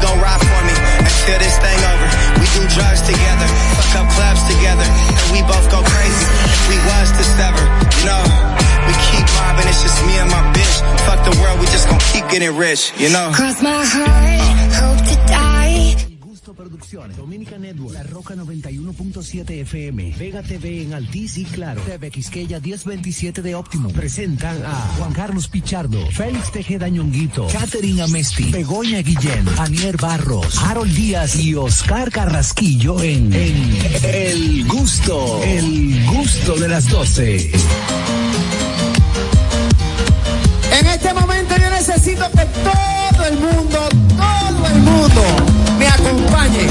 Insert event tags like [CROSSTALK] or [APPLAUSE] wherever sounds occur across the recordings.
gon' ride for me until this thing over. We do drugs together, fuck up clubs together, and we both go crazy. If we was to sever, you know, we keep mobbing, it's just me and my bitch. Fuck the world, we just gon' keep getting rich, you know. Cross my heart, hope to die. Producciones, Dominica Network, La Roca 91.7 FM, Vega TV en Altiz y Claro, TV Quisqueya 1027 de Óptimo. Presentan a Juan Carlos Pichardo, Félix Tejeda Ñonguito, Catherine Amesti, Begoña Guillén, Anier Barros, Harold Díaz y Oscar Carrasquillo en, en El Gusto, El Gusto de las 12. En este momento yo necesito que todo el mundo, todo el mundo acompañe.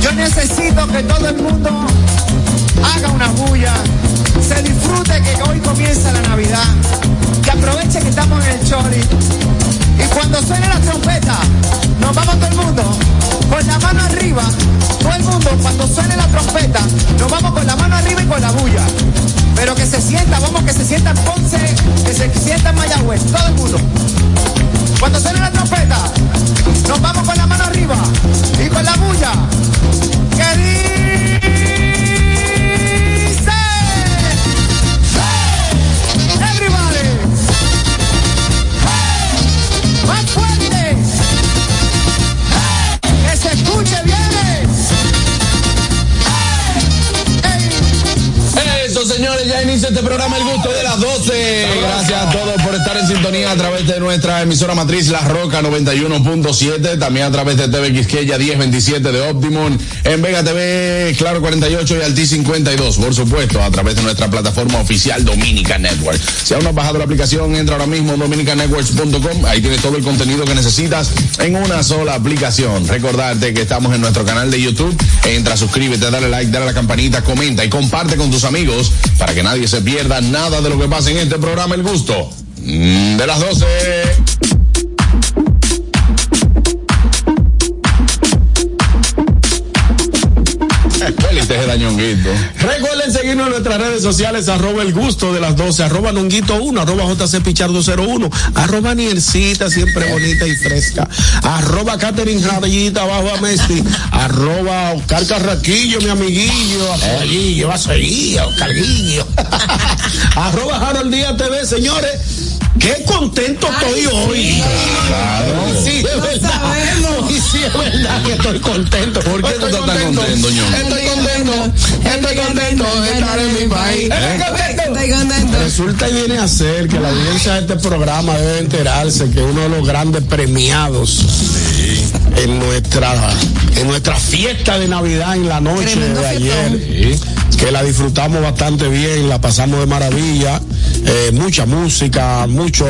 Yo necesito que todo el mundo haga una bulla, se disfrute que hoy comienza la Navidad, que aproveche que estamos en el chori. Y cuando suene la trompeta, nos vamos todo el mundo con la mano arriba. Todo el mundo, cuando suene la trompeta, nos vamos con la mano arriba y con la bulla. Pero que se sienta, vamos, que se sienta en Ponce, que se sienta en Mayagüez, todo el mundo. Cuando suene la trompeta, nos vamos con la mano arriba y con la bulla. Que dice, everybody, más fuerte, Señores, ya inicia este programa El Gusto de las 12. Gracias a todos por estar en sintonía a través de nuestra emisora matriz La Roca 91.7, también a través de TV Quisqueya 1027 de Optimum, en Vega TV, Claro 48 y Alti 52, por supuesto, a través de nuestra plataforma oficial Dominica Network. Si aún no has bajado la aplicación, entra ahora mismo a dominicanetworks.com, ahí tienes todo el contenido que necesitas en una sola aplicación. Recordarte que estamos en nuestro canal de YouTube, entra, suscríbete, dale like, dale a la campanita, comenta y comparte con tus amigos para que nadie se pierda nada de lo que pasa en este programa El Gusto mm, de las 12. Recuerden seguirnos en nuestras redes sociales, arroba el gusto de las 12, arroba nonguito 1, arroba JC Pichardo 01, arroba Niercita, siempre bonita y fresca, arroba Catherine Rayita abajo a Messi, arroba Oscar Carraquillo, mi amiguillo, amiguillo, va a seguir, Oscarguillo, [LAUGHS] arroba Harold Díaz TV, señores. Qué contento estoy hoy. Sí, es verdad. Sí, sí, es verdad que estoy contento. ¿Por qué tú estás contento? Estoy contento, estoy contento de estar en mi país. Estoy contento. Resulta y viene a ser que la audiencia de este programa debe enterarse que uno de los grandes premiados en nuestra en nuestra fiesta de Navidad en la noche Tremendo de fiestón. ayer, que la disfrutamos bastante bien, la pasamos de maravilla, eh, mucha música, mucho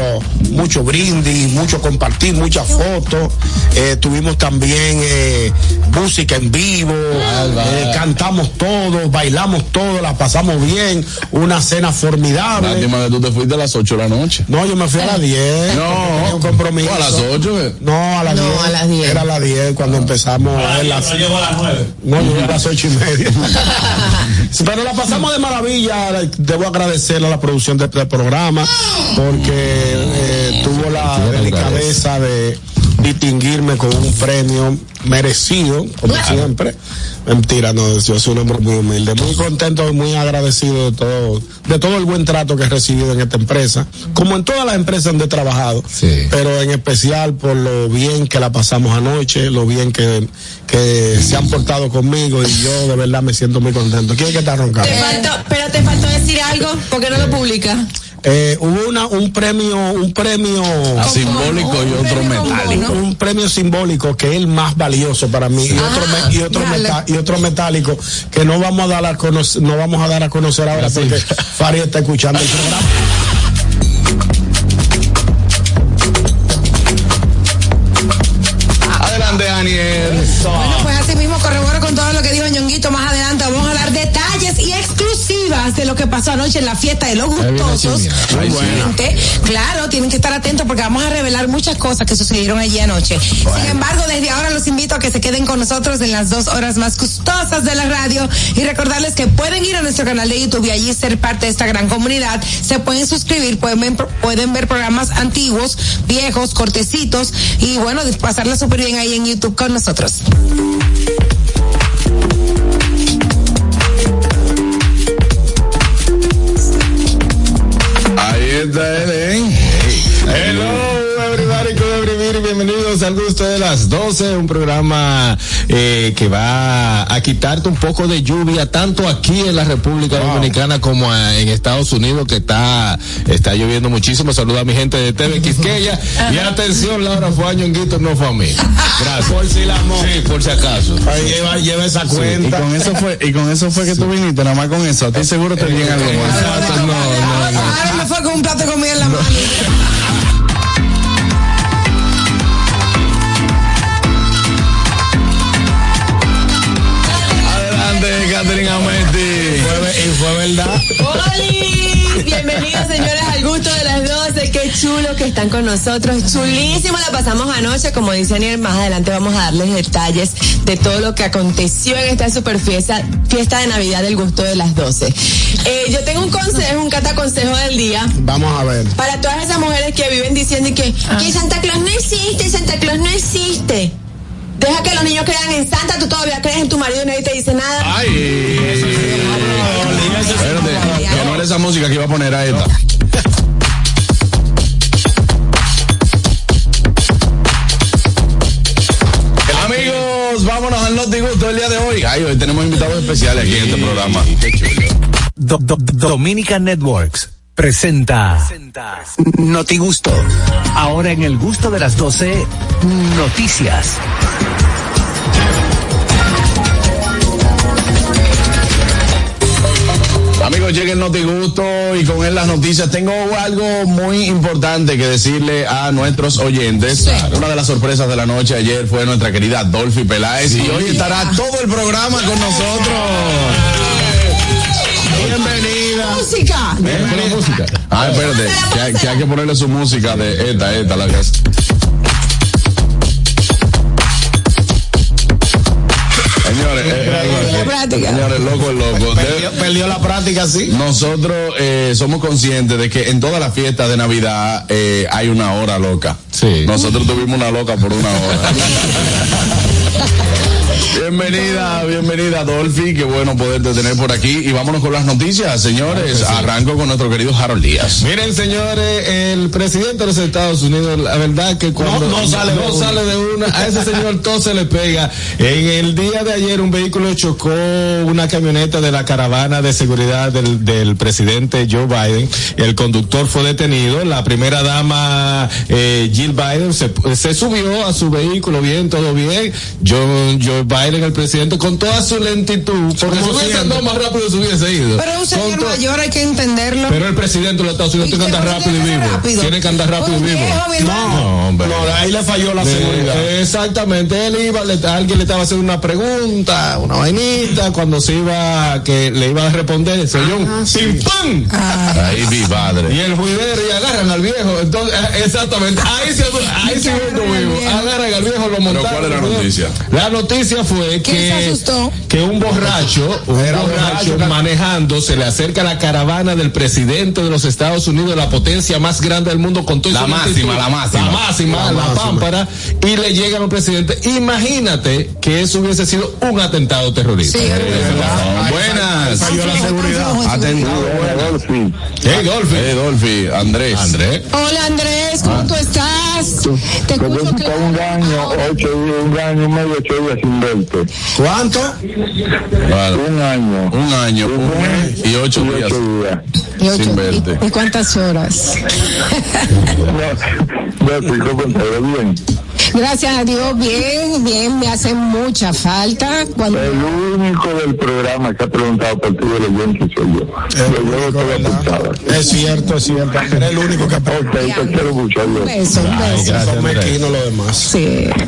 mucho brindis, mucho compartir, muchas fotos, eh, tuvimos también eh, música en vivo, eh, cantamos todos, bailamos todos, la pasamos bien, una cena formidable. Lástima que tú te fuiste a las 8 de la noche. No, yo me fui a las 10. No. un compromiso. ¿O a las 8? No, a las No, 10. a las 10. Era a las 10 cuando empezamos a ver las. llegó a las nueve. No, yo a las ocho y media. [LAUGHS] Pero la pasamos de maravilla. Debo agradecerle a la producción de este programa porque eh, tuvo la delicadeza de distinguirme con un premio merecido, como siempre. Mentira, no, yo soy un hombre muy humilde, muy contento y muy agradecido de todo, de todo el buen trato que he recibido en esta empresa, como en todas las empresas donde he trabajado, Sí. pero en especial por lo bien que la pasamos anoche, lo bien que, que se han portado conmigo y yo de verdad me siento muy contento. ¿Quién es que está roncando? Te faltó, pero te faltó decir algo, porque no lo publica. Eh, hubo una, un premio, un premio Simbólico y otro metálico. un premio simbólico que es el más valioso para mí y otro me- y otro dale. meta- y otro metálico que no vamos a dar a conocer, no vamos a dar a conocer ahora porque Fari está escuchando el programa. Lo que pasó anoche en la fiesta de los gustosos. Ay, Claro, tienen que estar atentos porque vamos a revelar muchas cosas que sucedieron allí anoche. Sin embargo, desde ahora los invito a que se queden con nosotros en las dos horas más gustosas de la radio y recordarles que pueden ir a nuestro canal de YouTube y allí ser parte de esta gran comunidad. Se pueden suscribir, pueden ver, pueden ver programas antiguos, viejos, cortecitos y bueno, pasarla súper bien ahí en YouTube con nosotros. Ahí bienvenidos al gusto de las 12, un programa eh, que va a quitarte un poco de lluvia, tanto aquí en la República Dominicana como a- en Estados Unidos, que está, está lloviendo muchísimo. Saluda a mi gente de TV Quisqueya. y atención, Laura fue a Ñonguito, no fue a mí. Gracias. Por si la Sí, por si acaso. Lleva, lleva esa Y cuenta. con eso fue, y con eso fue que tú viniste, nada más con eso. A ti seguro te viene algo no, no, no. Ahora me fue con un plato de comida en la mano. [LAUGHS] Fue- verdad. ¡Holi! Bienvenidos señores al gusto de las 12. Qué chulo que están con nosotros. Chulísimo la pasamos anoche. Como dice Aniel, más adelante vamos a darles detalles de todo lo que aconteció en esta super fiesta, fiesta de Navidad del gusto de las 12. Eh, yo tengo un consejo, un cataconsejo del día. Vamos a ver. Para todas esas mujeres que viven diciendo que, que Santa Claus no existe, Santa Claus no existe. Deja que los niños crean en Santa, tú todavía crees en tu marido y nadie te dice nada. Ay. Espérate, que no era esa música que iba a poner a esta. Amigos, vámonos al Noti Gusto del día de hoy. Ay, hoy tenemos invitados especiales aquí en este programa. Do- do- do- Dominica Networks presenta Noti Gusto. Ahora en el gusto de las 12, noticias. Amigos, llega el Notigusto y con él las noticias. Tengo algo muy importante que decirle a nuestros oyentes. Una de las sorpresas de la noche ayer fue nuestra querida Dolphy Peláez y hoy estará todo el programa con nosotros. Bienvenida. Música. ¿Eh? ¿Con la música? Ah, espérate, que hay, que hay que ponerle su música de esta, esta, la que Señores, eh, práctica. señores, loco es loco. Perdió, perdió la práctica, sí. Nosotros eh, somos conscientes de que en todas las fiestas de Navidad eh, hay una hora loca. Sí. Nosotros tuvimos una loca por una hora. [LAUGHS] bienvenida, bienvenida Dolphy, qué bueno poderte tener por aquí. Y vámonos con las noticias, señores. Arranco con nuestro querido Harold Díaz. Miren, señores, el presidente de los Estados Unidos, la verdad que cuando No, no sale de una. sale de una, a ese señor todo se le pega. En el día de ayer un vehículo chocó una camioneta de la caravana de seguridad del, del presidente Joe Biden. El conductor fue detenido. La primera dama, eh, Jill Biden, se, se subió a su vehículo bien, todo bien. Joe, Joe Biden, el presidente, con toda su lentitud, porque si hubiese andado más rápido se hubiese ido. Pero es un señor mayor, hay que entenderlo. pero el presidente de los Estados Unidos ¿Y tiene que andar rápido y tiene que vivo. andar rápido? Tiene que andar rápido y vivo. viejo, mi. No, hombre. No, ahí le falló la De- seguridad. Exactamente, él iba, le- alguien le estaba haciendo una pregunta, una vainita, cuando se iba, que le iba a responder, se oyó un ¡pim, pam! Ahí vi, Y padre. el juidero y agarran al viejo. Entonces, eh, exactamente, ahí se, ahí se agarran vio al vivo. viejo. Agarran al viejo, lo montaron. ¿cuál es la noticia? La noticia fue ¿Quién se que, asustó? que un borracho, un borracho manejando, se le acerca a la caravana del presidente de los Estados Unidos, la potencia más grande del mundo, con todo La máxima, la máxima. La máxima, la, La máxima. pámpara, y le llegan al presidente. Imagínate que eso hubiese sido un atentado terrorista. Sí, Buenas. La seguridad. Atentado. Hey, Dolphy. Eh, Dolphy, Andrés. André. Hola Andrés, ¿cómo tú estás? Te escucho un claro. año, ocho días, un año y medio, ocho días sin verte. ¿Cuánto? Claro. Un año. Un año, un mes y ocho y días ocho días. Y ocho- sin verte. ¿Y cuántas horas? [LAUGHS] No, no, estoy contento, bien. Gracias a Dios, bien, bien, me hace mucha falta. Cuando El único del programa que ha preguntado por ti del oyente soy yo. Yo llevo todo apuntado. Es cierto, es cierto. Era el único que Ok, te quiero mucho, beso, un beso. Son mezquinos los demás. Sí.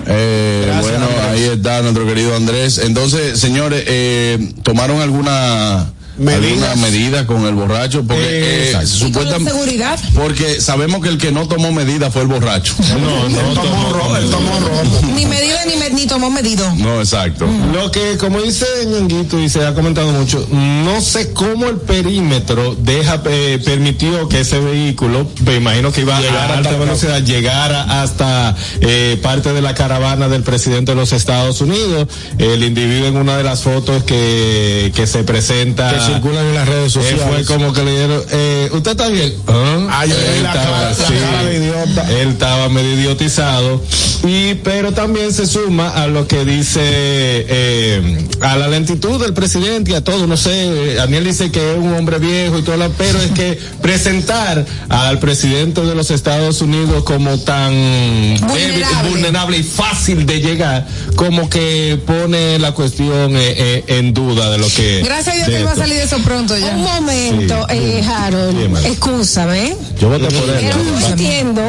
Eh, Gracias, bueno, Andrés. ahí está nuestro querido Andrés. Entonces, señores, eh, ¿tomaron alguna alguna medida con el borracho, porque eh, ¿Y con la supuestamente seguridad? porque sabemos que el que no tomó medida fue el borracho. No, no, [LAUGHS] tomó rojo, él tomó rojo. Ni medido ni, me- ni tomó medido. No, exacto. Lo que, como dice Ñonguito y se ha comentado mucho, no sé cómo el perímetro deja, eh, permitió que ese vehículo, me imagino que iba Llegara a alta hasta- velocidad, llegara hasta eh, parte de la caravana del presidente de los Estados Unidos. El individuo en una de las fotos que, que se presenta. Circulan en las redes eh, sociales. fue como que le dieron, eh, ¿usted está bien? ¿Ah? Yo vi Él la estaba cara- la cara de idiota. Él estaba medio idiotizado. Y, pero también se suma a lo que dice, eh, a la lentitud del presidente y a todo, no sé, Daniel dice que es un hombre viejo y todo, lo- pero es que [LAUGHS] presentar al presidente de los Estados Unidos como tan débil, Vulnerable. y fácil de llegar, como que pone la cuestión eh, eh, en duda de lo que... Gracias a Dios que va a salir de eso pronto ya. Un momento, Sí. eh, Harold, escúchame. Yo voté por él. Pero yo entiendo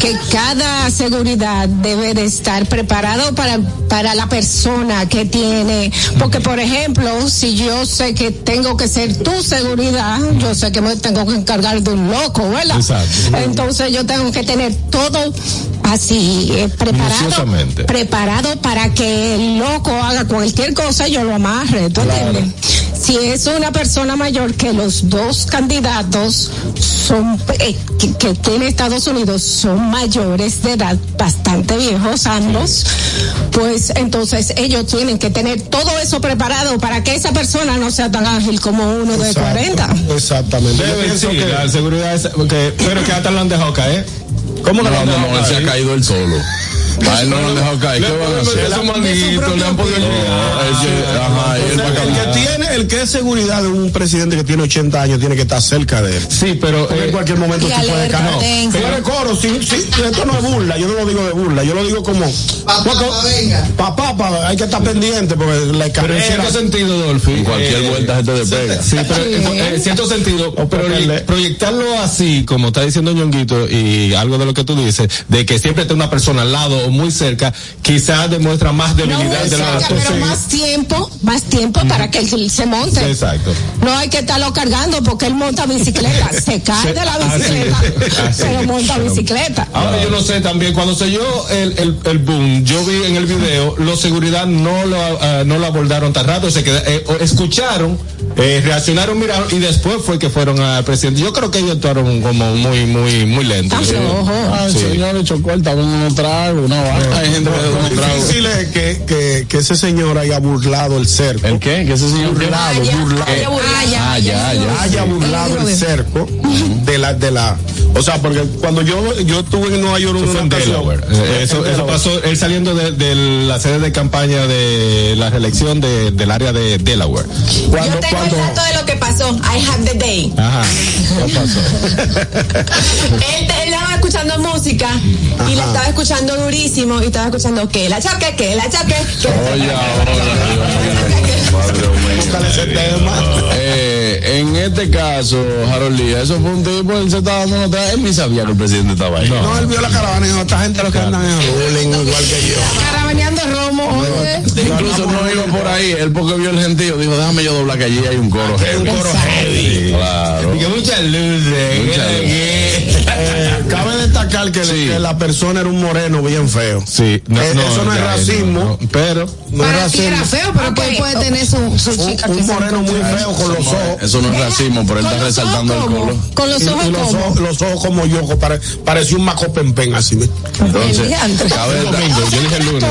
que cada seguridad debe de estar preparado para, para la persona que tiene, porque por ejemplo, si yo sé que tengo que ser tu seguridad, yo sé que me tengo que encargar de un loco, ¿verdad? Exacto. Entonces yo tengo que tener todo así eh, preparado, preparado para que el loco haga cualquier cosa y yo lo amarre, ¿tú entiendes? Si es una persona mayor que los dos candidatos son eh, que, que tiene Estados Unidos son mayores de edad, bastante viejos ambos, pues entonces ellos tienen que tener todo eso preparado para que esa persona no sea tan ágil como uno de 40. Exactamente. Yo Debe, pienso sí, que la seguridad es, porque, pero que hasta lo han dejado caer. ¿Cómo No, lo no, no, él se ha caído él solo. A él no lo han dejado caer. ¿Qué van a hacer? Le han podido ajá, él va a el tiene, el que es seguridad de un presidente que tiene 80 años tiene que estar cerca de él. Sí, pero Porque eh, en cualquier momento puedes alerta, caer. Señores, coro, sí, sí, esto no es burla, yo no lo digo de burla, yo lo digo como. Papá, venga. Papá, pa, hay que estar pendiente porque la pero en carrera. cierto sentido, Dolphy. En cualquier eh, vuelta se te despega. Sí, pero en, en cierto sentido, O pero perderle. proyectarlo así, como está diciendo Ñonguito, y algo de lo que tú dices, de que siempre esté una persona al lado o muy cerca, quizás demuestra más No debilidad muy de la cerca, pero más tiempo, más tiempo para que él se monte. Exacto. No hay que estarlo cargando porque él monta bicicleta. Se [LAUGHS] cae de la bicicleta, pero monta bicicleta. Ahora yo no sé también, cuando se dio el, el, el boom, yo vi en el video, los seguridad no lo, ah, no lo abordaron tan rápido, se queda, eh, escucharon, eh, reaccionaron, miraron, y después fue que fueron al presidente. Yo creo que ellos actuaron como muy, muy, muy lento. Flojo. Ay, Sí. señor, le chocó el un trago, no, hay gente que Lo difícil es que, que, que ese señor haya burlado el cerco. ¿El qué? ¿Que ese? Burlado, burlado. Ah, Ah, haya burlado el cerco de la de la o sea porque cuando yo yo estuve en Nueva York una en ocasión Delaware. Eh, Eso, eso pasó, él saliendo de, de la sede de campaña de la reelección de, del área de Delaware. cuando Yo tengo cuando el dato de lo que pasó. I have the day. Ajá. ¿Qué pasó? Él, él estaba escuchando música y la estaba escuchando durísimo y estaba escuchando que la choque, que la choque, que la Oye, ahora, Padre mío. Tócale ese tema. Eh, en este caso, Harold Lee, eso fue un tipo, él se estaba dando nota, él ni sabía que el presidente estaba ahí. no él vio la caravana y dijo esta gente lo que andan en ruling igual que yo Carabaneando romo, oye. Incluso no iba por ahí, él porque vio el gentío, dijo, déjame yo doblar que allí hay un coro heavy. un coro heavy Claro. Y que muchas luces. Muchas que, Sí. que la persona era un moreno bien feo Sí, no, Eh, no, eso no es racismo no, no, pero no es Para ti era racismo feo, pero pues Ok. puede tener su, su un, chica un moreno muy feo con los ojos Eso no es racismo, pero él está resaltando el color. Con los ojos y los, como. ojos, los ojos como yo, pare- parecía un macopempen así. Entonces, cabe domingo, yo dije el lunes.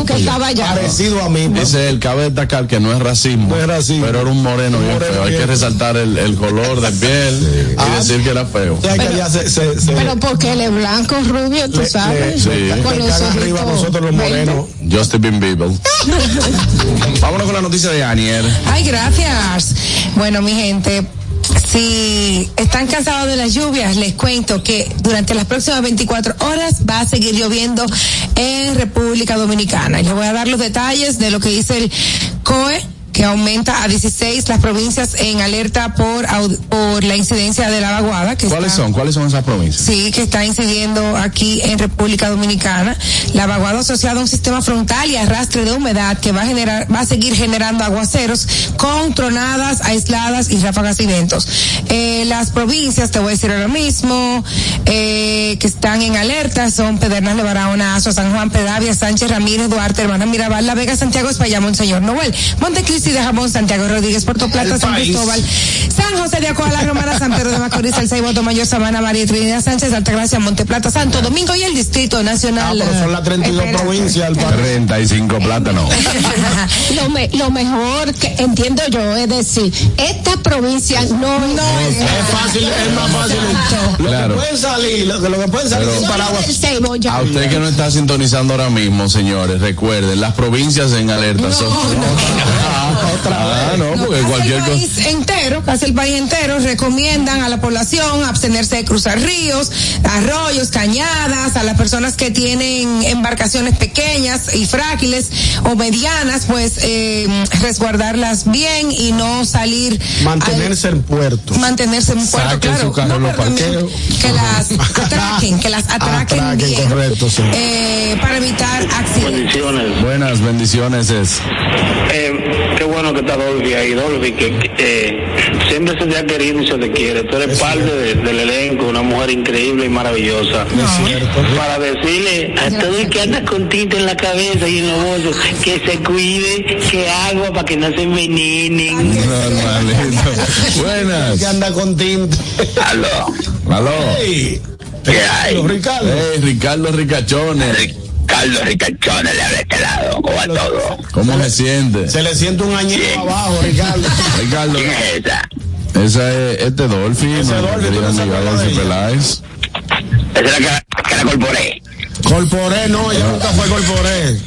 Allá. Parecido a mí. Dice él, cabe destacar que no es racismo, No es racismo. pero era un moreno bien feo. Hay que resaltar el, color de piel y decir que era feo. Pero porque él es blanco, rubio, tú le- sabes. sí. le- Con le los arriba nosotros los morenos. Justin Bieber. [LAUGHS] Vámonos con la noticia de Anier. Ay, gracias. Bueno, mi gente, si están cansados de las lluvias, les cuento que durante las próximas 24 horas va a seguir lloviendo en República Dominicana. Les voy a dar los detalles de lo que dice el COE que aumenta a 16 las provincias en alerta por, por la incidencia de la vaguada. Que ¿Cuáles está- son? ¿Cuáles son esas provincias? Sí, que está incidiendo aquí en República Dominicana. La vaguada asociada a un sistema frontal y arrastre de humedad que va a generar, va a seguir generando aguaceros con tronadas aisladas y ráfagas y vientos. Eh, las provincias, te voy a decir ahora mismo, eh, que están en alerta son Pedernales, Barahona, Azo, San Juan, Pedavia, Sánchez, Ramírez, Duarte, Hermana Mirabal, La Vega, Santiago, España, Monseñor Noel, De Jamón, Santiago Rodríguez, Puerto Plata, El San país. Cristóbal, San José de Acoa, La Romana, San Pedro de Macorís, El Ceibo, Mayor, Sabana, María Trinidad Sánchez, Altagracia, Monteplata, Santo Domingo y el Distrito Ah, Nacional. pero son las 32 Espera. provincias del país. 35 plátanos. [LAUGHS] Lo, me- lo mejor que entiendo yo es decir, esta provincia no, no Es fácil, es más fácil. Lo Claro. que pueden salir, lo que, lo que pueden salir Pero- sin paraguas. el ceibo ya. A usted que no está sintonizando ahora mismo, señores, recuerden, las provincias en alerta son... [LAUGHS] [LAUGHS] Ah, no, porque Casi cualquier el cosa... país entero, casi el país entero recomiendan a la población abstenerse de cruzar ríos, arroyos, cañadas, a las personas que tienen embarcaciones pequeñas y frágiles o medianas, pues eh, resguardarlas bien y no salir Mantenerse en puerto. al- mantenerse en puerto, Saquen claro. su carro en los pero también parqueos. Que las atraquen, que las atraquen, Atraquen, bien, correcto, sí. eh, para evitar accidentes. Bendiciones. Buenas bendiciones es. Eh, bueno que está Dolby ahí, Dolby, que, que, eh, siempre se te ha querido y se te quiere. Tú eres parte de- del elenco, una mujer increíble y maravillosa. Es cierto. Para decirle a todo el que anda con tinta en la cabeza y en los bolsos que se cuide, que agua para que no se envenenen. Normalito. [LAUGHS] Buenas. Que anda con tinta. Aló, Aló. Hey, ¿qué hay? Ricardo. Hey, Ricardo Ricachones. Carlos Ricachones le habla este lado, ¿cómo va todo? ¿Cómo se siente? Se le siente un añito abajo, Ricardo. Ricardo. ¿Quién es esa? Esa es este Dolphy, Ese Dolphy, ¿tú no de. Esa es la que, que la corporé. Corporé, no, ella nunca fue corporé.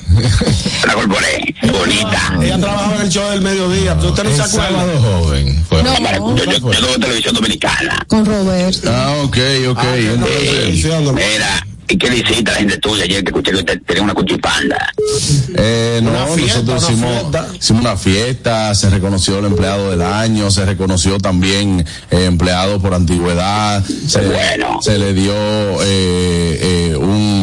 La corporé, bonita. Ella trabajaba en el show del mediodía. ¿Usted no se El acuerda? joven. fue. No, Yo, yo, yo tengo televisión dominicana. con Roberto. Ah, ok, ok. Entonces, Sí, anda. Mira, ¿y qué visita la gente tuya ayer que escuché que usted tenía una cuchipanda? eh, no, Una fiesta, nosotros una hicimos, fiesta. hicimos una fiesta, se reconoció el empleado del año, se reconoció también eh, empleado por antigüedad, se, Bueno. se le dio eh, eh,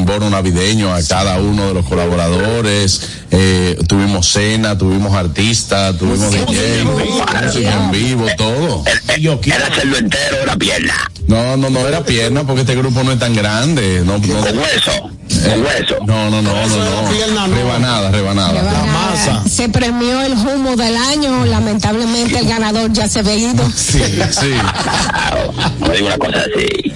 un bono navideño a cada uno de los colaboradores, eh, tuvimos cena, tuvimos artistas, tuvimos DJ, música en vivo, todo. Era hacerlo entero de la pierna. No, no, no era pierna porque este grupo no es tan grande. No, no, Con hueso. eh, Con hueso. no, no, no, no, era. Rebanada, rebanada. La masa. Se premió el humo del año. Lamentablemente el ganador ya se ve ido. [LAUGHS] Sí, sí. No digo una cosa así.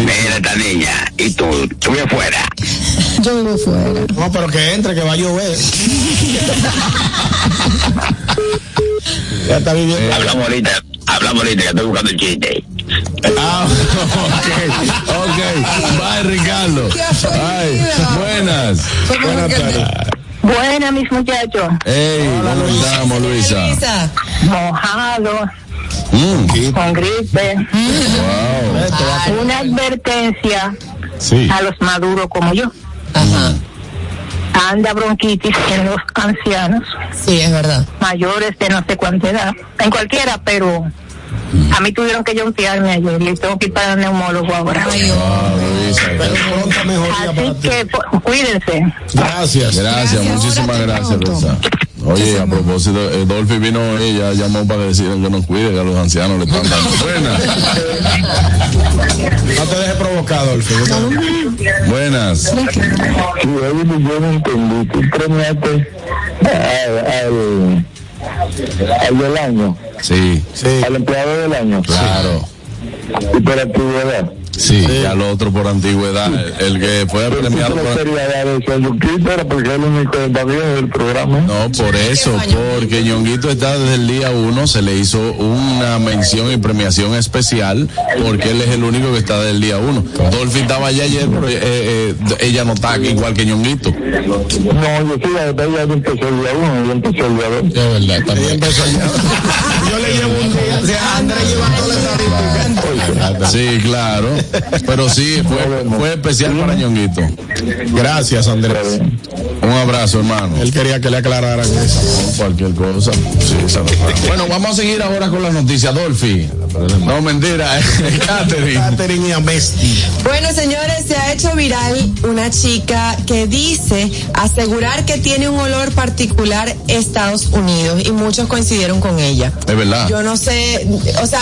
Mira esta niña. Y tú, tú bien fuera. [LAUGHS] Yo vivo fuera. No, pero que entre, que va a llover. [LAUGHS] ya está viviendo. Hablamos ahorita. Hablamos ahorita que estoy buscando el chiste. Ah, [LAUGHS] ok, ok. Bye, Ricardo. Ay, buenas. Buenas tardes. Buena, mis muchachos. Hey, ¿cómo estamos, Luisa? Luisa. Mm, con gripe. wow. Una advertencia Sí. a los maduros como yo. Ajá. Anda bronquitis en los ancianos, Sí, es verdad. mayores de no sé cuánta edad. En cualquiera, pero a mí tuvieron que yontearme ayer y tengo que ir para el neumólogo ahora. Ay, Luisa. Pero pronta mejoría para Así ti. que pues, cuídense. Gracias. Gracias, muchísimas gracias, Luisa. Oye, a propósito, eh, Dolphy vino, ella llamó para decir que nos cuide, que a los ancianos le están dando buenas. No te dejes provocar, Dolphy. Buenas. Sí, yo no entendí. Tú premiaste al, del año, Sí, Sí. al empleado del año. claro. Y por antigüedad. Sí, y al otro por antigüedad. El que fue premiado Yo no por... quería dar eso a Yuquito, era porque es el único que está bien del programa. No, por eso, porque Ñonguito está desde el día uno, se le hizo una mención y premiación especial, porque él es el único que está desde el día uno. Dolphy estaba allá ayer, pero eh, eh, ella no está igual que Ñonguito. No, yo sí, la verdad, ya empezó el día uno, ya empezó el día dos. Es verdad, también. [LAUGHS] Yo le llevo un día. O sea, Andrés lleva toda la estadística. Sí, claro. Pero sí, fue, fue especial para Ñonguito. Gracias, Andrés. Un abrazo, hermano. Él quería que le aclararan eso. Cualquier cosa. Sí, esa no bueno, vamos a seguir ahora con las noticias. Dolphy. No, mentira. [LAUGHS] Catherine. Catherine y Amesti. Bueno, señores, se ha hecho viral una chica que dice asegurar que tiene un olor particular Estados Unidos y muchos coincidieron con ella. Es verdad. Yo no sé, o sea,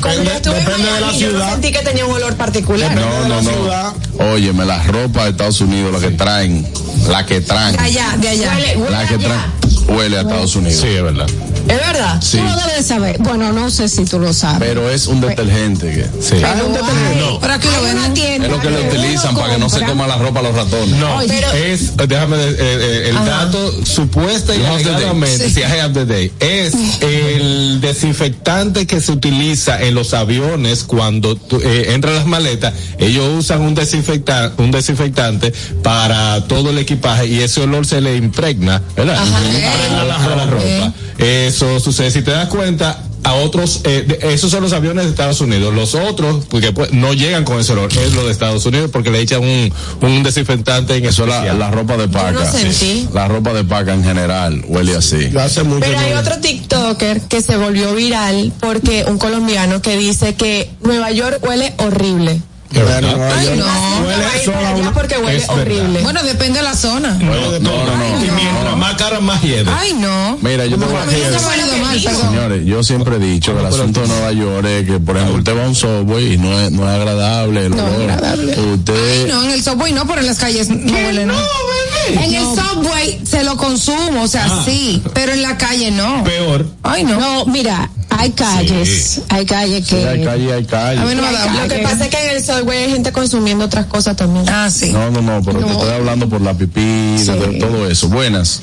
cuando yo estuve en depende de la Miami, yo no ciudad. sentí que tenía un olor particular. No, no, no. Óyeme, la ropa de Estados Unidos, la que traen, la que traen, De allá, de allá. La que traen, huele a Estados Unidos. Sí, es verdad. ¿Es verdad? Sí. Tú lo debes saber. Bueno, no sé si tú lo sabes. Pero es un detergente que Sí. Pero, Pero aquí lo una venden. tienda es lo que le utilizan para que no se coma la ropa los ratones. No, Pero- es, déjame, eh, eh, el dato supuesta y alegadamente, si I have the day, es el desinfectante que se utiliza en los aviones cuando eh, entran las maletas, ellos usan un desinfectante, un desinfectante para todo el equipaje y ese olor se le impregna, ¿verdad? La, ropa. Eso sucede, si te das cuenta, a otros, eh, de- esos son los aviones de Estados Unidos. Los otros, porque pues, no llegan con ese olor, es lo de Estados Unidos porque le echan un, un desinfectante en Eso es la, la ropa de paca. Yo no sentí. La ropa de paca en general huele así. Yo hace mucho Pero hay no- otro TikToker que se volvió viral porque un colombiano que dice que Nueva York huele horrible. Ay, no. allá una- porque huele horrible. Bueno, depende de la zona. No, no, no. Más cara, más hiede. Ay, no. Mira, yo te voy a A mí nunca me ha ido mal, perdón. Señores, yo siempre he dicho que el asunto de Nueva York es que, por ejemplo, usted va a un subway y no es, no es agradable. el No es olor. agradable. Ay, Usted, no, en el subway no, pero en las calles no huele nada. En el subway se lo consumo, o sea, sí, pero en la calle no. Peor. Ay, no. No, mira, hay calles, hay calles que... hay calle, hay calle. A mí no me da. Lo que pasa es que en el subway hay gente consumiendo otras cosas también. Ah, sí. No, no, no, pero te estoy hablando por la pipí, de todo eso. Buenas.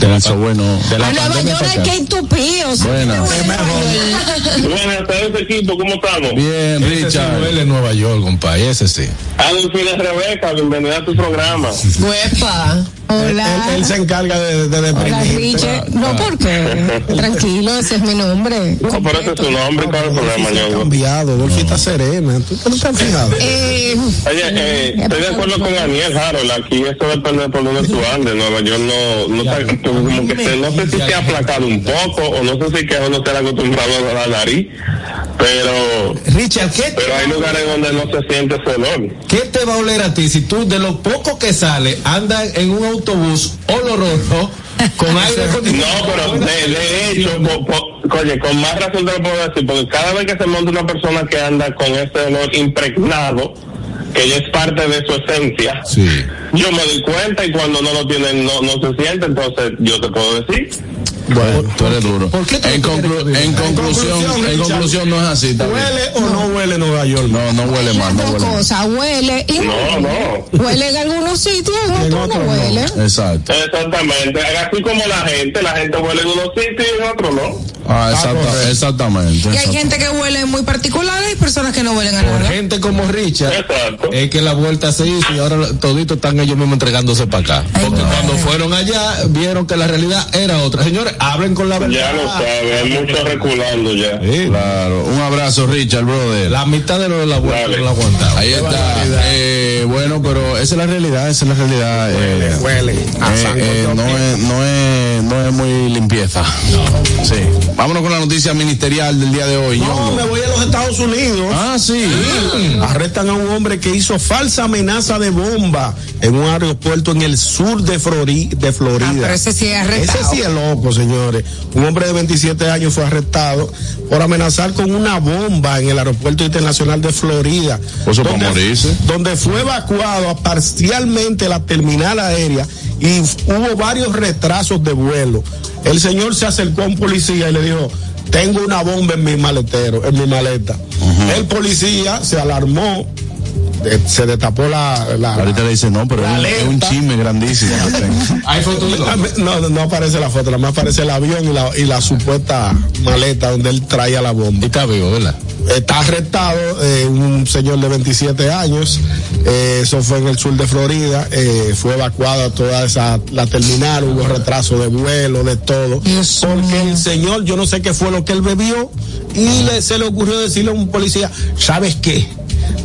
En el subway no. De la A Nueva York hay que entupir. Buenas. Buenas tardes, equipo, ¿cómo estamos? Bien, Ese sí Richard. en Nueva York, compadre, ese sí. Adolfina Rebeca, bienvenida a tu programa. Huepa. Hola. Él, él se encarga de, de Hola, deprimir. Richard. No, ¿por qué? Tranquilo, ese es mi nombre. No, pero ese es tu nombre, ¿cuál es el problema, ñongo? cambiado, Dolfita Serena. ¿Tú tú no te has fijado? Eh, Oye, eh, estoy de acuerdo con Daniel Harold, aquí esto depende de por donde tú andes, Nueva York no, no, está- como que se, no sé si se ha aplacado un poco, o no sé si que uno se ha acostumbrado a la nariz, pero, Richard, ¿qué, pero hay lugares donde no se siente ese olor. ¿qué te va a oler a ti si tú de lo poco que sale andas en un autobús oloroso con [LAUGHS] aire No, pero de, de hecho, po- po- oye, con más razón te lo puedo decir, porque cada vez que se monta una persona que anda con ese olor impregnado, que ya es parte de su esencia, Sí. Yo me doy cuenta y cuando no lo tienen no, no se siente, entonces yo te puedo decir. Bueno, tú eres duro. ¿Por qué tú en, no conclu- conclusión, En en conclusión, no es así. bien. ¿Huele o no huele Nueva York? No, no huele mal, no huele cosas, huele y No, no. huele en algunos sitios, en otros no otros no. huele. Exacto. Exactamente, así como la gente, la gente huele en unos sitios y en otros no. Ah, exacta- correcto. exactamente. Y hay exacto. gente que huele muy particular y personas que no huelen a Por nada. gente como Richard, Exacto. es que la vuelta se hizo y ahora toditos están ellos mismos entregándose para acá. Porque cuando fueron allá, vieron que la realidad era otra. Señores, hablen con la verdad. Ya lo sabes, hay mucho reculando ya. Sí. Claro. Un abrazo, Richard, brother. La mitad de lo de la vuelta Dale. no la aguantaba. Ahí está. Eh, bueno, pero esa es la realidad, esa es la realidad. eh, Huele. A eh, eh, no, es, no, es, no es muy limpieza. No. Sí. Vámonos con la noticia ministerial del día de hoy. No, me voy a los Estados Unidos. Ah, sí. Arrestan a un hombre que hizo falsa amenaza de bomba en un aeropuerto en el sur de, Flori- de Florida. Ah, pero ese sí es arrestado. Ese sí es loco, señores. Un hombre de 27 años fue arrestado por amenazar con una bomba en el aeropuerto internacional de Florida. Eso para morirse. donde fue evacuado parcialmente la terminal aérea y hubo varios retrasos de vuelo. El señor se acercó a un policía y le dijo, tengo una bomba en mi maletero, en mi maleta. El policía se alarmó, eh, se destapó la... la- Ahorita le dice, no, pero es un- es un alerta. chisme grandísimo. [LAUGHS] Hay fotos de no, no, no aparece la foto, nada más aparece el avión y la, y la supuesta maleta donde él traía la bomba. Y está vivo, ¿verdad? Está arrestado eh, un señor de 27 años, eh, eso fue en el sur de Florida, eh, fue evacuada toda esa, la terminal, hubo retraso de vuelo, de todo, Dios porque el señor, yo no sé qué fue lo que él bebió, y le, se le ocurrió decirle a un policía, ¿sabes qué?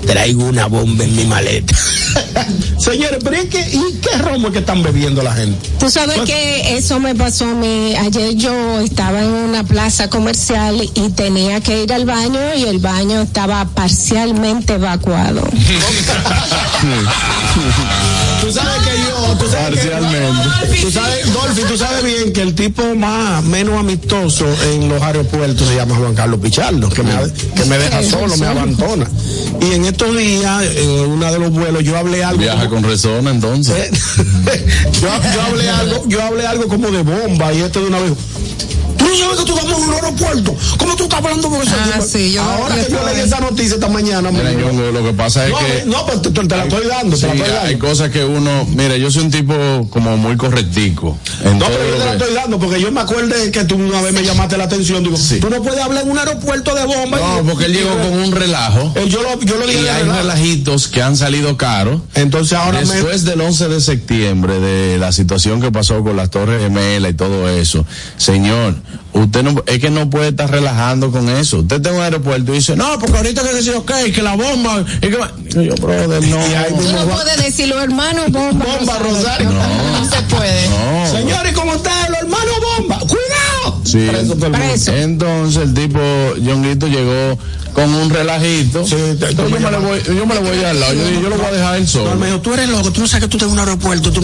Traigo una bomba en mi maleta. [LAUGHS] Señores, pero es que, ¿y qué romo es que están bebiendo la gente? Tú sabes que eso me pasó a mí. Ayer yo estaba en una plaza comercial y tenía que ir al baño y el baño estaba parcialmente evacuado. [LAUGHS] Tú sabes que yo, tú sabes Parcialmente. que, tú sabes, Dolphy, tú sabes bien que el tipo más, menos amistoso en los aeropuertos se llama Juan Carlos Pichardo, que me, que me deja solo, me abandona. Y en estos días, en uno de los vuelos, yo hablé algo. Viaja con resona entonces. Eh, [LAUGHS] yo, yo hablé algo, yo hablé algo como de bomba y este de una vez. Tú no sabes que tú estás en un aeropuerto. ¿Cómo tú estás hablando con eso? Ah, sí, yo- Ahora yo que yo leí esa noticia esta mañana, Mira, me- Ñongo, lo que pasa es no, que no, pero te, te la estoy dando, sí, te la estoy hay dando. cosas que uno, mira, yo soy un tipo como muy correctico. En No, todo pero yo te la estoy dando porque yo me acuerdo que tú una vez me llamaste la atención. Digo, tú no puedes hablar en un aeropuerto de bomba. No, porque él llegó con un relajo. Eh, Yo lo, yo lo dije Y hay relajo. relajitos que han salido caros. Entonces ahora me. Después del 11 de septiembre, de la situación que pasó con las Torres Gemelas y todo eso, señor, usted no, es que no puede estar relajando con eso. Usted está en un aeropuerto y dice, no, porque ahorita que decir, ok, que la bomba, y que va-". Y yo, brother, [LAUGHS] no. No va- puedes decirlo, hermano, bomba. Bomba Rosario. No se puede. No. Señores, ¿cómo está el hermano bomba? Entonces el tipo, Jonguito, llegó con un relajito. Sí, te- Entonces, yo, me le voy, yo me le voy al lado. Yo yo lo voy a dejar él No, solo. me dijo, tú eres loco, tú no sabes que tú estás en un aeropuerto, tú.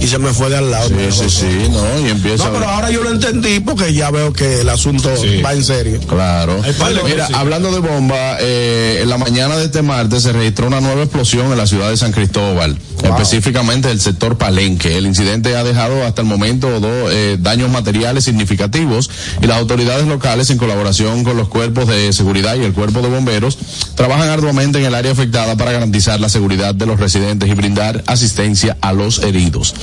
Y se me fue de al lado. Sí, sí, sí, no, y empieza No, pero ahora yo lo entendí porque ya veo que el asunto Sí. va en serio. Claro. Mira, hablando de bomba, eh, en la mañana de este martes se registró una nueva explosión en la ciudad de San Cristóbal, específicamente el sector Palenque. El incidente ha dejado hasta el momento dos eh, daños materiales significativos y las autoridades locales, en colaboración con los cuerpos de seguridad y el cuerpo de bomberos, trabajan arduamente en el área afectada para garantizar la seguridad de los residentes y brindar asistencia a los heridos.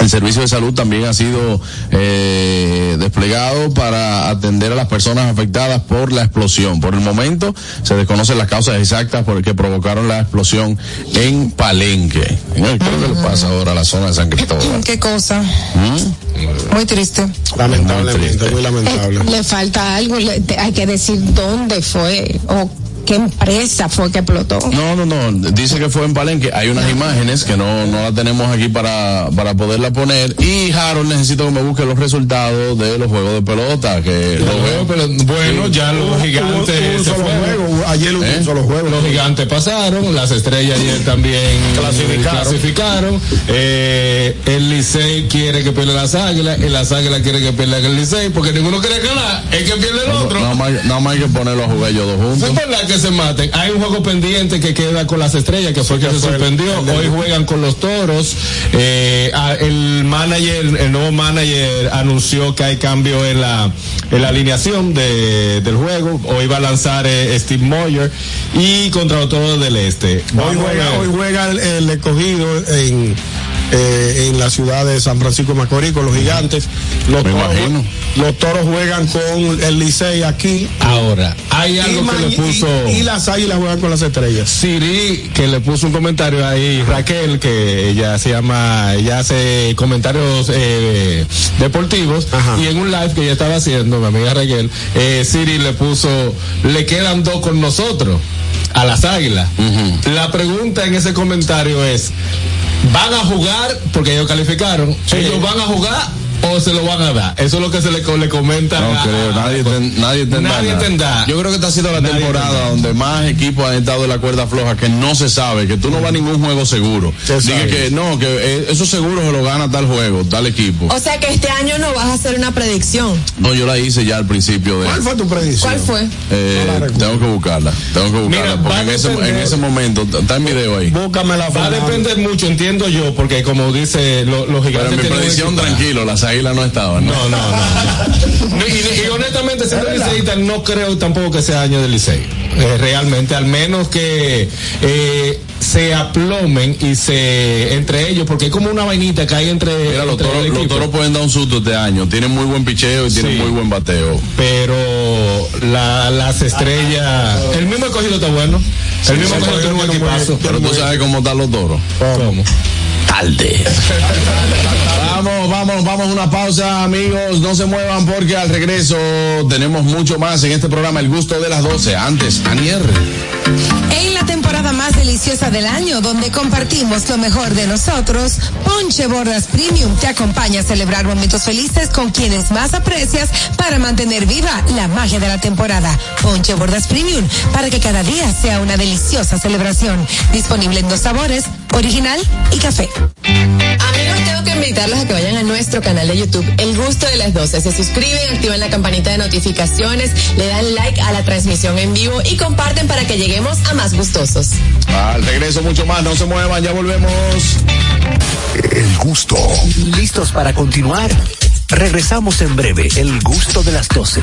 El servicio de salud también ha sido eh, desplegado para atender a las personas afectadas por la explosión. Por el momento se desconocen las causas exactas por que provocaron la explosión en Palenque. Señor, ¿Qué es lo que le pasa ahora a la zona de San Cristóbal? Qué cosa. ¿Mm? Muy triste. Lamentablemente, triste. muy lamentable. Le falta algo, le- te- hay que decir dónde fue o qué empresa fue que explotó. No, no, no. Dice que fue en Palenque. Hay unas imágenes que no, no las tenemos aquí para, para poderla poner. Y Harold necesito que me busque los resultados de los juegos de pelota. Que lo veo, pero bueno, ya los gigantes se fueron. ayer hubo ¿Eh? un solo juego. Los gigantes pasaron, las estrellas ayer también Clasificaron. clasificaron. Eh, el Licey quiere que pierda las águilas, y las águilas quieren que pierda el Licey, porque ninguno quiere ganar, es que pierde el otro. Nada más, nada más hay que ponerlo a jugar ellos dos No juntos. es verdad que se maten. Hay un juego pendiente que queda con las estrellas, que fue que se fue suspendió. el Hoy juegan con los toros. Eh, el manager, el nuevo manager anunció que hay cambio en la, en la alineación de, del juego. Hoy va a lanzar eh, Steve Moyer y contra los toros del este. Hoy juega, hoy juega el, el escogido en, eh, en la ciudad de San Francisco de Macorís con los gigantes. Los Me toros, imagino. los toros juegan con el Licey aquí. Ahora, hay algo y, que le puso. y- y las águilas juegan con las estrellas. Siri, que le puso un comentario ahí, Raquel, que ella se llama, ella hace comentarios eh, deportivos, Ajá. y en un live que ella estaba haciendo, mi amiga Raquel, eh, Siri le puso, le quedan dos con nosotros, a las águilas. La pregunta en ese comentario es, ¿van a jugar? Porque ellos calificaron, ¿ellos van a jugar? O se lo van a dar. Eso es lo que se le, le comenta. No a- creo, nadie, ten- nadie tendrá. Nadie nada. tendrá. Yo creo que esta ha sido la Nadie temporada tendrá. donde más equipos han estado en la cuerda floja que no se sabe, que tú no vas a ningún juego seguro. Se Dije que no, que eh, eso seguro se lo gana tal juego, tal equipo. O sea que este año no vas a hacer una predicción. No, yo la hice ya al principio de. ¿Cuál fue tu predicción? ¿Cuál fue? Eh, No la tengo que buscarla, tengo que buscarla, Mira, porque en ese, en ese momento, está en video ahí. Búscame la Va a depender mucho, entiendo yo, porque como dice, lo- los Pero gigantes en mi predicción, tranquilo, las no estaban. No, no, no. No, [LAUGHS] y, y honestamente, siendo liceísta, no creo tampoco que sea año del Licey. Eh, realmente, al menos que eh, se aplomen y se entre ellos, porque hay como una vainita que hay entre, Mira, los entre toros, el los toros pueden dar un susto este año. Tienen muy buen picheo y tienen Sí. muy buen bateo. Pero la- las estrellas, el mismo escogido está bueno. El mismo escogido tiene un equipazo. Pero tú sabes cómo están los toros. ¿Cómo? tarde. [LAUGHS] vamos, vamos, vamos a una pausa, amigos. No se muevan porque al regreso tenemos mucho más en este programa El Gusto de las 12. Antes, Anier. En la temporada más deliciosa del año, donde compartimos lo mejor de nosotros, Ponche Bordas Premium te acompaña a celebrar momentos felices con quienes más aprecias para mantener viva la magia de la temporada. Ponche Bordas Premium, para que cada día sea una deliciosa celebración. Disponible en dos sabores, original y café. Amigos, tengo que invitarlos a que vayan a nuestro canal de YouTube, El Gusto de las 12. Se suscriben, activan la campanita de notificaciones, le dan like a la transmisión en vivo y comparten para que lleguemos a más gustosos. Al regreso mucho más, no se muevan, ya volvemos. El gusto. ¿Listos para continuar? Regresamos en breve, el gusto de las 12.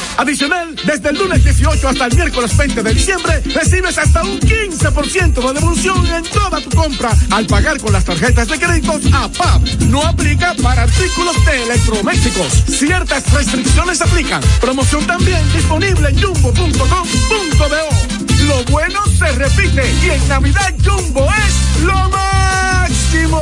Adicional, desde el lunes 18 hasta el miércoles 20 de diciembre, recibes hasta un 15% de devolución en toda tu compra al pagar con las tarjetas de créditos APAP. No aplica para artículos de electrodomésticos. Ciertas restricciones aplican. Promoción también disponible en jumbo.com.do. Lo bueno se repite y en Navidad Jumbo es lo máximo.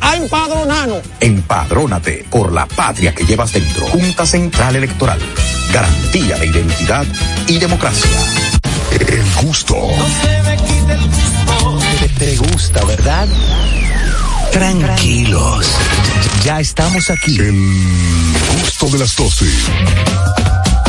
a empadronarnos. Empadrónate por la patria que llevas dentro. Junta Central Electoral. Garantía de identidad y democracia. El gusto. Te, te gusta, ¿verdad? Tranquilos. Ya estamos aquí. El gusto de las 12.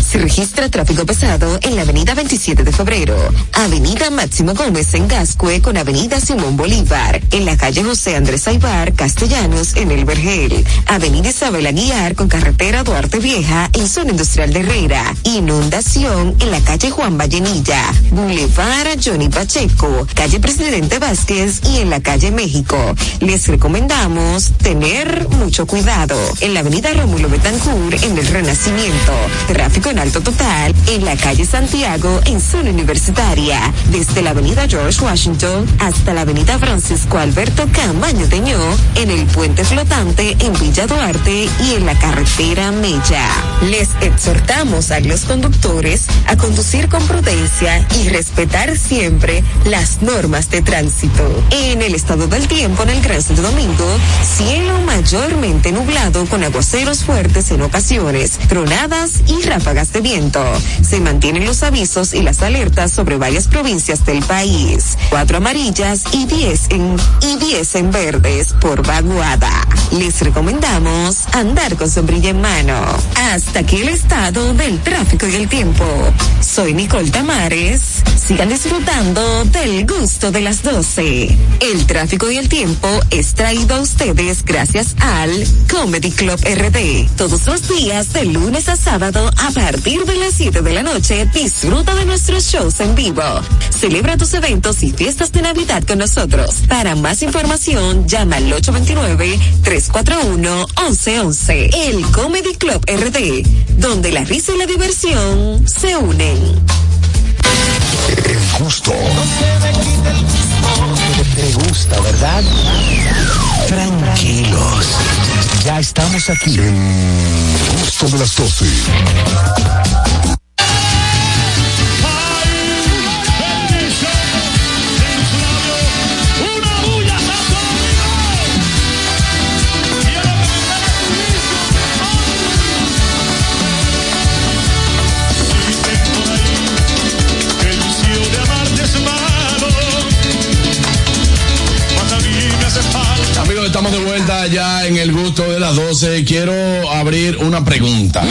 Se registra tráfico pesado en la avenida 27 de febrero, avenida Máximo Gómez en Gascue con avenida Simón Bolívar, en la calle José Andrés Aibar, Castellanos en El Vergel, avenida Isabel Aguiar con carretera Duarte Vieja en zona industrial de Herrera, inundación en la calle Juan Vallenilla, Boulevard Johnny Pacheco, calle Presidente Vázquez y en la calle México. Les recomendamos tener mucho cuidado en la avenida Rómulo Betancourt en el Renacimiento, tráfico en Salto Total en la calle Santiago en zona universitaria, desde la avenida George Washington hasta la avenida Francisco Alberto Camaño Teñó en el puente flotante en Villa Duarte y en la carretera Mella. Les exhortamos a los conductores a conducir con prudencia y respetar siempre las normas de tránsito. En el estado del tiempo en el Gran Santo Domingo, cielo mayormente nublado con aguaceros fuertes en ocasiones, tronadas y ráfagas de viento. Se mantienen los avisos y las alertas sobre varias provincias del país. Cuatro amarillas y diez en, y diez en verdes por vaguada. Les recomendamos andar con sombrilla en mano. Hasta aquí el estado del tráfico y el tiempo. Soy Nicole Tamares. Sigan disfrutando del gusto de las 12. El tráfico y el tiempo es traído a ustedes gracias al Comedy Club RD. Todos los días de lunes a sábado a partir de las 7 de la noche disfruta de nuestros shows en vivo. Celebra tus eventos y fiestas de Navidad con nosotros. Para más información llama al 829-341-1111. El Comedy Club RD, donde la risa y la diversión se unen. El gusto. Te gusta, ¿verdad? Tranquilos. Ya estamos aquí. El gusto de las 12. El vicio de amarte es malo. Mas a mí me hace falta. Amigos, estamos de vuelta ya en el gusto de las 12. Quiero abrir una pregunta.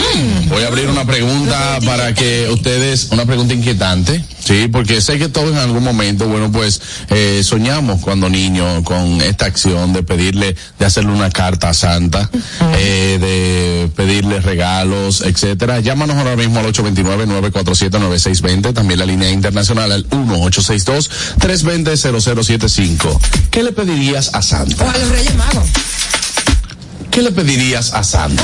Voy a abrir una pregunta para que ustedes, una pregunta inquietante, sí, porque sé que todos en algún momento, bueno, pues eh, soñamos cuando niños con esta acción de pedirle, de hacerle una carta a Santa, eh, de pedirle regalos, etcétera. Llámanos ahora mismo al 829-947-9620, también la línea internacional al 1-862-320-0075. ¿Qué le pedirías a Santa? O a los Reyes Magos. ¿Qué le pedirías a Santa?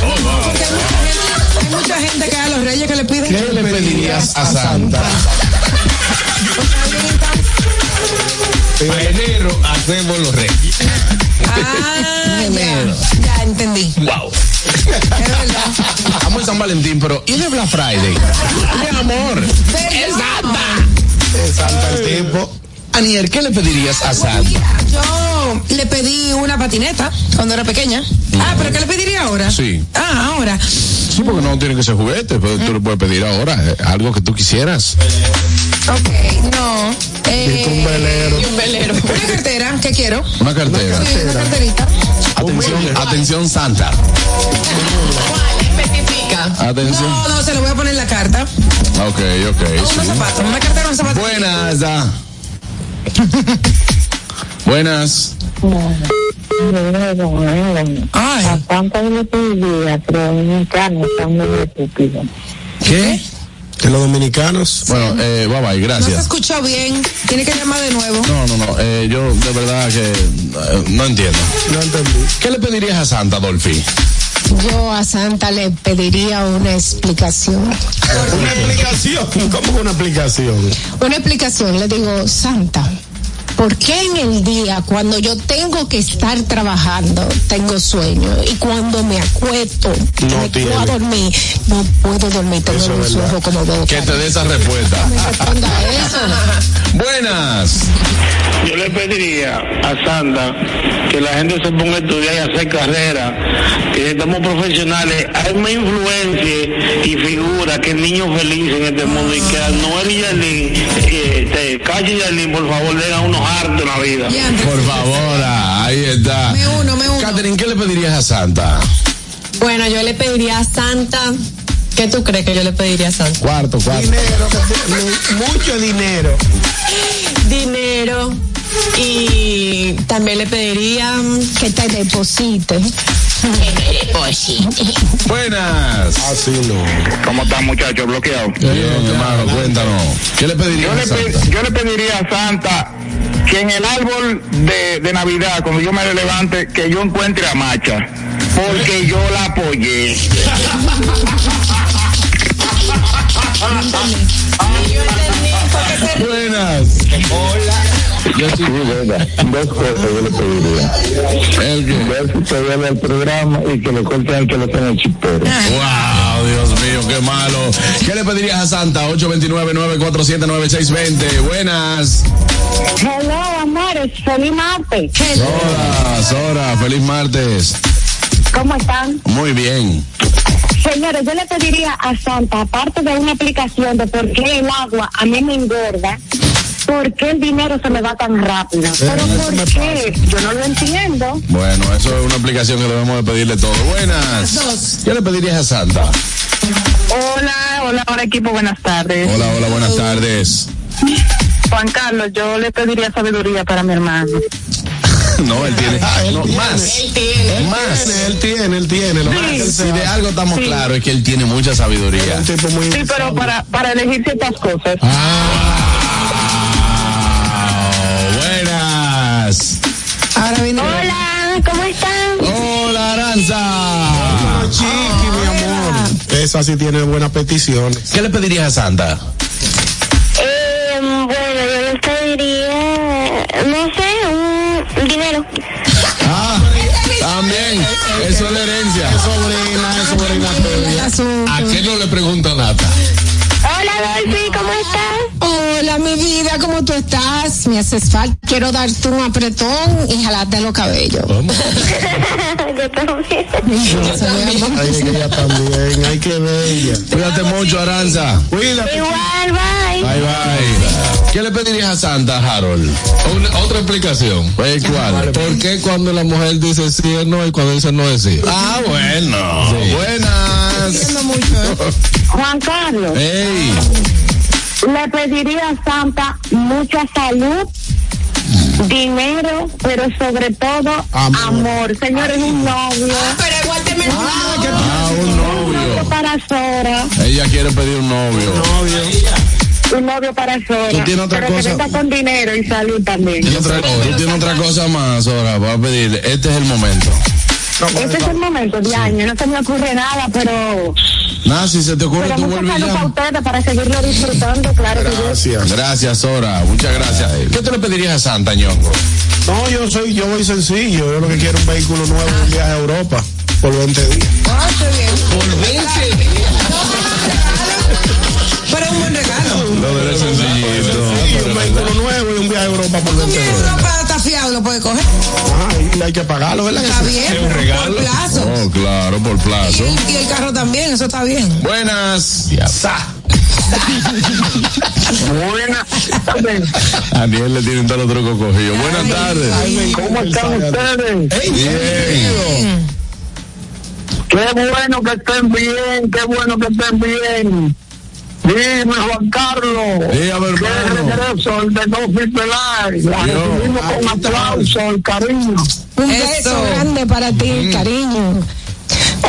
Porque hay mucha gente, hay mucha gente que a los Reyes que le piden. ¿Qué le pedirías a Santa? Enero hacemos los reyes. Ah, ya, ya entendí. Wow. Estamos en San Valentín, pero ¿y de Black Friday? Mi amor. Es Santa. Es Santa el tiempo. Aniel, ¿qué le pedirías a Santa? Yo le pedí una patineta cuando era pequeña. Ah, pero ¿qué le pediría ahora? Sí. Ah, ahora. Sí, porque no tiene que ser juguete, pero tú le puedes pedir ahora eh, algo que tú quisieras. Ok, no. Eh, un velero. y un velero. Una cartera, ¿qué quiero? Una cartera. Sí, una carterita. Atención, atención Santa. Especifica. Atención. No, no, se lo voy a poner en la carta. Ok, ok. Unos sí. zapatos, una cartera, un zapato. Buenas. ah. Buenas. Ay. A Santa le pediría, pero los dominicanos están muy estúpidos. ¿Qué? De los dominicanos. Bueno, eh, bye bye, No se gracias. escuchó bien. Tiene que llamar de nuevo. No, no, no. eh, yo de verdad que eh, no entiendo. No entendí. ¿Qué le pedirías a Santa, Dolphy? Yo a Santa le pediría una explicación. Una explicación. ¿Cómo una explicación? Una explicación, le digo, Santa, ¿por qué en el día, cuando yo tengo que estar trabajando, tengo sueño? Y cuando me acuesto, que No me tiene. dormir, no puedo dormir, tengo Eso es los ojos como dos. Que te dé esa respuesta. Responda eso. [LAUGHS] Buenas. Yo le pediría a Santa que la gente se ponga a estudiar y hacer carrera, que estamos profesionales, hay más influencia y figura que el niño feliz en este mundo y que a Noel y Yarlín, eh, este, Calle y Yarlín, por favor, den a unos hartos en la vida. Por favor, ah, ahí está. Me uno, me uno. Catherine, ¿qué le pedirías a Santa? Bueno, yo le pediría a Santa. ¿Qué tú crees que yo le pediría a Santa? Cuarto, cuarto. Dinero, mucho dinero. Dinero. Y también le pediría que te deposite. Buenas. Así no. ¿Cómo están muchachos? Bloqueados. Bien, hermano, cuéntanos. ¿Qué le pedirías Yo a le, Santa? pe- yo le pediría a Santa que en el árbol de, de Navidad, cuando yo me levante, que yo encuentre a Macha. porque yo la apoyé. Buenas. Yo sí. Dos cosas yo le pediría. El que. Se viene el programa y que le cuenten que lo tengo en chipero. Wow, Dios mío, qué malo. ¿Qué le pedirías a Santa? 829-947-9620. Buenas. Hello, amores, feliz martes. Hola, Sora, feliz martes. ¿Cómo están? Muy bien. Señores, yo le pediría a Santa, aparte de una aplicación de por qué el agua a mí me engorda, ¿por qué el dinero se me va tan rápido? Pero ¿por qué? Yo no lo entiendo. Bueno, eso es una aplicación que debemos de pedirle todo. Buenas. ¿Qué le pedirías a Santa? Hola, hola, hola equipo, buenas tardes. Hola, hola, buenas tardes. Juan Carlos, yo le pediría sabiduría para mi hermano. [LAUGHS] No, él tiene. no, más. Más. Él tiene, él tiene. Lo que él Si sabe. de algo estamos Sí. claros es que él tiene mucha sabiduría. Sí, pero para, para elegir ciertas cosas. Ah, Hola, ¿cómo están? Hola, Aranza. Chiqui, mi amor. Esa sí tiene buenas peticiones. ¿Qué le pedirías a Santa? Eh, bueno, yo les pediría, no sé, un dinero. Ah, también. Eso es de herencia. Sobrina, es sobrina tuya. ¿A qué no le pregunta Nata? Hola, Dolphy. Hola, mi vida, ¿cómo tú estás? Me haces falta. Quiero darte un apretón y jalarte los cabellos. [LAUGHS] yo también. Ay, que ella también. Ay, qué bella. Cuídate mucho, Aranza. Cuídate. Igual, bye. Bye, bye. ¿Qué le pedirías a Santa, Harold? Una- otra explicación. Pues, ¿Cuál? ¿Por qué cuando la mujer dice sí es no y cuando dice no es sí? Ah, bueno. Buenas. [LAUGHS] Juan Carlos, Ey. Le pediría a Santa mucha salud, dinero, pero sobre todo amor. Señores, un novio. Pero igual te me Ah, un novio. para Sora, Ella quiere pedir un novio. un novio para Sora. Tú tienes otra pero cosa. que con dinero y salud también. Tú tienes otra cosa más ahora, voy a pedirle. Este es el momento. Este es el momento de año, no se me ocurre nada, pero, Nada, si se te ocurre, pero tú vuelves para ya. ustedes para seguirlo disfrutando, claro que yo. Gracias. Gracias, Sora. Muchas gracias. ¿Qué te le pedirías a Santa, ñongo? No, yo soy, yo voy sencillo. Yo lo que quiero es un vehículo nuevo, un viaje a Europa por 20 días. Por 20 Pero es un buen regalo. Lo de sencillito. un vehículo nuevo y un viaje a Europa por 20 días. Fiado, lo puede coger. Y hay que pagarlo, ¿verdad? Está bien. Por plazo. Oh, claro, por plazo. Y el carro también, eso está bien. Buenas. Sa. Buenas tardes. A Daniel le tienen todos los trucos cogidos. Buenas tardes. ¿Cómo están ustedes? Bien. Qué bueno que estén bien, qué bueno que estén bien. Dime, Juan Carlos. Dígame, Qué regreso el de Fit Live. La recibimos con aplauso, el cariño. Un beso grande para ti, cariño.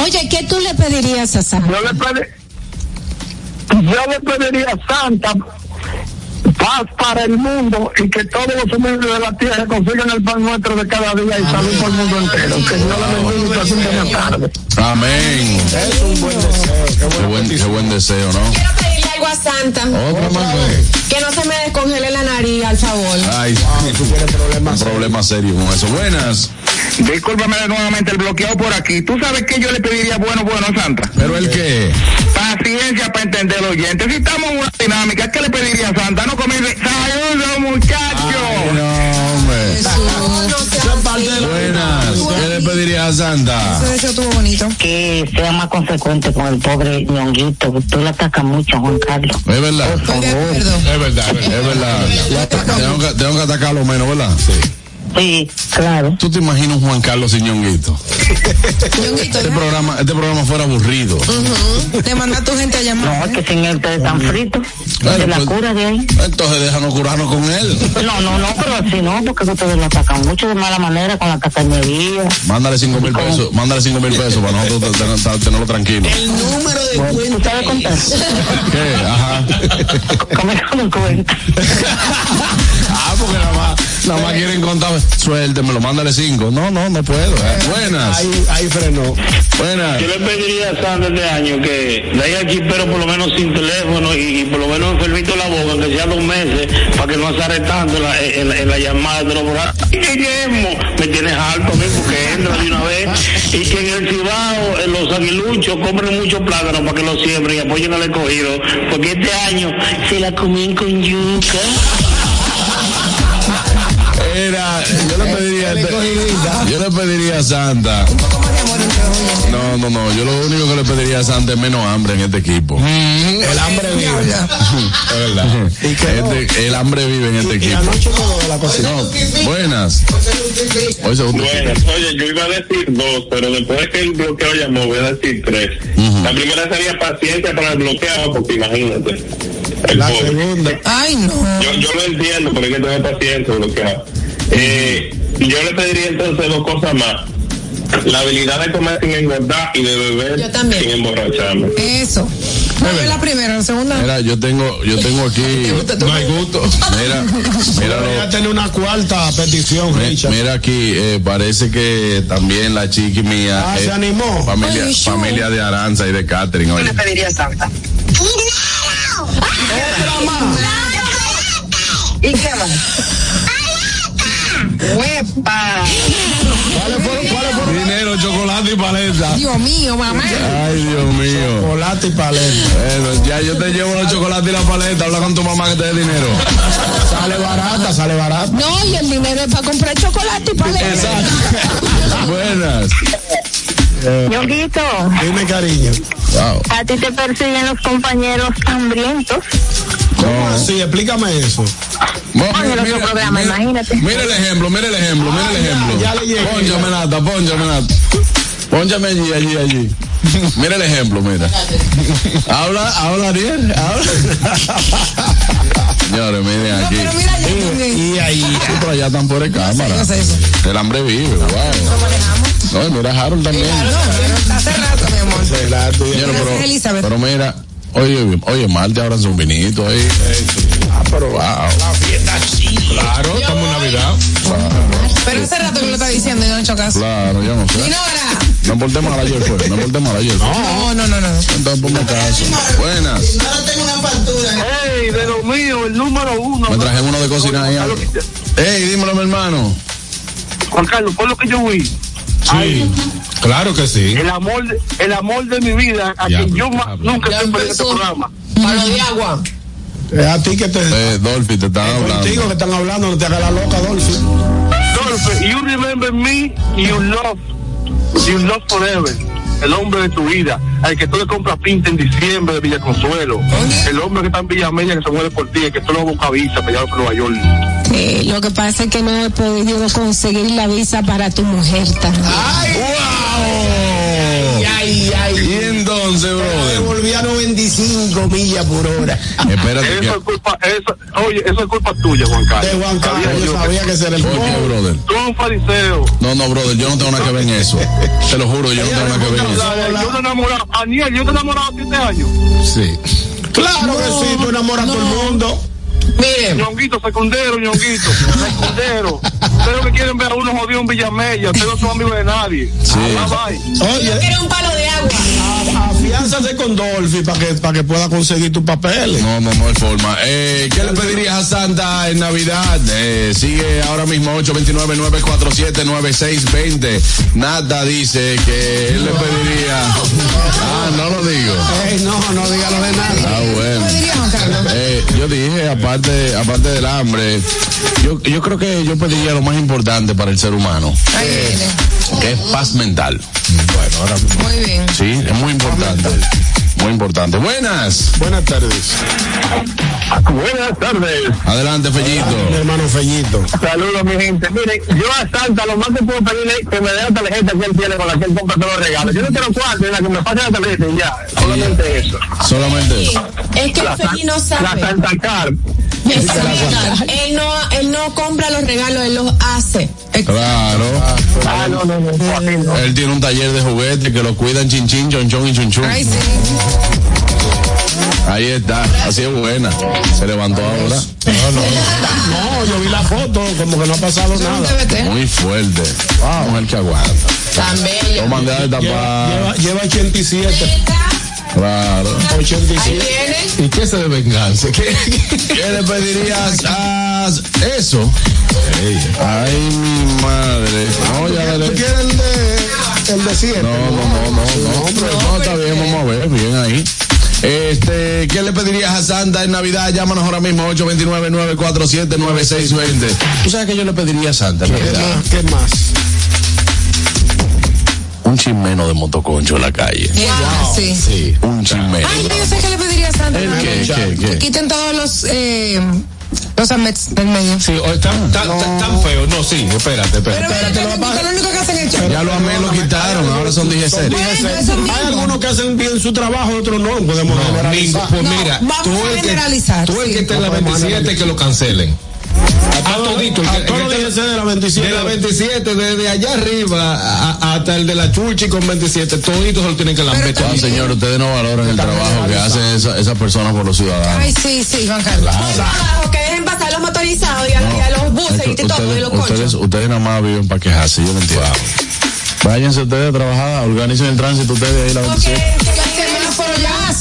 Oye, ¿qué tú le pedirías a Santa? Yo le pedí, yo le pediría a Santa paz para el mundo y que todos los humildes de la tierra consigan el pan nuestro de cada día y salud por el mundo entero. Que Dios le bendiga y buena tarde. Amén. Es un buen deseo. Qué Qué bueno. buen, qué buen deseo, ¿no? Santa. Otra más. güey. Que no se me descongele la nariz, al favor. Ay, Tú tienes problemas. un problema serio con eso. Buenas. Discúlpame nuevamente el bloqueado por aquí. ¿Tú sabes que yo le pediría bueno, bueno, Santa? ¿Pero el qué? Paciencia para entender al oyente. Si estamos en una dinámica, ¿qué le pediría a Santa? No comience. ¡Saludos, muchachos! No, hombre. Buenas. ¿Qué le pedirías a Santa? Estuvo bonito. Que sea más consecuente con el pobre ñonguito. Tú le atacas mucho a Juan Carlos. Es verdad. Es verdad, es verdad. Es verdad. Tengo que, tengo que atacarlo menos, ¿verdad? Sí. Sí, claro. ¿Tú te imaginas un Juan Carlos sin ñonguito? Ñonguito, Este ¿no? programa, este programa fuera aburrido. Te manda a tu gente a No, llamar. es que sin él ustedes están fritos. Bueno, Se la pues- cura de ahí. Entonces déjanos curarnos con él. No, no, no, pero así no, porque ustedes lo atacan mucho de mala manera con la tacañería. Mándale cinco mil pesos, mándale cinco mil pesos para nosotros ten- ten- tenerlo tranquilo. ¿Tú sabes contar? ¿Qué? Ajá. [LAUGHS] Come con cuenta. [LAUGHS] Ah, porque nada más, Nada más quieren contar, suéltemelo, mándale cinco. No, no, no puedo. eh. Buenas. Ahí, ahí frenó. Buenas. Yo le pediría a Sandra este año que de ahí aquí, pero por lo menos sin teléfono y, y por lo menos enfermito la boca, que sea dos meses, para que no azare tanto en la, en, la- en la llamada de los borrachos. Y Guillermo, me tienes alto a mí porque entra de una vez. Y que en el Cibao, en los aguiluchos, compren muchos plátanos para que los siembren y apoyen al escogido. Porque este año se la comían con yuca. Era, yo le pediría, yo le pediría a Santa. No, no, no, yo lo único que le pediría a Santa es menos hambre en este equipo. El hambre vive. [LAUGHS] Es verdad. Este- el hambre vive en este equipo. No, buenas. Hoy se Bueno, oye, yo iba a decir dos, pero después de que el bloqueo llamó, voy a decir tres. La primera sería paciencia para el bloqueado, porque imagínate. El La pobre. segunda. Ay, no. Yo, yo lo entiendo, pero hay que tener paciencia bloqueado. Eh, yo le pediría entonces dos cosas más. La habilidad de comer sin engordar y de beber Yo también. sin emborracharme. Eso. ¿Cuál es la primera? ¿La segunda? Mira, yo tengo, yo tengo aquí. No hay gusto. Mira, mira Debería tener una cuarta petición, Richard. Mira aquí, eh, parece que también la chiqui mía. Ah, se animó. Familia, Ay, familia de Aranza y de Catherine. Oye. pediría Santa? ¿Y qué más? ¡Huepa! Dinero, chocolate y paleta. Dios mío, mamá. Ay, Dios mío. Chocolate y paleta. Bueno, ya yo te llevo los chocolates y la paleta. Habla con tu mamá que te dé dinero. Sale barata, sale barata. No, y el dinero es para comprar chocolate y paleta. Buenas. Ñonguito, Dime, cariño. Wow. a ti te persiguen los compañeros hambrientos. ¿Cómo así? Explícame eso. Oye, el otro programa, imagínate. Mira el ejemplo, mira el ejemplo, mira el ejemplo. ya le llegué. Pónchame nata, pónchame nata. Pónchame allí, allí, allí. Mira el ejemplo, mira. Habla, habla Ariel, habla. Señores, miren aquí. Pero mira, yo Y ahí. Sí, pero allá están por el cámara. yo sé eso. El hambre vive, wow. No, mira Harold también. Hace rato, mi amor. Señores, pero, Gracias, Elizabeth. pero mira, oye, oye, Marte ahora es un vinito ahí. Ah, pero wow. La fiesta sí. Claro, estamos en Navidad. Pero hace rato que lo está diciendo y no he hecho caso. Claro, yo no sé. Ignora. No porté mal ayer fue, no porté mal ayer. No, no, no, no. Entonces ponme caso. Buenas. ¡Ey, de lo mío, el número uno! Me traje uno de cocina ahí. Ey, dímelo, mi hermano. Juan Carlos, por lo que yo vi, Sí, claro que sí. el amor, el amor de mi vida, a Ya, quien yo ma- nunca Ya estoy en este programa. Palo de agua. Es a ti que te. Eh, Dolphy, te están Contigo hablando. que están hablando, no te hagas la loca, Dolphy. Dolphy, you remember me, you love, you love forever. El hombre de tu vida, al que tú le compras pinta en diciembre de Villa Consuelo. El hombre que está en Villa Mella que se muere por ti, el que tú lo buscas visa para allá para Nueva York. Eh, lo que pasa es que no he podido conseguir la visa para tu mujer también. ¡Wow! Ay, ay. Y entonces, Me brother. volví a 95 millas por hora. Espérate que. Eso es culpa, eso, oye, eso es culpa tuya, Juan Carlos. De Juan Carlos, Sabía yo yo sabía que era el ¿Por qué, brother? Tú eres un fariseo. No, no, brother, yo no tengo nada que ver en eso. Te lo juro, yo no tengo nada que ver en eso. Yo te he enamorado, Aniel, yo te he enamorado a años. Sí. Claro que sí, tú enamoras a todo el mundo. Mire, Ñonguito, secundero, ñonguito, secundero. Ustedes que quieren ver a uno jodido en Villamella, ustedes no son amigos de nadie. Sí. Ah, bye. Oye, quiero un palo de agua. a- afiánzate con Dolphy para que, para que pueda conseguir tus papeles. No, no, no hay forma. Eh, ¿Qué le pedirías a Santa en Navidad? Eh, sigue ahora mismo 829-947-9620. Nata dice que él le pediría. Ah, no lo digo. No, no diga lo de nada. Ah, bueno. Eh, yo dije, aparte, aparte del hambre, yo, yo creo que yo pediría lo más importante para el ser humano, Ahí viene. que es paz mental. Muy bien. Sí, es muy importante. Muy importante. Buenas. Buenas tardes. Buenas tardes. Adelante, Fellito. Mi hermano Fellito. Saludos, mi gente. Miren, yo a Santa lo más que puedo pedirle es que me dé la tarjeta que él tiene con la que él compra todos los regalos. Yo no quiero cuarto, la que me pase la tarjeta y ya. Solamente eso. Solamente eso. Es que el no La sabe. Santa Car. Él no, él no compra los regalos, él los hace. Claro. Ah, no, no, no. así no. Él tiene un taller de juguetes que lo cuidan chinchín, chonchón y chunchún. Ay, sí. Ahí está, así es buena. Se levantó ahora. No, no. No, yo vi la foto, como que no ha pasado nada. Muy fuerte. Wow. Mujer que aguanta. También. Lo mandé a Lleva, destapar. lleva 87. Claro. 87. ¿Y qué se de venganza? ¿Qué, qué le pedirías a eso? Ay, mi madre. No, ya dale. ¿Tú quieres de, el de 7? No, no, no, no, no. No, está bien, vamos a ver, bien ahí. Este, ¿qué le pedirías a Santa en Navidad? Llámanos ahora mismo 829-947-9620. ¿Tú sabes qué yo le pediría a Santa en ¿Qué Navidad? más? ¿Qué más? Un chismeno de motoconcho en la calle. Wow. Sí. Sí, un chismeno. Ay, yo sé que le pediría a Santa. ¿El qué? ¿Qué? Que ¿Qué? quiten todos los, eh, los amets del medio. Sí, o tan, tan, tan, tan feo. No, sí, espérate, Pero espérate. mira, que es lo único que hacen es. Ya los amé lo quitaron, ahora son mismo. Hay algunos que hacen bien su trabajo, otros no. Podemos No, generalizar. ningún- pues No, mira, vamos tú a el que, generalizar, tú el sí. que está en la No podemos 27 que lo cancelen. A todito, el que- A el todos que los está- DGC de la 27. De la 27, desde allá arriba a- hasta el de la Chuchi con 27, toditos se lo tienen que lamber. Ah, señor, ustedes no valoran el trabajo que hacen esa- esas personas por los ciudadanos. Ay, sí, sí, Juan Carlos. Abajo, motorizados y a, y a los buses Es que y todo, y ustedes, los ustedes, conchos. ustedes nada más viven para quejarse, yo lo entiendo. Váyanse ustedes a trabajar, organicen el tránsito ustedes ahí la 27.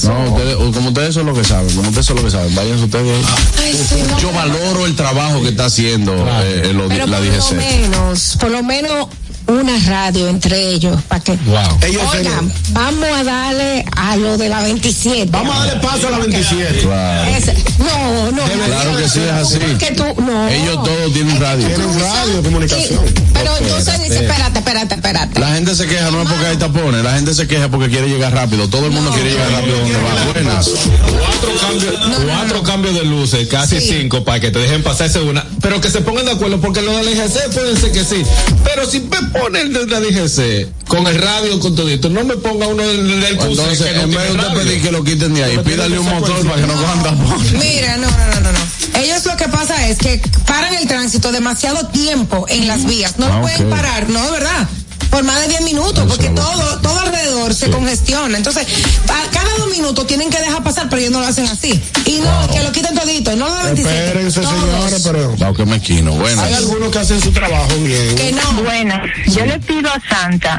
No, ustedes, como ustedes son los que saben, como ustedes son los que saben, váyanse ustedes ahí. Ay, sí, no. Yo valoro el trabajo que está haciendo eh, eh, lo- Pero la por lo DGC. menos, por lo menos una radio entre ellos, para que. Wow. Ellos Oiga, tienen- vamos a darle a lo de la 27. Vamos a darle paso a la 27. Claro. No, no. Claro que sí, es así. Que tú, no. Ellos todos tienen radio. Tienen radio, comunicación. Sí, pero entonces dice, espérate, espérate, espérate. La gente se queja no es porque hay tapones, la gente se queja porque quiere llegar rápido. Todo el mundo quiere llegar rápido donde va. Buenas. Cuatro cambios, cuatro cambios de luces, casi Sí. cinco, para que te dejen pasarse una. Pero que se pongan de acuerdo, porque lo del IGC pueden ser que sí. Pero si me ponen el de la IGC con el radio, con todo esto, no me ponga uno del, del QC Entonces, que no en vez de usted pedir que lo quiten de ahí, pídale un motor para que no cojan tapones. Mira, no, no, no, no, no. Ellos lo que pasa es que paran el tránsito demasiado tiempo en las vías. No Ah, lo pueden ok. parar, ¿no? ¿Verdad? Por más de 10 minutos, porque todo, todo alrededor se congestiona. Entonces, a cada dos minutos tienen que dejar pasar, pero ellos no lo hacen así. Y no, que lo quiten todito, no lo 27. Espérense, señores, pero. Wow, qué mezquino. Buenas. Hay algunos que hacen su trabajo bien. Que no. Bueno, yo le pido a Santa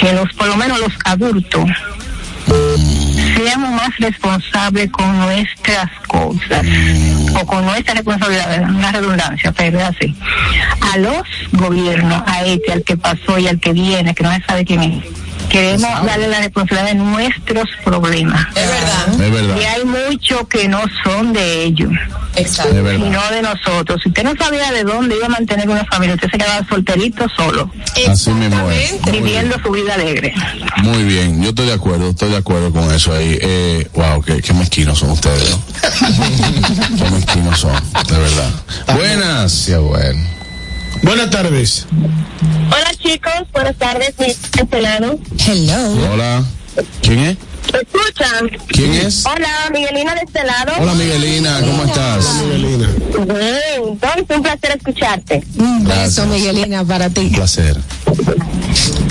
que los, por lo menos los adultos, seamos más responsables con nuestras cosas o con nuestra responsabilidad, una redundancia, pero así. A los gobiernos, a este, al que pasó y al que viene, que no se sabe quién es, queremos darle la responsabilidad de nuestros problemas. Es verdad. Es verdad. Y hay muchos que no son de ellos Exacto. Verdad. sino de nosotros. Si usted no sabía de dónde iba a mantener una familia, usted se quedaba solterito solo, Así mismo es. Viviendo su vida alegre. Muy bien, yo estoy de acuerdo, estoy de acuerdo con eso ahí. Eh, wow, qué, qué mezquinos son ustedes. ¿no? [LAUGHS] qué mezquinos son, de verdad. Buenas. Ya, bueno. Buenas tardes. Hola chicos, buenas tardes, mi estelano. Hello. Hola. ¿Quién es? ¿Me escuchan? ¿Quién es? Hola, Miguelina de este lado. Hola Miguelina, ¿cómo estás? Miguelina. Bien, entonces un placer escucharte. Un beso, Gracias. Miguelina, para ti. Un placer.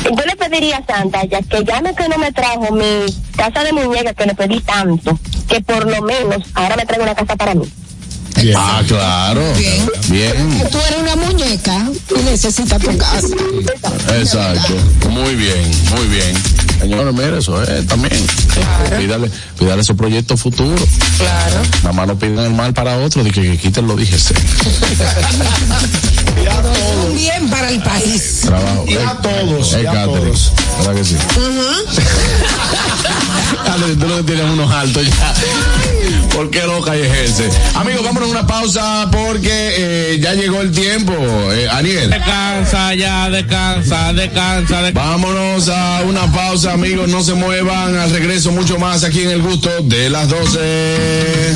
Yo le pediría a Santa, ya que ya no que no me trajo mi casa de muñeca que le pedí tanto, que por lo menos ahora me traiga una casa para mí. Ah, claro. Bien. Bien. Tú eres una muñeca y necesitas tu casa. Exacto. Muy bien, muy bien. Señor, mire eso, eh, también. Pídale, pídale esos proyectos futuros. Claro. Nada más no pidan el mal para otro, de que, que quiten lo dijese. Un bien para el país. Trabajo. Y a todos, Eh, y a Catherine, todos. ¿Verdad que sí? [LAUGHS] Dale, tú lo que tienes unos altos ya. ¿Por qué loca y ejerce? Amigos, vámonos a una pausa porque eh, ya llegó el tiempo. Eh, Aniel. Descansa ya, descansa, descansa, descansa. Vámonos a una pausa, amigos. No se muevan. Al regreso, mucho más aquí en el gusto de las 12.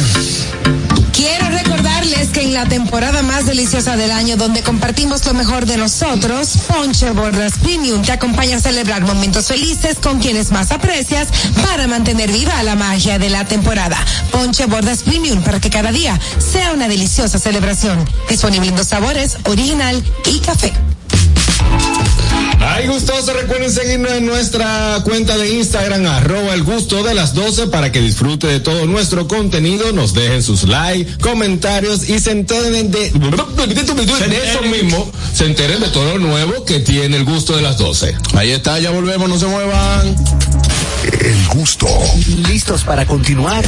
Que en la temporada más deliciosa del año, donde compartimos lo mejor de nosotros, Ponche Bordas Premium te acompaña a celebrar momentos felices con quienes más aprecias para mantener viva la magia de la temporada. Ponche Bordas Premium para que cada día sea una deliciosa celebración. Disponible en dos sabores, original y café. Hay gustosos, recuerden seguirnos en nuestra cuenta de Instagram, arroba el gusto de las 12 para que disfrute de todo nuestro contenido, nos dejen sus likes, comentarios y se enteren de, de eso mismo, se enteren de todo lo nuevo que tiene el gusto de las 12. Ahí está, ya volvemos, no se muevan. El gusto. ¿Listos para continuar?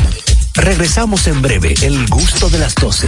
Regresamos en breve, el gusto de las 12.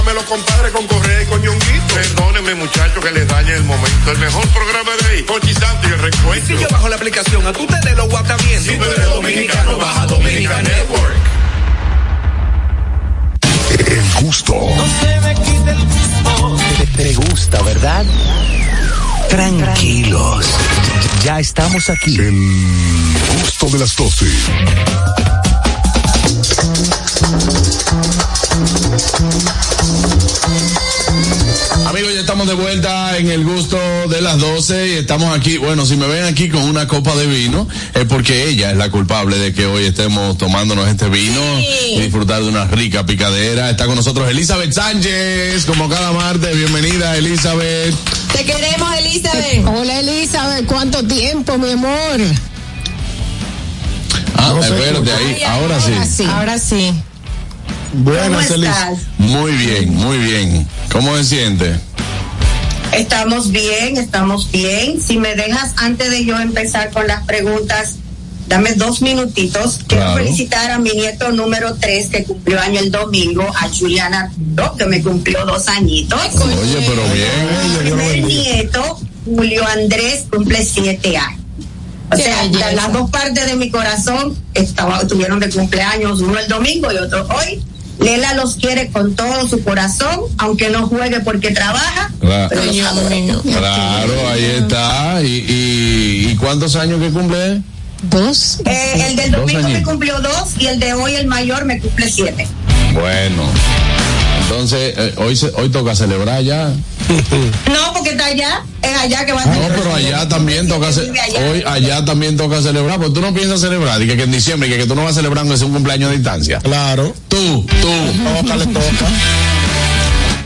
de los compadres con Correa y con Ñonguito. Perdónenme, muchachos, que les dañe el momento. El mejor programa de ahí, Pochi Santo y el recuento. Si yo bajo la aplicación, a tú te de los guatamientos. Si tú eres dominicano, baja Dominica Network. El gusto. No se me quite el gusto. Te, te gusta, ¿verdad? Tranquilos. Ya estamos aquí. El gusto de las 12. Amigos, ya estamos de vuelta en el gusto de las 12 y estamos aquí, bueno, si me ven aquí con una copa de vino, es porque ella es la culpable de que hoy estemos tomándonos este vino y disfrutar de una rica picadera. Está con nosotros Elizabeth Sánchez, como cada martes. Bienvenida, Elizabeth. Te queremos, Elizabeth. Hola Elizabeth, ¿cuánto tiempo, mi amor? Ah, espérate ahí, ahora sí. Ahora sí. Buenas, ¿Cómo estás? Muy bien, muy bien. ¿Cómo se siente? Estamos bien, estamos bien. Si me dejas, antes de yo empezar con las preguntas, dame dos minutitos. Quiero Claro. felicitar a mi nieto número tres, que cumplió año el domingo, a Juliana, que me cumplió dos añitos. Oye, pero bien. Mi primer nieto, Julio Andrés, cumple siete años. O Qué sea, belleza. las dos partes de mi corazón estaba, tuvieron de cumpleaños, uno el domingo y otro hoy. Lela los quiere con todo su corazón, aunque no juegue porque trabaja. Claro, pero los adora. claro ahí está. ¿Y, y, y cuántos años que cumple? Dos. Eh, el del domingo me cumplió dos y el de hoy, el mayor, me cumple siete. Bueno. Entonces, eh, hoy, se- hoy toca celebrar ya. [LAUGHS] No, porque está allá, es allá que va a No, pero allá también toca allá. hoy allá también toca celebrar, porque tú no piensas celebrar, y que, que en diciembre, que, que tú no vas celebrando es un cumpleaños a distancia. Claro. Tú, tú. Toca, le toca.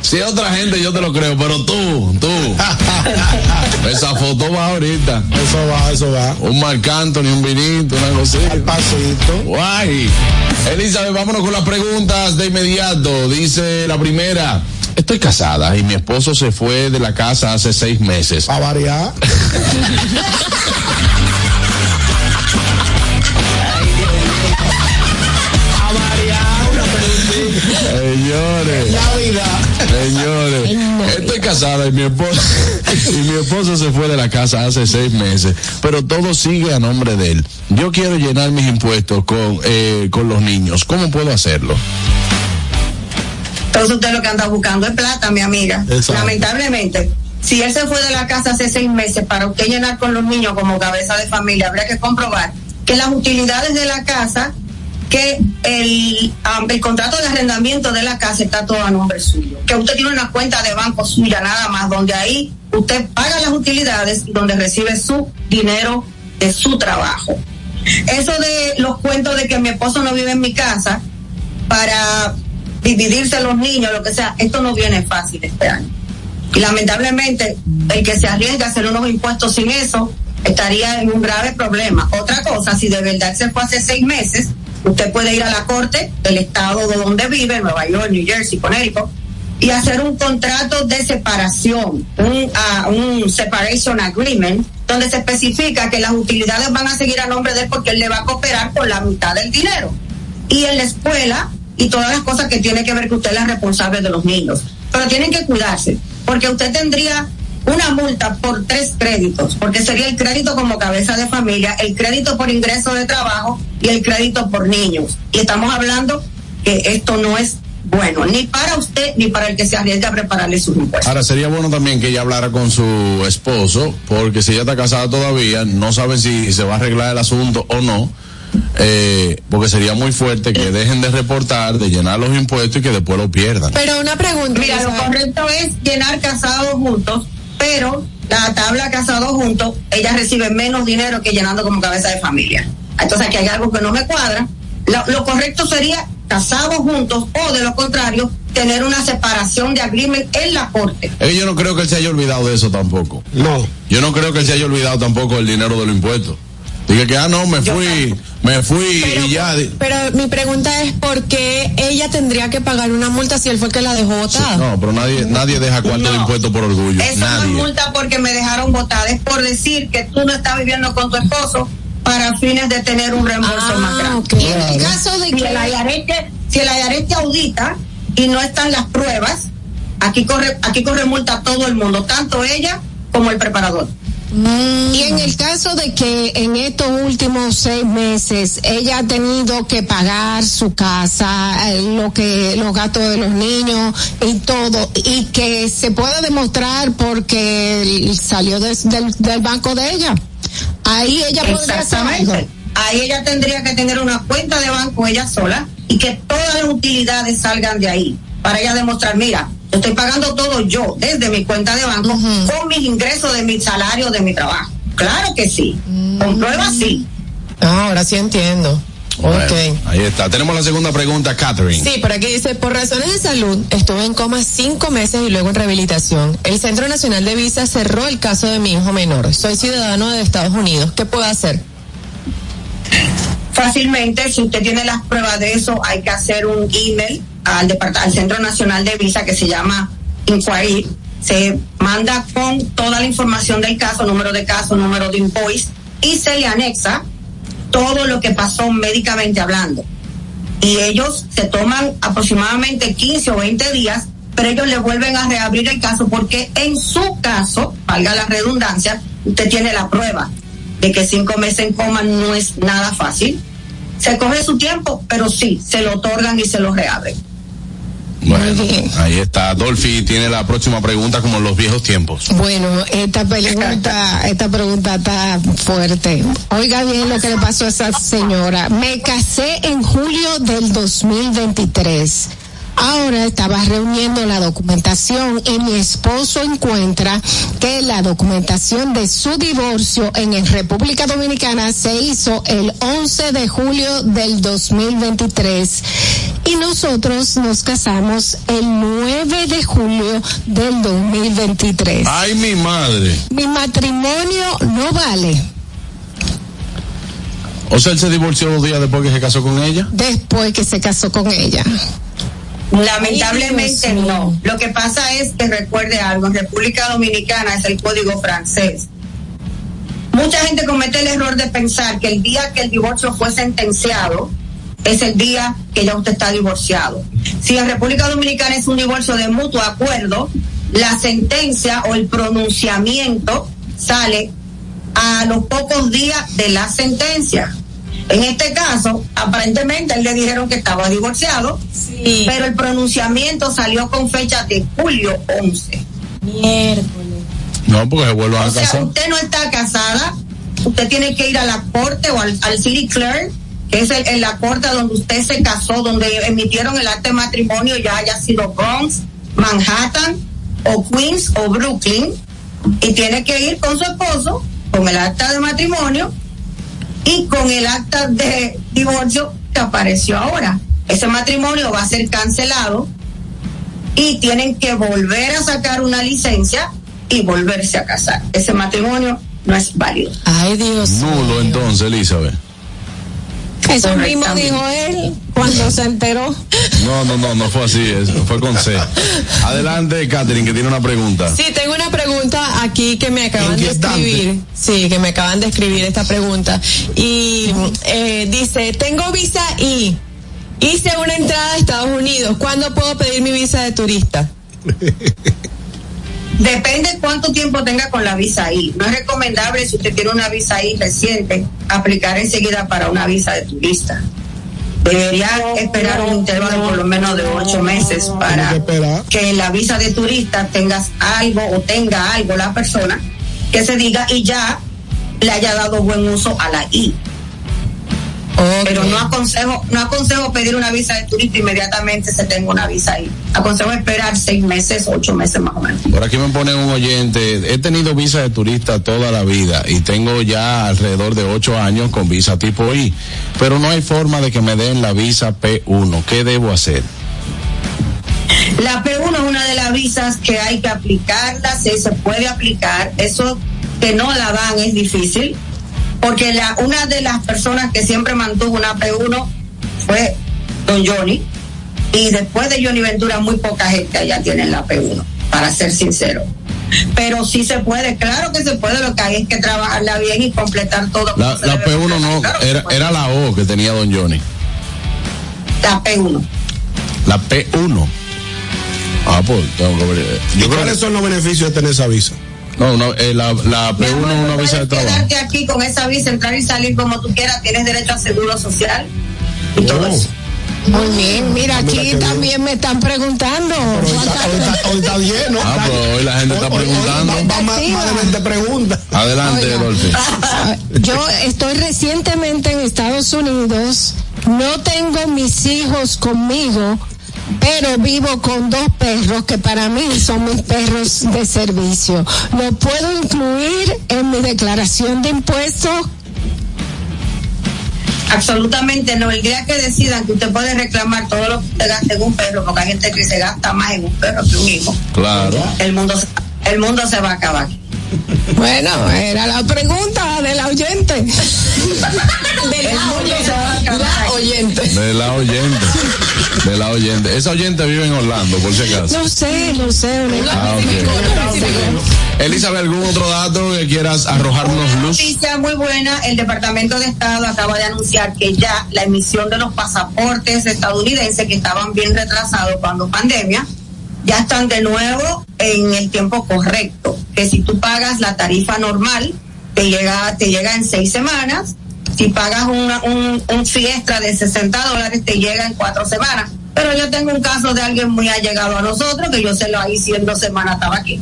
Si es otra gente yo te lo creo, pero tú, tú. [LAUGHS] Esa foto va ahorita. Eso va, eso va. Un Marc Anthony, un vinito, una cosita. Al pasito. Guay. Elizabeth, vámonos con las preguntas de inmediato. Dice la primera. Estoy casada y mi esposo se fue de la casa hace seis meses. A variar. [LAUGHS] Señores. La vida. Señores, estoy casada y mi esposo y mi esposo se fue de la casa hace seis meses, pero todo sigue a nombre de él. Yo quiero llenar mis impuestos con eh, con los niños. ¿Cómo puedo hacerlo? Entonces usted lo que anda buscando es plata, mi amiga. Exacto. Lamentablemente. si él se fue de la casa hace seis meses para usted llenar con los niños como cabeza de familia, habría que comprobar que las utilidades de la casa, que el, um, el contrato de arrendamiento de la casa está todo a nombre suyo, que usted tiene una cuenta de banco suya nada más, donde ahí usted paga las utilidades y donde recibe su dinero de su trabajo. Eso de los cuentos de que mi esposo no vive en mi casa para dividirse los niños, lo que sea, esto no viene fácil este año. Y lamentablemente, el que se arriesga a hacer unos impuestos sin eso, estaría en un grave problema. Otra cosa, si de verdad se fue hace seis meses, usted puede ir a la corte del estado de donde vive, Nueva York, New Jersey, Connecticut, y hacer un contrato de separación, un, ah, un separation agreement, donde se especifica que las utilidades van a seguir a nombre de él porque él le va a cooperar con la mitad del dinero. Y en la escuela y todas las cosas que tiene que ver que usted es la responsable de los niños. Pero tienen que cuidarse, porque usted tendría una multa por tres créditos, porque sería el crédito como cabeza de familia, el crédito por ingreso de trabajo y el crédito por niños. Y estamos hablando que esto no es bueno, ni para usted ni para el que se arriesga a prepararle sus impuestos. Ahora sería bueno también que ella hablara con su esposo, porque si ella está casada todavía, no sabe si se va a arreglar el asunto o no. Eh, porque sería muy fuerte que dejen de reportar, de llenar los impuestos y que después lo pierdan. Pero una pregunta. Mira, lo correcto es llenar casados juntos, pero la tabla casados juntos, ella recibe menos dinero que llenando como cabeza de familia. Entonces aquí hay algo que no me cuadra. Lo, lo correcto sería casados juntos o de lo contrario, tener una separación de agreement en la corte. Yo no creo que él se haya olvidado de eso tampoco. No. Yo no creo que él se haya olvidado tampoco del dinero de los impuestos. Dije que, ah, no, me fui, me fui y ya. Pero mi pregunta es por qué ella tendría que pagar una multa si él fue el que la dejó botada. No, pero nadie, nadie deja cuarto de impuestos por orgullo. Eso no es multa porque me dejaron votada, es por decir que tú no estás viviendo con tu esposo para fines de tener un reembolso más grande. Y en el caso de si que- el IRS te- si el IRS te audita y no están las pruebas, aquí corre, aquí corre multa a todo el mundo, tanto ella como el preparador. Y en el caso de que en estos últimos seis meses ella ha tenido que pagar su casa, eh, lo que los gastos de los niños y todo, y que se pueda demostrar porque salió del, del banco de ella, ahí ella podría hacer. Ahí ella tendría que tener una cuenta de banco ella sola y que todas las utilidades salgan de ahí para ella demostrar, mira, estoy pagando todo yo desde mi cuenta de banco con mis ingresos de mi salario de mi trabajo. Claro que sí. Con pruebas sí. Ah, ahora sí entiendo. Bueno, Ahí está. Tenemos la segunda pregunta, Catherine. Sí, por aquí dice, por razones de salud, estuve en coma cinco meses y luego en rehabilitación. El Centro Nacional de Visa cerró el caso de mi hijo menor. Soy ciudadano de Estados Unidos. ¿Qué puedo hacer? Fácilmente, si usted tiene las pruebas de eso, hay que hacer un email al, al Centro Nacional de Visa que se llama Inquiry. Se manda con toda la información del caso, número de caso, número de invoice, y se le anexa todo lo que pasó médicamente hablando. Y ellos se toman aproximadamente 15 o 20 días, pero ellos le vuelven a reabrir el caso porque en su caso, valga la redundancia, usted tiene la prueba de que cinco meses en coma no es nada fácil. Se coge su tiempo, pero sí, se lo otorgan y se lo reabren. Bueno, ahí está. Dolphy tiene la próxima pregunta como en los viejos tiempos. Bueno, esta pregunta, esta pregunta está fuerte. Oiga bien lo que le pasó a esa señora. Me casé en julio del 2023. Ahora estaba reuniendo la documentación y mi esposo encuentra que la documentación de su divorcio en República Dominicana se hizo el 11 de julio del 2023 y nosotros nos casamos el 9 de julio del 2023. Ay, mi madre. Mi matrimonio no vale. O sea, él se divorció dos días después que se casó con ella. Después que se casó con ella. Lamentablemente no. Lo que pasa es que recuerde algo, en República Dominicana es el código francés. Mucha gente comete el error de pensar que el día que el divorcio fue sentenciado es el día que ya usted está divorciado. Si en República Dominicana es un divorcio de mutuo acuerdo, la sentencia o el pronunciamiento sale a los pocos días de la sentencia. En este caso, aparentemente él le dijeron que estaba divorciado, pero el pronunciamiento salió con fecha de julio 11. Miércoles. No, porque se vuelvan O a sea, casar. usted no está casada, usted tiene que ir a la corte o al, al city clerk, que es el, en la corte donde usted se casó, donde emitieron el acta de matrimonio, ya haya sido Bronx, Manhattan, o Queens, o Brooklyn, y tiene que ir con su esposo, con el acta de matrimonio y con el acta de divorcio que apareció ahora. Ese matrimonio va a ser cancelado y tienen que volver a sacar una licencia y volverse a casar. Ese matrimonio no es válido. Ay, Dios. Nulo entonces, Elizabeth. Eso mismo dijo él cuando se enteró. No, no, no, no fue así, es- fue con C. Adelante, Catherine, que tiene una pregunta. Sí, tengo una pregunta aquí que me acaban de escribir. Sí, que me acaban de escribir esta pregunta. Y eh, dice, tengo visa I. Hice una entrada a Estados Unidos. ¿Cuándo puedo pedir mi visa de turista? [LAUGHS] Depende cuánto tiempo tenga con la visa I. No es recomendable si usted tiene una visa I reciente aplicar enseguida para una visa de turista. Debería esperar un intervalo por lo menos de ocho meses para que en la visa de turista tengas algo o tenga algo la persona que se diga y ya le haya dado buen uso a la I. Pero no aconsejo, no aconsejo pedir una visa de turista inmediatamente se tenga una visa ahí. Aconsejo esperar seis meses, ocho meses más o menos. Por aquí me pone un oyente, he tenido visa de turista toda la vida y tengo ya alrededor de ocho años con visa tipo I, pero no hay forma de que me den la visa P1. ¿Qué debo hacer? La P1 es una de las visas que hay que aplicarla, sí, se puede aplicar. Eso que no la dan es difícil, porque la, una de las personas que siempre mantuvo una P1 fue Don Johnny, y después de Johnny Ventura muy poca gente allá tiene la P1, para ser sincero. Pero sí se puede, claro que se puede, lo que hay es que trabajarla bien y completar todo. La, se la debe. P1 no, era, era la O que tenía Don Johnny. La P1. La P1. Ah, pues tengo que ver. ¿Y Yo creo cuáles son los beneficios de tener esa visa? No, una- eh, la, la P1 es una visa de trabajo. Quedarte aquí con esa visa, entrar y salir como tú quieras, tienes derecho a seguro social y todo eso. Muy bien, mira, aquí también me están preguntando. Hoy está lleno. Ah, pero hoy la gente está preguntando. Va más, más de 20 preguntas. Adelante, Dolphy. [LAUGHS] Yo estoy recientemente en Estados Unidos, no tengo mis hijos conmigo, pero vivo con dos perros que para mí son mis perros de servicio. ¿Lo puedo incluir en mi declaración de impuestos? Absolutamente no. El día que decidan que usted puede reclamar todo lo que usted gaste en un perro, porque hay gente que se gasta más en un perro que un hijo, Claro. el mundo, el mundo se va a acabar. Bueno, era la pregunta de la oyente. Acabar. La oyente. De la oyente. De la oyente. Esa oyente vive en Orlando, por si acaso. No sé, no sé. Ah. Elizabeth, ¿algún otro dato que quieras arrojarnos Una luz? noticia muy buena, el Departamento de Estado acaba de anunciar que ya la emisión de los pasaportes estadounidenses que estaban bien retrasados cuando pandemia, ya están de nuevo en el tiempo correcto. Que si tú pagas la tarifa normal, te llega, te llega en seis semanas. Si pagas una- un, un fiesta de 60 dólares, te llega en cuatro semanas. Pero yo tengo un caso de alguien muy allegado a nosotros, que yo se lo hice en dos semanas, estaba aquí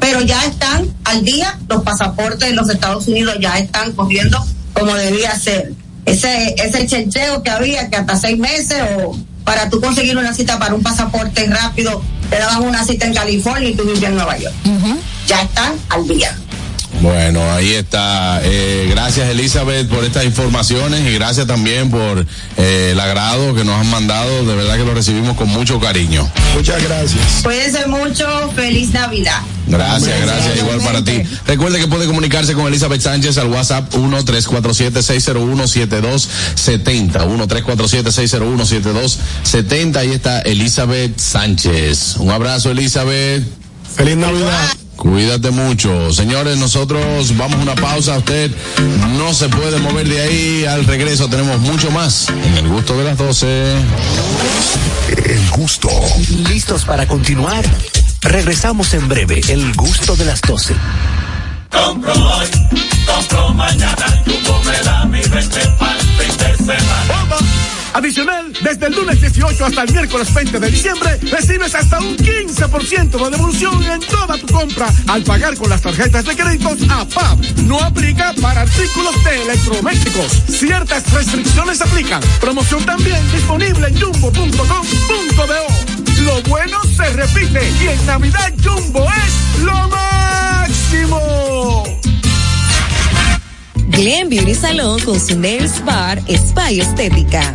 pero ya están al día, los pasaportes de los Estados Unidos ya están corriendo como debía ser. Ese, ese chencheo que había, que hasta seis meses o para tú conseguir una cita para un pasaporte rápido, te daban una cita en California y tú vivías en Nueva York. Ya están al día. Bueno, ahí está. Eh, gracias Elizabeth por estas informaciones y gracias también por eh, el agrado que nos han mandado. De verdad que lo recibimos con mucho cariño. Muchas gracias. Cuídense mucho, feliz Navidad. Gracias, gracias. Igual para ti. Recuerde que puede comunicarse con Elizabeth Sánchez al WhatsApp 1-347-601-7270. 1-347-601-7270. Ahí está Elizabeth Sánchez. Un abrazo, Elizabeth. Feliz Navidad. Cuídate mucho. Señores, nosotros vamos a una pausa. Usted no se puede mover de ahí. Al regreso tenemos mucho más en el gusto de las 12. El gusto. ¿Listos para continuar? Regresamos en breve. El gusto de las 12. Compro hoy, compro mañana, Jumbo me da mi 20 para el fin de semana. Adicional, desde el lunes 18 hasta el miércoles 20 de diciembre, recibes hasta un 15% de devolución en toda tu compra al pagar con las tarjetas de créditos APAP. No aplica para artículos de electrodomésticos. Ciertas restricciones aplican. Promoción también disponible en jumbo.com.do. Lo bueno se repite y en Navidad Jumbo es lo máximo. Glen Beauty Salon con su Nails Bar Spa Estética.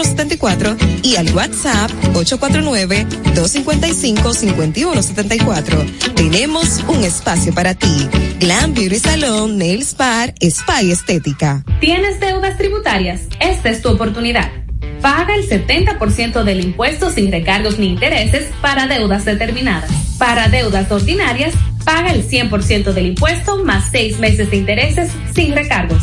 809-333-5174 y al WhatsApp 849-255-5174. Tenemos un espacio para ti. Glam Beauty Salon, Nails Bar, Spa y Estética. ¿Tienes deudas tributarias? Esta es tu oportunidad. Paga el 70% del impuesto sin recargos ni intereses para deudas determinadas. Para deudas ordinarias, paga el 100% del impuesto más seis meses de intereses sin recargos.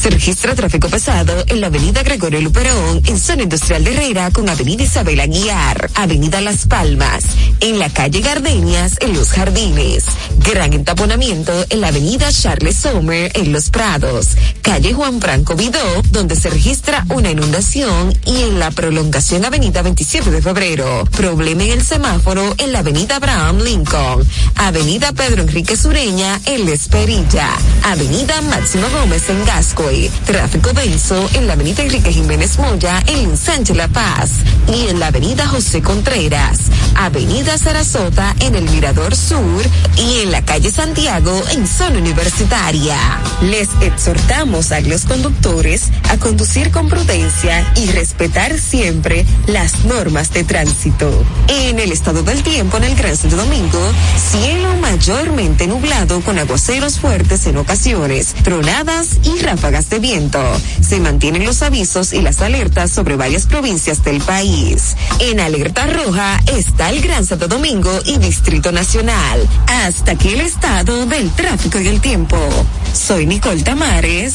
Se registra tráfico pesado en la avenida Gregorio Luperón, en zona industrial de Herrera, con avenida Isabel Aguiar, avenida Las Palmas, en la calle Gardenias, en Los Jardines. Gran entaponamiento en la avenida Charles Sommer, en Los Prados, calle Juan Franco Vidó, donde se registra una inundación, y en la prolongación avenida 27 de febrero. Problema en el semáforo en la avenida Abraham Lincoln, avenida Pedro Enrique Sureña, en La Esperilla, avenida Máximo Gómez en Tráfico denso en la avenida Enrique Jiménez Moya, en Sánchez La Paz, y en la avenida José Contreras, avenida Sarasota en el Mirador Sur, y en la calle Santiago en zona universitaria. Les exhortamos a los conductores a conducir con prudencia y respetar siempre las normas de tránsito. En el estado del tiempo en el Gran Santo Domingo, cielo mayormente nublado con aguaceros fuertes en ocasiones, tronadas y ráfagas de viento. Se mantienen los avisos y las alertas sobre varias provincias del país. En alerta roja está el Gran Santo Domingo y Distrito Nacional. Hasta aquí el estado del tráfico y el tiempo. Soy Nicole Tamares.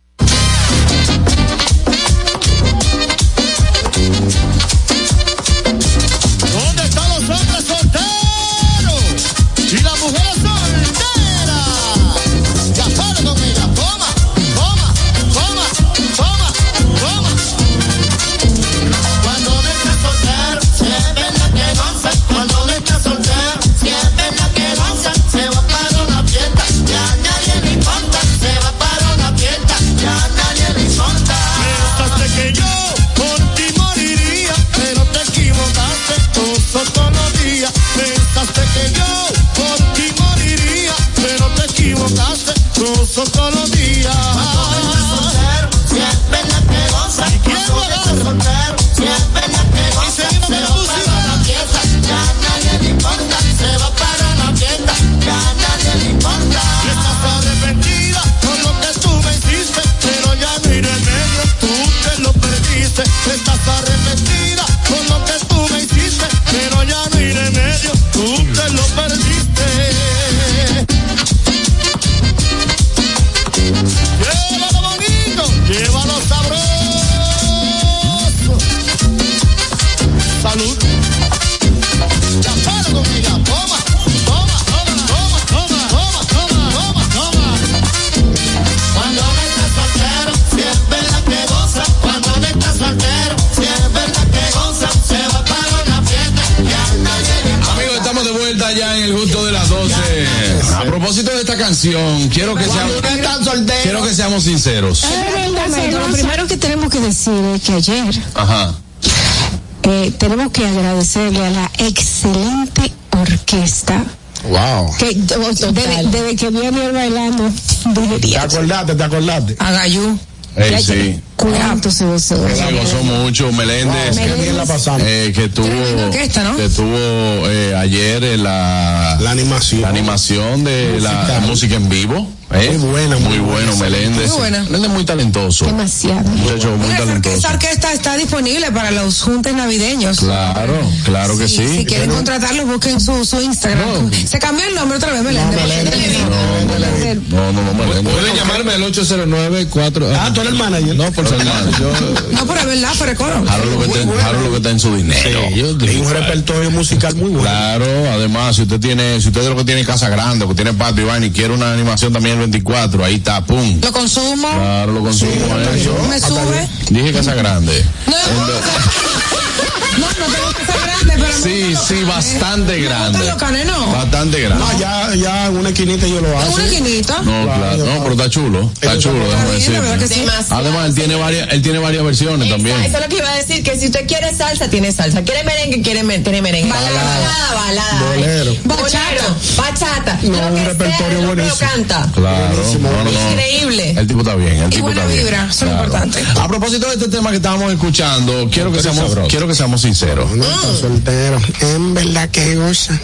Seamos sinceros. Lo primero que tenemos que decir es que ayer Ajá. eh, tenemos que agradecerle a la excelente orquesta Wow. que desde, desde que viene él bailando desde Te día acordaste, te acordaste. a Gayú. Ey, sí. Cuánto se gozó. Se gozó mucho Meléndez, Wow, bien la pasamos. eh, que tuvo, orquesta, ¿no? que tuvo eh, ayer eh, la, La animación. la animación de la música en vivo. Eh. Muy buena, muy, muy bueno Meléndez. Muy buena. Meléndez es muy talentoso. Demasiado. Muchacho muy talentoso. esa orquesta está disponible para los juntes navideños. Claro, claro que sí. Si quieren contratarlos, busquen su, su Instagram. Se cambió el nombre otra vez, Meléndez. No, no, no, Meléndez. Pueden llamarme al 809 4 Ah, tú eres el manager. No, por ser manager. Yo, No, pero es verdad, pero coro. Harold lo que está, Harold lo que está en su dinero. Hay un repertorio musical muy bueno. Claro, además, si usted tiene, si usted es lo que tiene casa grande, o que tiene patio y vaina y quiere una animación también 24, ahí está, pum. Lo consumo, Claro, lo consumo eso. me sube. Dije casa grande. No, no, no tengo que ser grande, pero. Sí, sí, bastante grande. los canes, no. Bastante grande. No, ya, ya en una esquinita yo lo hago. Una esquinita. No, claro, no, pero está chulo, está chulo, déjame. Demasiado. Además, él tiene varias, él tiene varias versiones también. Eso es lo que iba a decir, que si usted quiere salsa, tiene salsa. Quiere merengue, quiere tiene merengue. Balada, balada. Bolero. Bachata. Bachata. No, Lo un que repertorio sea, lo que lo buenísimo. canta. Claro, no, no, no. Increíble. El tipo está bien, el tipo buena está bien. vibra, eso es lo importante. A propósito de este tema que estábamos escuchando, quiero que seamos, quiero que seamos sinceros. No, En verdad que goza. Me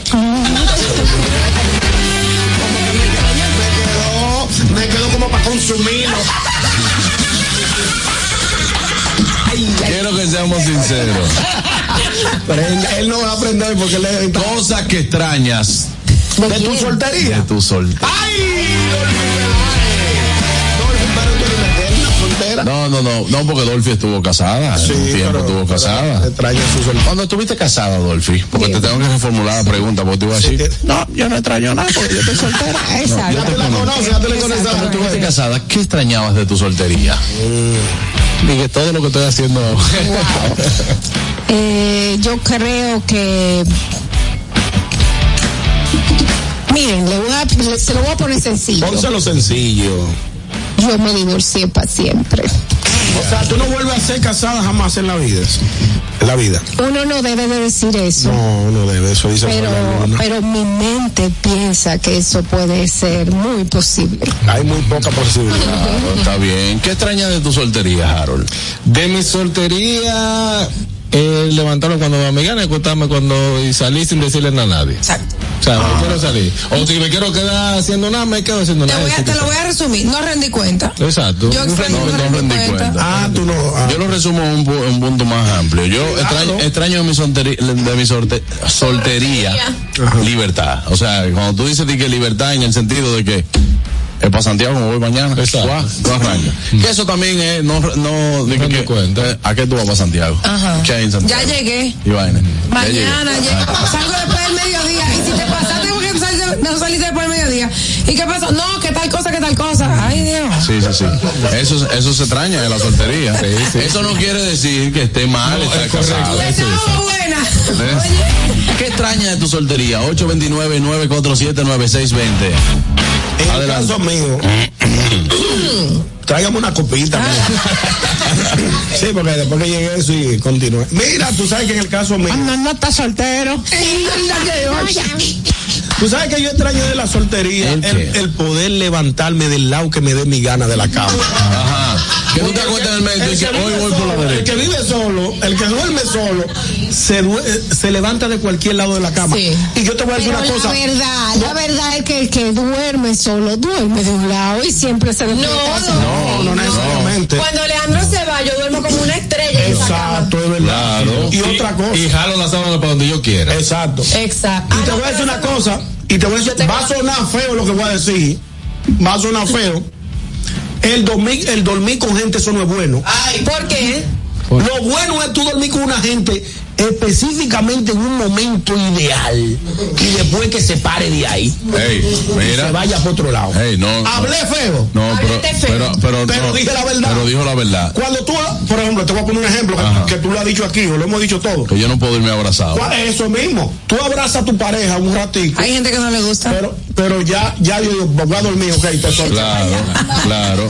quedó, me quedó como para consumirlo. Quiero que seamos sinceros. Pero él, él no va a aprender porque él es Cosas que extrañas de tu soltería. de tu soltería. ¡Ay! No, no, no, no, porque Dolphy estuvo casada. Sí, un tiempo pero- estuvo casada. Te extraña su. Cuando estuviste casada, Dolphy, porque te tengo que reformular la pregunta, porque te iba a decir, no, yo no extraño nada porque yo estoy soltera. [LAUGHS] Exacto. yo Ya te la conozco. conoces, ya tú le conoces. Cuando estuviste casada, ¿qué extrañabas de tu soltería? Mm. Dije, todo lo que estoy haciendo. [LAUGHS] Eh, yo creo que miren, le voy a, le- se lo voy a poner sencillo. Pónselo sencillo. Yo me divorcié para siempre. O sea, tú no vuelves a ser casada jamás en la vida. En la vida. Uno no debe de decir eso. No, no debe, eso dice Pero, pero mi mente piensa que eso puede ser muy posible. Hay muy poca posibilidad. Claro, está bien. ¿Qué extrañas de tu soltería, Harold? de mi soltería, eh, levantarme cuando me gane, acostarme cuando y salir sin decirle nada a nadie. Exacto. O sea, no quiero salir. O si me quiero quedar haciendo nada, me quedo haciendo Te, nada. voy a, Sí, te lo voy a resumir. No rendí cuenta. Exacto. Yo extraño No, no no rendí rendí cuenta. cuenta. Ah, tú no. ah. Yo lo resumo en un, pu- en un punto más amplio. Yo extraño, extraño de mi, solteri- de mi sorte- soltería libertad. O sea, cuando tú dices que libertad en el sentido de que es para Santiago, me voy mañana. Exacto. Tú arrancas. Que eso también es, no, no, de que, que- cuenta. eh, ¿A qué tú vas para Santiago? Ajá. ¿Qué hay en Santiago? Ya llegué. Y vaina. Ya llegué. Mañana llego. Salgo después del mediodía. Y si te pasaste porque saliste- no saliste después del mediodía. ¿Y qué pasó? No, que tal cosa, que tal cosa. Ay, Dios. Sí, sí, sí. Eso, eso se extraña de la soltería. Eso no quiere decir que esté mal estar casado. Estamos buena. ¿Eh? ¿Qué extraña de tu soltería? 829-947-9620. En el caso mío, [CLEARS THROAT] tráigame una copita. [LAUGHS] sí, porque después que llegué eso y continué. Mira, tú sabes que en el caso mío. No, no está soltero. Tú sabes que yo extraño de la soltería ¿El el poder levantarme del lado que me dé mi gana de la cama. Ajá. Que tú te acuestas en el medio y El que que hoy vive por la solo, El que vive solo, el que duerme solo, se, se levanta de cualquier lado de la cama. Sí. Y yo te voy a decir Pero una la cosa. verdad, la verdad es que el que duerme solo duerme de un lado y siempre se despierta. hacia No, no necesariamente. Cuando Alejandro se va, yo duermo como una estrella. Exacto, es verdad. Claro. Y otra cosa. Y jalo la sábana para donde yo quiera. Exacto. Exacto. Y te voy no, a decir una no- cosa, y te voy a decir, va a sonar feo lo que voy a decir, va a sonar [LAUGHS] feo. El dormir, el dormir con gente, eso no es bueno. ¿Por qué? Lo bueno es tú dormir con una gente específicamente en un momento ideal y después que se pare de ahí. Ey, Y mira. se vaya por otro lado. No. Hablé feo. No, pero, feo. pero, pero, Pero no, dije la verdad. Pero dijo la verdad. Cuando tú, por ejemplo, te voy a poner un ejemplo que, que tú lo has dicho aquí, o lo hemos dicho todo. Que yo no puedo irme abrazado. ¿Cuál es eso mismo? Tú abrazas a tu pareja un ratito. Hay gente que no le gusta. Pero, pero ya, ya yo digo, voy a dormir, ok, te suelto. Claro, claro.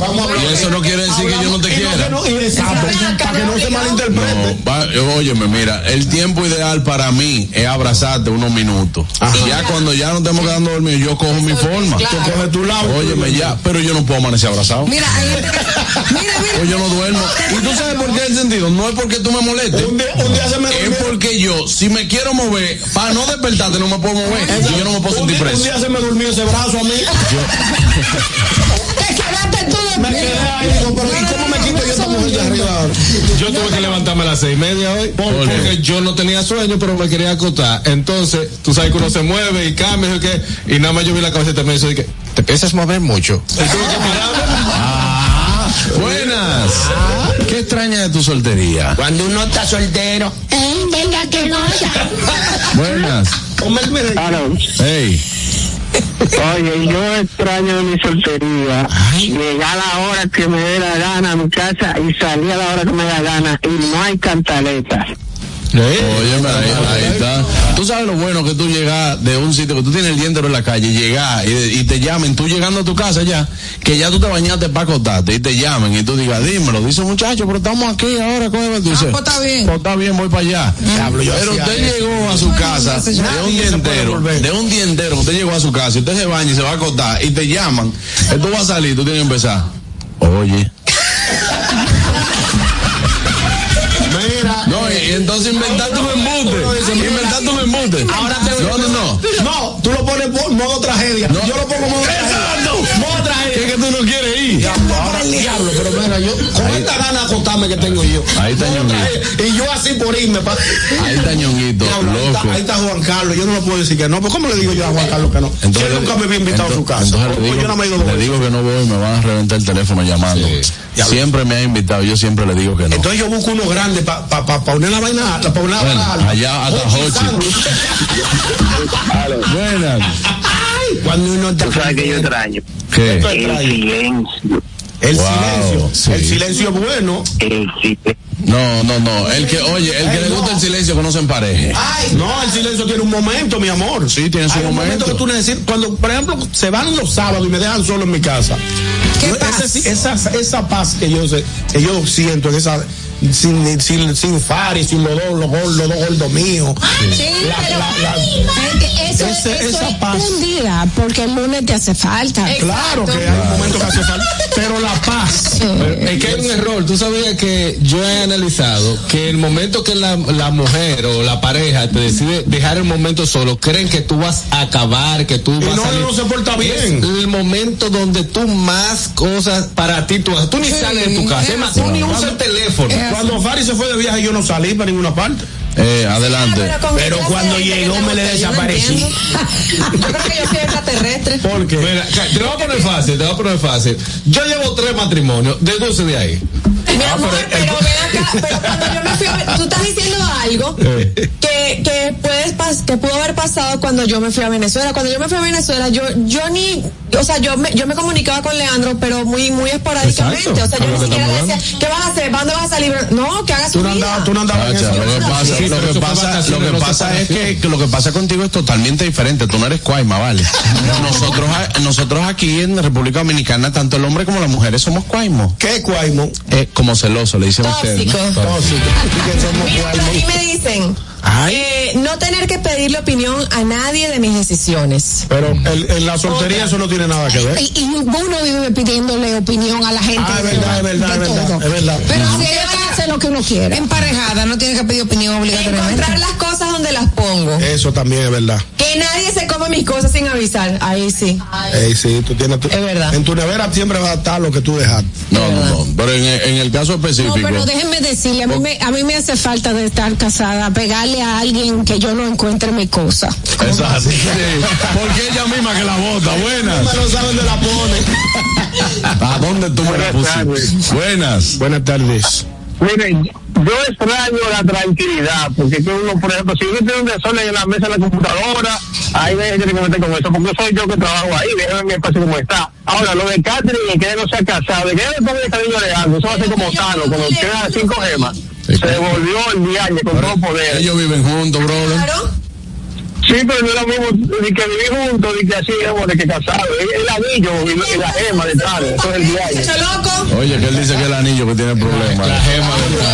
Y eso no quiere decir que yo no te Y quiera. no, y exacto, para que no se malinterprete. No, va- óyeme, mira, el tiempo ideal para mí es abrazarte unos minutos. Ya cuando ya no estamos quedando dormidos, yo cojo mi forma. Tú coges tu lado. Óyeme, ya, pero yo no puedo amanecer abrazado. Mira, hay gente que- mira, mira. Pues yo no duermo. ¿Y tú sabes por qué el sentido? No es porque tú me molestes. Un día, un día se me Es porque yo, si me quiero mover, para no despertarte, no me puedo mover. Y yo no me puedo un, sentir día, un preso. día se me durmió ese brazo a mí. [LAUGHS] Te quedaste tú Me quedé ahí, digo, pero ¿y cómo me quito yo esta mujer de arriba ahora? Yo tuve que levantarme a las seis y media hoy porque yo no tenía sueño, pero me quería acostar. Entonces, tú sabes que uno se mueve y cambia y, qué, y nada más yo vi la cabeza y me dice que te piensas mover mucho. Y tuve que Ah, buenas. ¿Qué extraña de tu soltería? Cuando uno está soltero. venga que no. Buenas. Hey. Oye, yo extraño mi soltería. Llegar a la hora que me dé la gana a mi casa y salir a la hora que me da gana y no hay cantaletas. Óyeme, ahí, ahí está. Tú sabes lo bueno que tú llegas de un sitio que tú tienes el día entero en la calle, llegas y, y te llamen, tú llegando a tu casa ya, que ya tú te bañaste para acostarte y te llamen y tú digas, dímelo, dice muchacho, pero estamos aquí ahora, ¿cómo es? Tú dices, pues está bien. "Pues está bien, voy para allá. Diablo, yo pero usted eso. llegó a su casa de un día entero, de un día entero, usted llegó a su casa y usted se baña y se va a acostar y te llaman, tú vas a salir, tú tienes que empezar. Oye. Y, entonces inventarte un embute. Inventarte un embute. Ahora te No, no, no. No, tú lo pones modo tragedia. Yo lo pongo modo tragedia. Quieres ir. Diablo, ahora diablo, pero mira, yo con esta gana acostarme que tengo yo. Ahí está Ñonguito. Y yo así por irme. Pa... Ahí está Ñonguito, Diablo, ahí, loco. está, ahí está Juan Carlos, yo no le puedo decir que no. Pues ¿cómo le digo yo a Juan Carlos que no? si él nunca me había invitado a su casa. Entonces Pues le yo no me he ido digo, le digo que no voy, me van a reventar el teléfono llamando. Siempre me ha invitado, yo siempre le digo que no. Entonces yo busco uno grande para pa, pa, pa poner la vaina, para poner la Bueno, vaina. allá hasta Hochi. [LAUGHS] Buenas. Cuando uno está ¿Tú sabes que yo extraño? ¿Qué? El silencio. El Wow, silencio. sí. El silencio es bueno. El silencio. No, no, no. El que, oye, el que le gusta el silencio que no se empareje. No, el silencio tiene un momento, mi amor. Sí, tiene su Hay un momento momento. que tú necesitas. Cuando, por ejemplo, se van los sábados y me dejan solo en mi casa. ¿Qué Yo- paz? ese- esa, esa paz que yo, sé- que yo siento, en esa, sin, sin, sin Fari, sin los dos, los, los dos gordos míos. Sí, La- pero la- la- eso, ese- eso esa es paz. un día, porque el lunes te hace falta. Claro que hay un momento que hace falta. Pero la paz. Es que hay un error. Tú sabías que yo he analizado que el momento que la, la mujer o la pareja te decide dejar el momento solo, creen que tú vas a acabar, que tú Y vas no, a salir. no se porta Es bien. el momento donde tú más cosas para ti tú haces. Tú ni sales de tu casa. Es más, tú ni usas el teléfono. Cuando Fari se fue de viaje, yo no salí para ninguna parte. Eh, adelante. Pero cuando llegó me le desaparecí. [LAUGHS] Yo creo que yo soy extraterrestre. ¿Por qué? Mira, te lo voy a poner fácil, te voy a poner fácil. Yo llevo tres matrimonios, deduce de ahí. Mi amor, pero ven [LAUGHS] acá, pero cuando yo me fui a tú estás diciendo algo que, que puedes pas- que pudo haber pasado cuando yo me fui a Venezuela. Cuando yo me fui a Venezuela, yo, yo ni, o sea, yo me, yo me comunicaba con Leandro, pero muy, muy esporádicamente. Exacto, O sea, yo ni siquiera le decía, ¿qué vas a hacer? ¿Para dónde vas a salir? No, que hagas no vida. andabas, tú no andabas en Chacha, eso. lo que pasa, Sí, lo pero que pasa, lo que pasa es que, que lo que pasa contigo es totalmente diferente. Tú no eres cuaima, ¿vale? Nosotros, nosotros aquí en República Dominicana, tanto el hombre como las mujeres somos cuaimos. ¿Qué cuaimo? Eh, como celoso, le dicen a ustedes. ¿no? Tóxico. Tóxico. Y Mira, pero cuaimos. ahí me dicen, Ay. eh, no tener que pedirle opinión a nadie de mis decisiones. Pero el- en la soltería eso no tiene nada que ver. Y, y uno vive pidiéndole opinión a la gente. Ah, es verdad, es verdad, es verdad, es verdad. Pero si ella hace lo que uno quiere. Emparejada, no tiene que pedir opinión obligatoriamente. Encontrar las cosas donde las pongo. Eso también es verdad. Que nadie se come mis cosas sin avisar. Ahí sí. Ey, sí, tú tienes tu- Es verdad. En tu nevera siempre va a estar lo que tú dejaste. No, no, no. Pero en, en el caso No, específico. pero déjenme decirle, a mí, me, a mí me hace falta de estar casada, pegarle a alguien que yo no encuentre mi cosa. Exacto. Sí. Porque ella misma que la bota. Buenas. no sabe dónde la pone. ¿A dónde tú me la pusiste? Buenas. Buenas tardes. Miren, yo extraño la tranquilidad, porque que uno, por ejemplo, si uno tiene un desorden en la mesa de la computadora, ahí me tiene que meter con eso, porque soy yo que trabajo ahí, déjame mi espacio como está. Ahora, lo de Catherine y que él no se ha casado, de que él le ponga el cariño de algo, eso va a ser como Tano, cuando queda cinco gemas, se devolvió el viaje con todo poder. Ellos viven juntos, brother. Sí, pero no es lo mismo de que vivir juntos, de que así, como de que casado. Es el anillo y y la gema de tal, eso es el viaje. Oye, que él dice que es el anillo que tiene problemas. La gema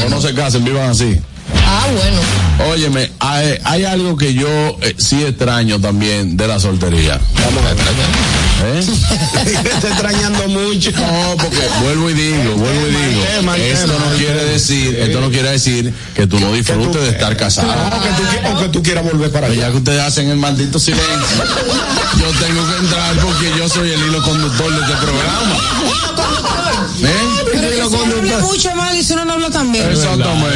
O no se casen, vivan así. Ah, bueno. Óyeme, hay, hay algo que yo eh, sí extraño también de la soltería. ¿Eh? [LAUGHS] Está extrañando mucho. No, porque vuelvo y digo, vuelvo y digo, tema, esto tema. no quiere decir, esto no quiere decir que tú no disfrutes de estar casado. O que tú, qui- o que tú quieras volver para allá. ya que ustedes hacen el maldito silencio, yo tengo que entrar porque yo soy el hilo conductor de este programa. [LAUGHS] ¿Eh? Habla mucho mal y si uno no habla tan bien. Exactamente.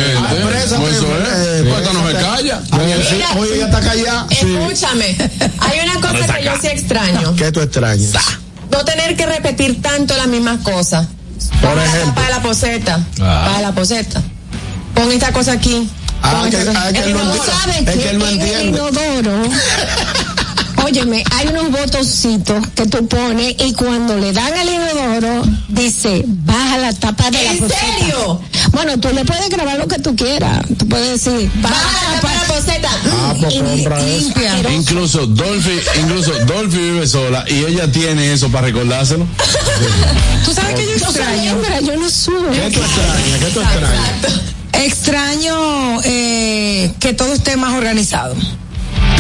Presa, Pues eso eh, es. Pues esta no se calla. Oye, ella está callada. Escúchame, hay una cosa que yo sí extraño. ¿Qué tú extrañas? No tener que repetir tanto las mismas cosas. Por Para- ejemplo. Para la poseta. Ah. Para la poseta. Pon esta cosa aquí. Ah, que, ah, que Es él que no no sabe. Es que él no el entiende. inodoro, óyeme, hay unos botoncitos que tú pones y cuando le dan al inodoro, dice, baja la tapa de la ¿En poseta. serio? Bueno, tú le puedes grabar lo que tú quieras. Tú puedes decir, baja, Baja la tapa de la poseta. Ah, pues compra eso. Incluso Dolphy, incluso Dolphy vive sola y ella tiene eso para recordárselo. [LAUGHS] Tú sabes que yo extraño. yo no subo. ¿Qué tú extrañas? ¿Qué tú extrañas? Extraño eh, que todo esté más organizado.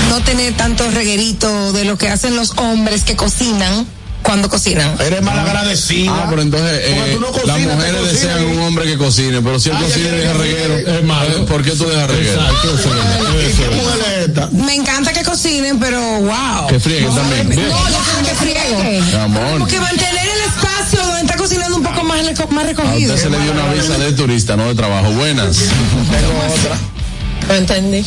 No tener tanto reguerito de lo que hacen los hombres que cocinan cuando cocinan. Eres mal agradecida. Ah, pero entonces eh, tú no las cocinas, mujeres desean un hombre que cocine, pero si él Ah, cocina y deja reguero. Es malo. eh, ¿por qué tú dejas reguero? Me encanta que cocinen, pero wow. Que frieguen también. No, yo creo que friego. Amor, Porque mantener el espacio donde está cocinando un poco más, más a recogido. usted se le dio una visa de turista, no de trabajo. Buenas. Tengo otra. No entendí.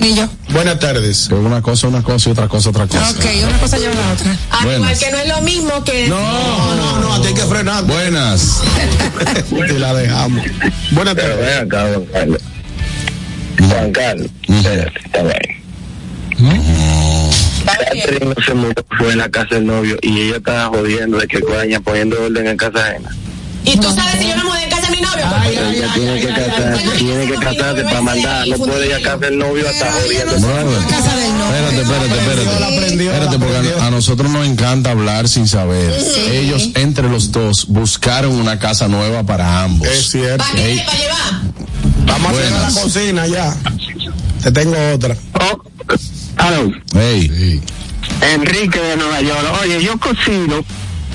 Y yo. Buenas tardes. Que una cosa, una cosa y otra cosa, otra cosa. Ok, una cosa lleva a la otra. Al igual que no es lo mismo que. No, No, no, no, a ti hay que frenar. Buenas. [LAUGHS] Te la dejamos. Buenas Pero tardes. ven acá, Juan Carlos. Juan Carlos, espérate, está bien. Catherine no se mudó, fue en la casa del novio y ella estaba jodiendo de que coña poniendo orden en casa ajena. Y tú sabes si yo me mudé en casa de mi novio. Ay, ay, ella ay, tiene ay, que ay, casarse, tiene que casarse para mandar, no puede ir a casa del novio hasta jodiendo. Espérate, espérate, espérate. Espérate, porque a, nosotros nos encanta hablar sin saber. Ellos, entre los dos, buscaron una casa nueva para ambos. Es cierto. ¿Para qué? ¿Para llevar? Vamos a hacer la cocina ya. Te tengo otra. Oh, aló. Ey. Enrique de Nueva York. Oye, yo cocino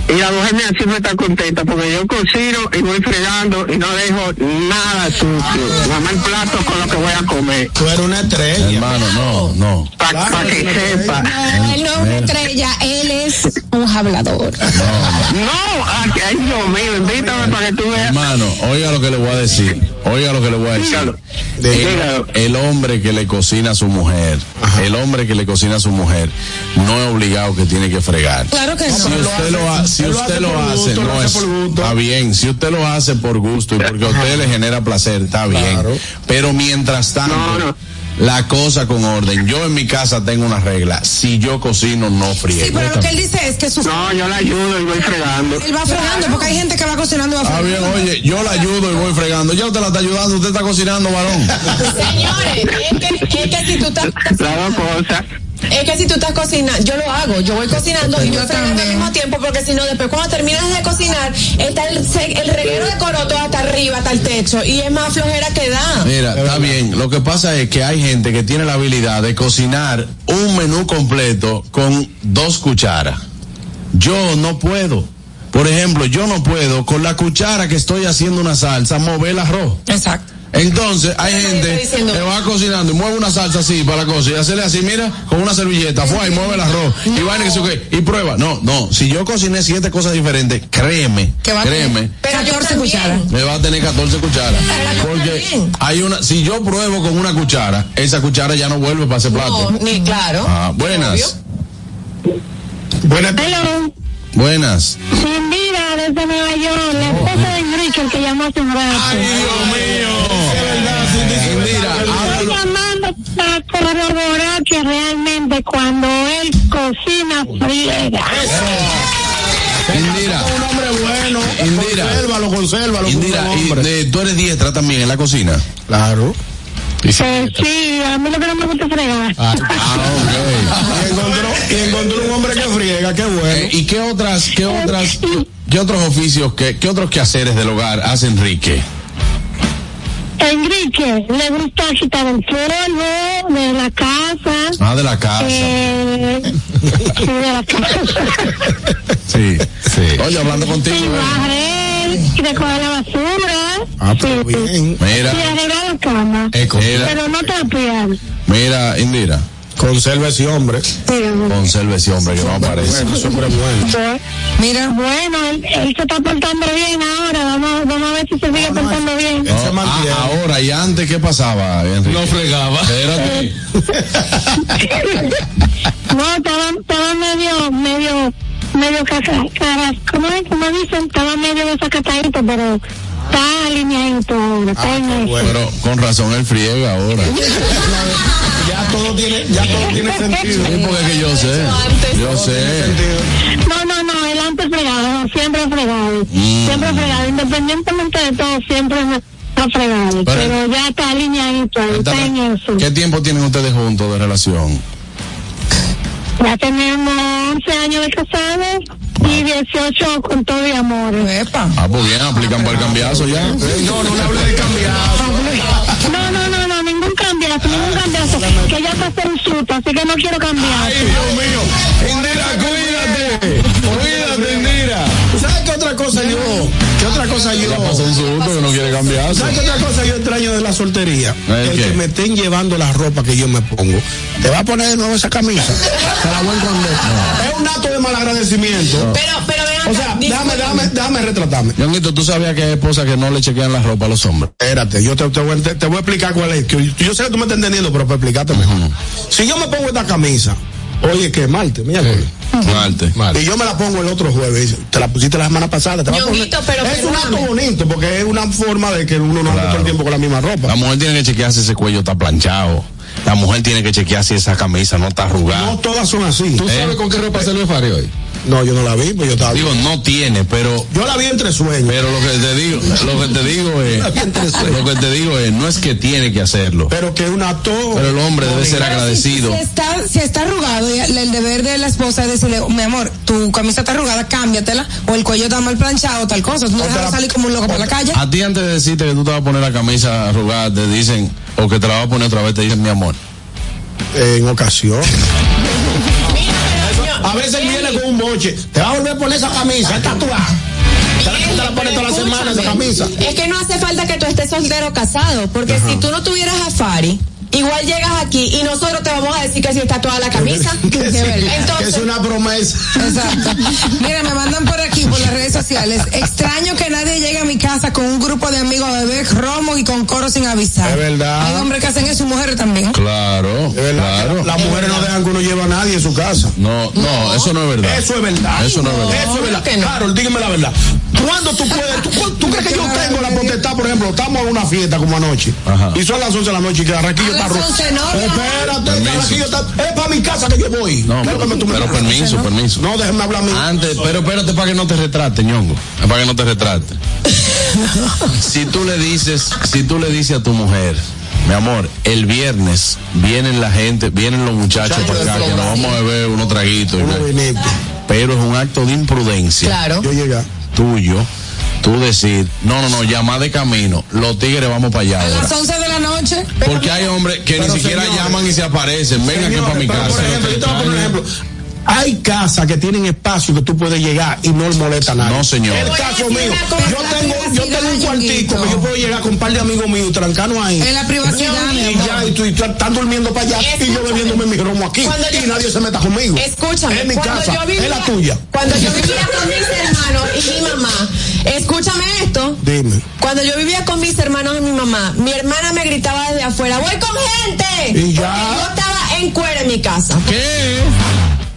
y la mujer mía siempre está contenta porque yo cocino y voy fregando y no dejo nada sucio. Nada más el plato con lo que voy a comer. Tú eres una estrella. Hermano, no, no. Para Claro, que sepa. No, él no es una estrella, él es un hablador. No, ay, ay, Dios mío, invítame para que tú veas. Hermano, oiga lo que le voy a decir. Oiga lo que le voy a decir. Dígalo. El, Dígalo. el hombre que le cocina a su mujer, el hombre que le cocina a su mujer, no es obligado que tiene que fregar. Claro que no. Si usted lo, ha- si él lo usted hace lo hace, gusto, lo no hace es por gusto. está bien. Si usted lo hace por gusto y porque a usted le genera placer, está bien. Claro. Pero mientras tanto, No, no. la cosa con orden. Yo en mi casa tengo una regla. Si yo cocino, no friego. Sí, pero lo que él dice es que su No, yo la ayudo y voy fregando. él va fregando porque hay gente que va cocinando y va Ah, bien, fregando. oye, yo la ayudo y voy fregando. Ya usted la está ayudando, usted está cocinando, varón. [LAUGHS] Señores, es que, es que si tú estás. Las dos cosas. Es que si tú estás cocinando, yo lo hago, yo voy cocinando y yo fregando al mismo tiempo, porque si no, después cuando terminas de cocinar, está el, el reguero de coroto hasta arriba, hasta el techo, y es más flojera que da. Mira, está bien. Lo que pasa es que hay gente que tiene la habilidad de cocinar un menú completo con dos cucharas. Yo no puedo. Por ejemplo, yo no puedo con la cuchara que estoy haciendo una salsa mover el arroz. Exacto. Entonces, hay gente que va cocinando y mueve una salsa así para la cosa y hacerle así, mira, con una servilleta, fue y mueve el arroz y vaina que se qué, y prueba. No, no, si yo cociné siete cosas diferentes, créeme, Que va a créeme, tener Pero yo 14 también. cucharas. me va a tener 14 cucharas. Porque hay una, si yo pruebo con una cuchara, esa cuchara ya no vuelve para ese plato. No, ni claro. Ah, buenas, Buenas Hello. Buenas. Sin vida desde Nueva York, la esposa de Enrique, el que llamó hace un rato. Dios mío. Estoy llamando para corroborar que realmente cuando él cocina friega. Indira. Un hombre bueno. Indira. Consérvalo, consérvalo. Indira, y de- tú eres diestra también en la cocina. Claro. Eh, sí, a mí lo que no me gusta es fregar. Ah, Y encontró, y encontró un hombre que friega, qué bueno. Eh, ¿Y qué otras, qué otras, qué otros oficios, qué, qué otros quehaceres del hogar hace Enrique? Enrique, le gusta quitar el polvo de la casa. Ah, de la casa. Eh, sí, de la casa. Sí, sí. Oye, hablando contigo. Y eh. Recoger la basura. Ah, pero bien. Mira. Y arreglar la cama. Eh, mira. Pero no trapear. Mira, Indira. Conserva ese hombre. Conserva ese hombre que no aparece. Bueno, bueno. Mira. Bueno, él, él se está portando bien ahora. Vamos, vamos a ver si se sigue portando bien. No, ah, ahora y antes, ¿qué pasaba, Enrique? No fregaba. Espérate. [LAUGHS] No, estaba, estaba medio, medio, medio cara, cara, ¿cómo es? Como dicen, estaba medio desacatadito, pero está alineadito ahora, está en eso. Pero con razón él friega ahora. [LAUGHS] Ya todo tiene, ya todo tiene sentido. Sí, porque que yo sé. Yo sé. No, no, no, él antes fregado, siempre ha fregado, Mm. siempre fregado, independientemente de todo, siempre ha fregado, Pero- pero, ya está alineadito, ahí, está en eso. ¿Qué tiempo tienen ustedes juntos de relación? Ya tenemos 11 años de casados y 18 con todo y amores. Ah, pues bien, aplican para el cambiazo ya. No, no le hable de cambiazo. No, no, no, no, ningún cambiazo. Que ya pasó un susto, así que no quiero cambiar. Ay, Dios mío. Indira, cuídate. Cuídate, Indira. ¿Sabes qué otra cosa yo? ¿Qué otra cosa yo? Pasó un susto que no quiere cambiazo. ¿Sabes qué otra cosa yo extraño de la soltería? ¿El que me estén llevando la ropa que yo me pongo. ¿Te va a poner de nuevo esa camisa? Te la voy a esconder. Es un acto de malagradecimiento. Pero, pero vean O sea, déjame, déjame, déjame retratarme. ¿tú sabías que hay esposas que no le chequean la ropa a los hombres? Espérate, yo te, te voy, a ente- te voy a explicar cuál es. que yo sé que tú me estás entendiendo, pero para explicarte mejor. Si yo me pongo esta camisa, oye, que Marte, mira. Marte. Y yo me la pongo el otro jueves. Te la pusiste la semana pasada. Te a pero es un acto bonito porque es una forma de que uno no ande todo el tiempo con la misma ropa. La mujer tiene que chequear si ese cuello está planchado. La mujer tiene que chequear si esa camisa no está arrugada. No todas son así. ¿Tú sabes con qué ropa se le Fari hoy? No, yo no la vi, pues yo estaba. Digo, no tiene, pero. Yo la vi entre sueños. Pero lo que te digo, lo que te digo es, lo que te digo es, no es que tiene que hacerlo. Pero que es un acto. Pero el hombre debe ser agradecido. Si está, si está arrugado, y el, deber de la esposa es decirle, mi amor, tu camisa está arrugada, cámbiatela, o el cuello está mal planchado, tal cosa. No dejas salir como un loco por la calle. A ti antes de decirte que tú te vas a poner la camisa arrugada, te dicen, o que te la vas a poner otra vez, te dicen, mi amor. En ocasión. [LAUGHS] A veces viene con un boche. Te va a volver a poner esa camisa, es tatuada. Te la, pones toda la semana esa camisa. Es que no hace falta que tú estés soltero o casado, porque si tú no tuvieras a Fari, igual llegas aquí y nosotros te vamos a decir que si está toda la camisa. Que sí, [LAUGHS] [LAUGHS] Entonces, que es una promesa. Exacto. Mira, me mandan por aquí, por las redes sociales. Extraño que nadie llegue a mi casa con un grupo de amigos a beber romo y con coro sin avisar. Es verdad. Hay hombres que hacen eso y mujeres también. Claro, Es verdad, claro. Las mujeres no dejan que uno lleve a nadie en su casa. No, no, eso no es verdad. Eso es verdad. Eso no es verdad. Eso es verdad. no. Carol, dígame la verdad. ¿Cuándo tú puedes? ¿Tú, tú crees que yo tengo la potestad, por ejemplo? Estamos en una fiesta como anoche. Ajá. Y son las 11 de la noche y que Arraquillo A está las rojo. 11 no, mi amor. Espérate. Es para mi casa que yo voy. No, pero, permiso, permiso. No, déjame hablar a mí. Antes, pero espérate para que no te retrate, ñongo. Es para que no te retrate. [LAUGHS] si tú le dices, si tú le dices a tu mujer, mi amor, el viernes vienen la gente, vienen los muchachos para acá, que nos vamos a beber unos traguitos. Pero es un acto de imprudencia claro. Yo llegué. tuyo, tú decir, no, no, no, llama de camino, los tigres vamos para allá A ahora. las 11 de la noche. Porque hay hombres que Pero, ni siquiera señores, llaman y se aparecen. Vengan aquí para mi casa. Por ejemplo, yo te voy a poner un ejemplo. Hay casas que tienen espacio que tú puedes llegar y no molesta a nadie. No, señor. El caso mío, yo tengo, yo tengo un cuartico que yo puedo llegar con un par de amigos míos, trancanos ahí. En la privacidad, Y ya, y tú y tú estás durmiendo para allá y yo bebiéndome mi romo aquí. Cuando Y nadie se meta conmigo. Escúchame, Es mi casa, es la tuya. Cuando yo vivía con mis hermanos y mi mamá, escúchame esto. Dime. Cuando yo vivía con mis hermanos y mi mamá, mi hermana me gritaba desde afuera, voy con gente. Y ya. Porque yo estaba en cuera en mi casa. ¿Qué?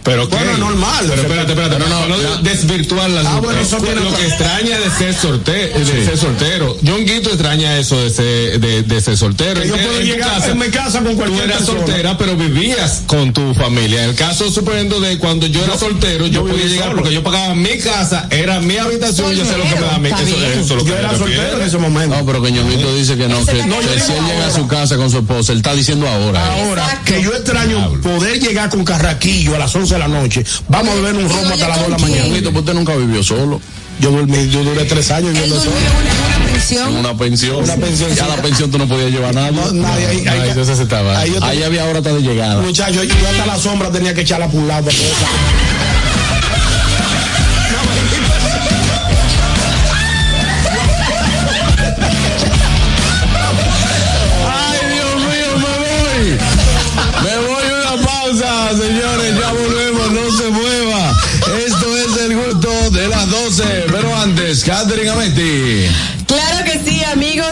Pero Bueno, ¿qué? normal. Pero espérate, espérate. No, no, no, La- desvirtuar la Ah, bueno, eso tiene Lo que extraña de ser, sorte- de Sí. ser soltero. John Guito extraña eso de ser, de, de ser soltero. Que yo puedo en llegar en mi casa con Tú cualquier eras persona. soltera, pero vivías con tu familia. En el caso, suponiendo de cuando yo era soltero, yo, yo podía llegar solo. porque yo pagaba mi casa, era mi habitación, yo sé lo que me da mi Está eso, eso es lo que Yo era soltero en ese momento. No, pero que Ñonguito dice que no, que, No, yo que si él llega a su casa con su esposa, él está diciendo ahora. Ahora, que yo extraño poder llegar con Carraquillo a las 11 de la noche. Vamos a beber un romo hasta las 2 de la mañana. Pues usted nunca vivió solo. Yo dormí, yo duré tres años viviendo solo. una, en una En pensión. una pensión. Una pensión, Ya la pensión tú no podías llevar a nadie. No, nadie, ahí, ahí, Ahí entonces estaba. ahí yo te- Ahí había hora hasta de llegada. Muchacho, yo hasta la sombra tenía que echarla por un lado. Antes, Catherine Ameti.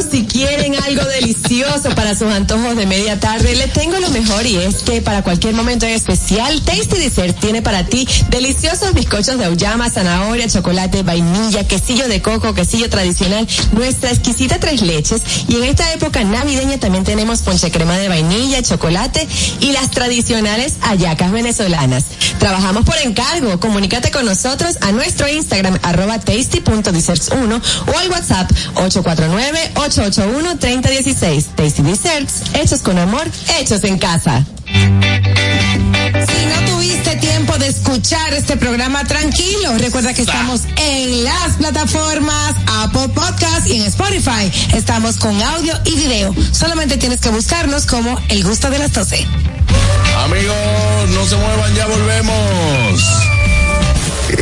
Si quieren algo delicioso para sus antojos de media tarde, les tengo lo mejor y es que para cualquier momento en especial, Tasty Dessert tiene para ti deliciosos bizcochos de auyama, zanahoria, chocolate, vainilla, quesillo de coco, quesillo tradicional, nuestra exquisita tres leches y en esta época navideña también tenemos ponche crema de vainilla, chocolate y las tradicionales hallacas venezolanas. Trabajamos por encargo. Comunícate con nosotros a nuestro Instagram arroba tasty.desserts1 o al WhatsApp 849-881-3016. Tasty Desserts, hechos con amor, hechos en casa. Si no tuviste tiempo de escuchar este programa tranquilo, recuerda que estamos en las plataformas Apple Podcast y en Spotify. Estamos con audio y video. Solamente tienes que buscarnos como El Gusto de las 12. Amigos, no se muevan, ya volvemos.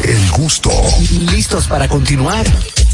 El gusto. ¿Listos para continuar?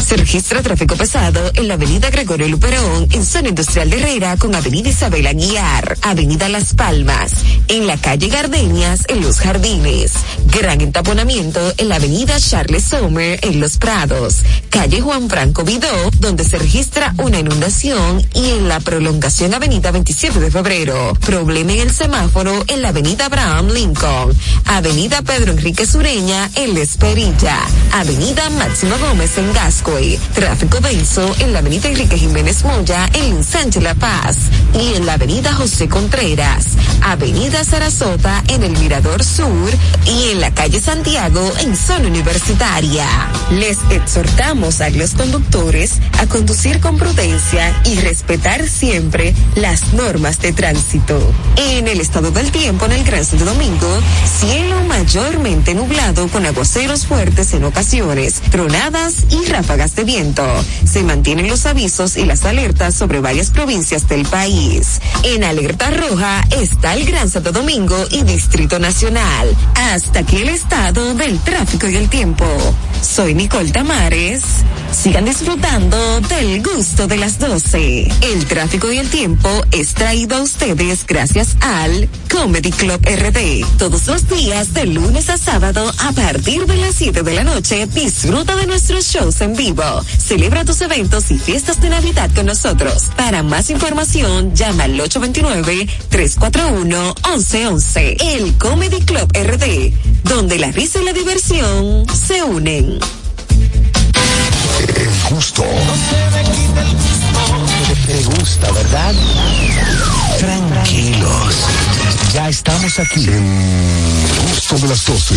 Se registra tráfico pesado en la avenida Gregorio Luperón, en zona industrial de Herrera, con avenida Isabel Aguiar, avenida Las Palmas, en la calle Gardenias, en Los Jardines. Gran entaponamiento en la avenida Charles Sommer, en Los Prados, calle Juan Franco Vidó, donde se registra una inundación, y en la prolongación avenida 27 de febrero. Problema en el semáforo en la avenida Abraham Lincoln, avenida Pedro Enrique Sureña, en La Esperilla, avenida Máximo Gómez en Gascoy, tráfico denso en la avenida Enrique Jiménez Moya, en Sánchez La Paz, y en la avenida José Contreras, avenida Sarasota en el Mirador Sur y en la calle Santiago en zona universitaria. Les exhortamos a los conductores a conducir con prudencia y respetar siempre las normas de tránsito. En el estado del tiempo en el Gran Santo Domingo, cielo mayormente nublado con aguaceros fuertes en ocasiones, tronadas y ráfagas de viento. Se mantienen los avisos y las alertas sobre varias provincias del país. En alerta roja está el Gran Santo Domingo y Distrito Nacional. Hasta aquí el estado del tráfico y el tiempo. Soy Nicole Tamares. Sigan disfrutando del gusto de las 12. El tráfico y el tiempo es traído a ustedes gracias al Comedy Club RD. Todos los días de lunes a sábado a partir de las 7 de la noche disfruta de nuestros shows en vivo. Celebra tus eventos y fiestas de Navidad con nosotros. Para más información llama al 829-341-1111. El Comedy Club RD, donde la risa y la diversión se unen. El gusto. Te gusta, ¿verdad? Tranquilos. Ya estamos aquí. El gusto de las 12.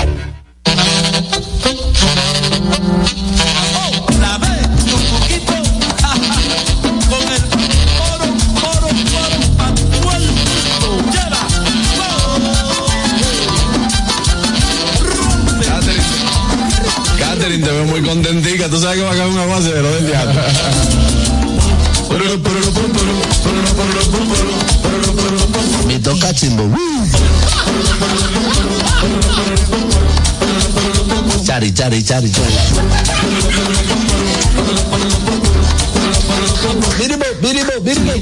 Te veo muy contentica. Tú sabes que va a caer un aguacero del teatro. Me toca chimbo. Chari, chari, chari, chari. Biribo, biribo, biribo.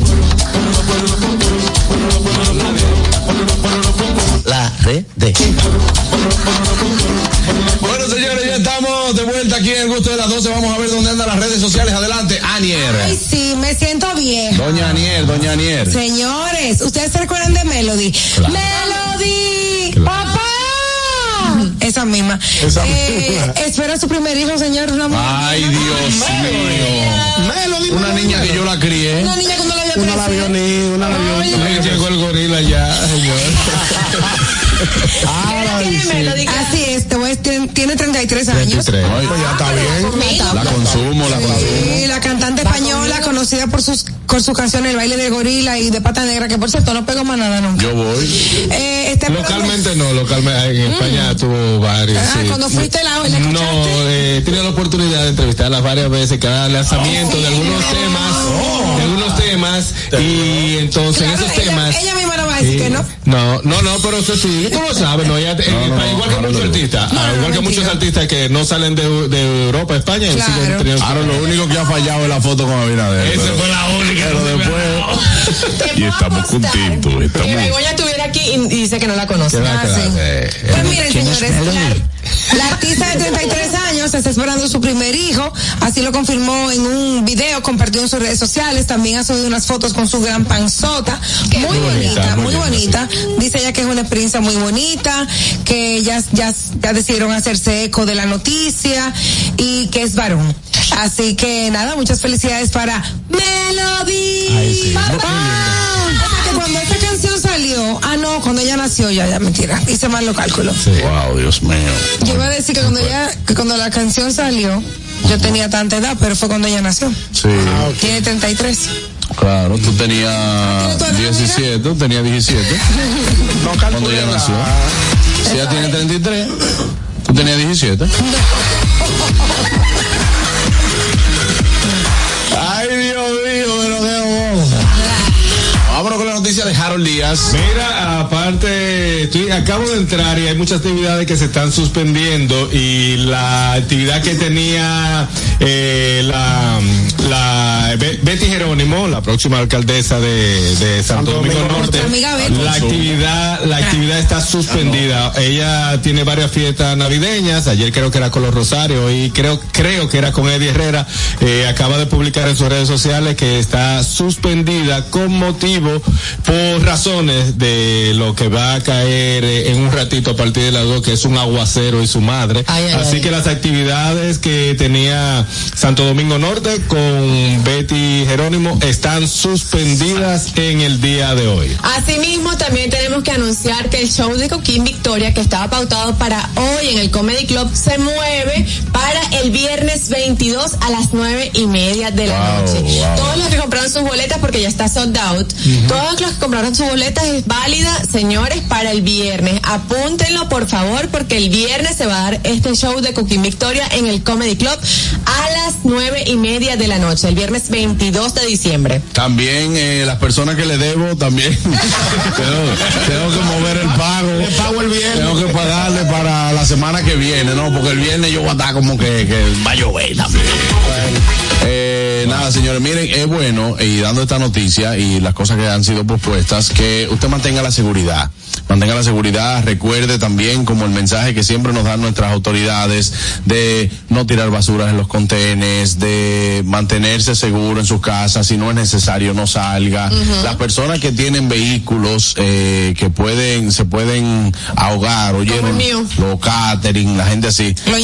La red estamos de vuelta aquí en el gusto de las 12. Vamos a ver dónde andan las redes sociales. Adelante, Anier. Ay, sí, me siento bien. Doña Anier, doña Anier. Señores, ¿ustedes se recuerdan de Melody? Claro. ¡Melody! ¡Papá! Esa misma. Esa Eh, misma. espera su primer hijo, señor. Una mujer. Ay, Dios mío. Una niña que yo la crié. Una niña cuando la vio Una la vio ni, una la vio llegó el gorila ya, señor. [LAUGHS] Ay, sí. Así es, te voy a- tiene, tiene 33 años. Ay, pues ya está bien. La consumo, la consumo. Sí, la cantante española conocida por sus por sus canciones El baile de gorila y de pata negra, que por cierto no pegó más nada nunca. Yo voy. Eh, este Localmente no, localmente en España tuvo varios. Ah, sí. cuando fuiste la, la No, eh, tenido la oportunidad de entrevistarlas varias veces, cada lanzamiento de algunos temas, de algunos temas, y entonces en esos ella, temas. ella misma no va a decir que no. No, no, no, pero eso sí, tú lo sabes, ¿no? Ella- en el país, igual que muchos artistas, igual que muchos artistas que no salen de, de Europa, España, y Claro. siguen teniendo- Ahora lo único que ha fallado es la foto con Abinader. Esa pero- fue la única. Pero después. Y estamos contentos, Que estamos. Begoña estuviera aquí y, dice que no la conoce. Ah, sí. claro, Pues miren, señores, la, la artista de 33 años está esperando su primer hijo, así lo confirmó en un video, compartió en sus redes sociales, también ha subido unas fotos con su gran panzota, muy bonita, bonita, muy bonita. Dice ella que es una experiencia muy bonita, que ya, ya, ya decidieron hacerse eco de la noticia y que es varón. Así que nada, muchas felicidades para Melody. Papá. Cuando esta ah no, cuando ella nació ya, ya mentira, hice mal los cálculos. Wow, Dios mío. Yo iba a decir que cuando ella, que cuando la canción salió, yo tenía tanta edad, pero fue cuando ella nació. Sí, Tiene 33. claro. Tú tenías 17, tú tenías 17. [LAUGHS] Cuando ella nació. Si ella tiene 33, tú tenías 17. [LAUGHS] Ay, Dios noticia de Harold Díaz. Mira, aparte, estoy, acabo de entrar y hay muchas actividades que se están suspendiendo y la actividad que tenía eh, la, la Betty Jerónimo, la próxima alcaldesa de, de Santo Domingo Norte, la actividad, la actividad está suspendida. Ella tiene varias fiestas navideñas. Ayer creo que era con los Rosarios y creo, creo que era con Eddie Herrera. Eh, acaba de publicar en sus redes sociales que está suspendida con motivo por razones de lo que va a caer eh, en un ratito a partir de las dos, que es un aguacero y su madre. Ay, ay, Así ay. que las actividades que tenía Santo Domingo Norte con Betty Jerónimo están suspendidas en el día de hoy. Asimismo, también tenemos que anunciar que el show de Coquín Victoria, que estaba pautado para hoy en el Comedy Club, se mueve para el viernes 22 a las nueve y media de la Wow, noche. wow. Todos los que compraron sus boletas, porque ya está sold out, todos los que compraron sus boletas es válida, señores, para el viernes. Apúntenlo, por favor, porque el viernes se va a dar este show de Coquín Victoria en el Comedy Club a las nueve y media de la noche, el viernes 22 de diciembre. También eh, las personas que le debo, también [LAUGHS] tengo, tengo que mover el pago. pago el viernes. Tengo que pagarle para la semana que viene, ¿no? Porque el viernes yo voy a estar como que, que va a llover también. Nada, señores, miren, es bueno, y dando esta noticia y las cosas que han sido propuestas, que usted mantenga la seguridad. Mantenga la seguridad, recuerde también como el mensaje que siempre nos dan nuestras autoridades de no tirar basuras en los contenes, de mantenerse seguro en sus casas, si no es necesario no salga. Las personas que tienen vehículos eh, que pueden, se pueden ahogar, mío. los catering, la gente así. Por,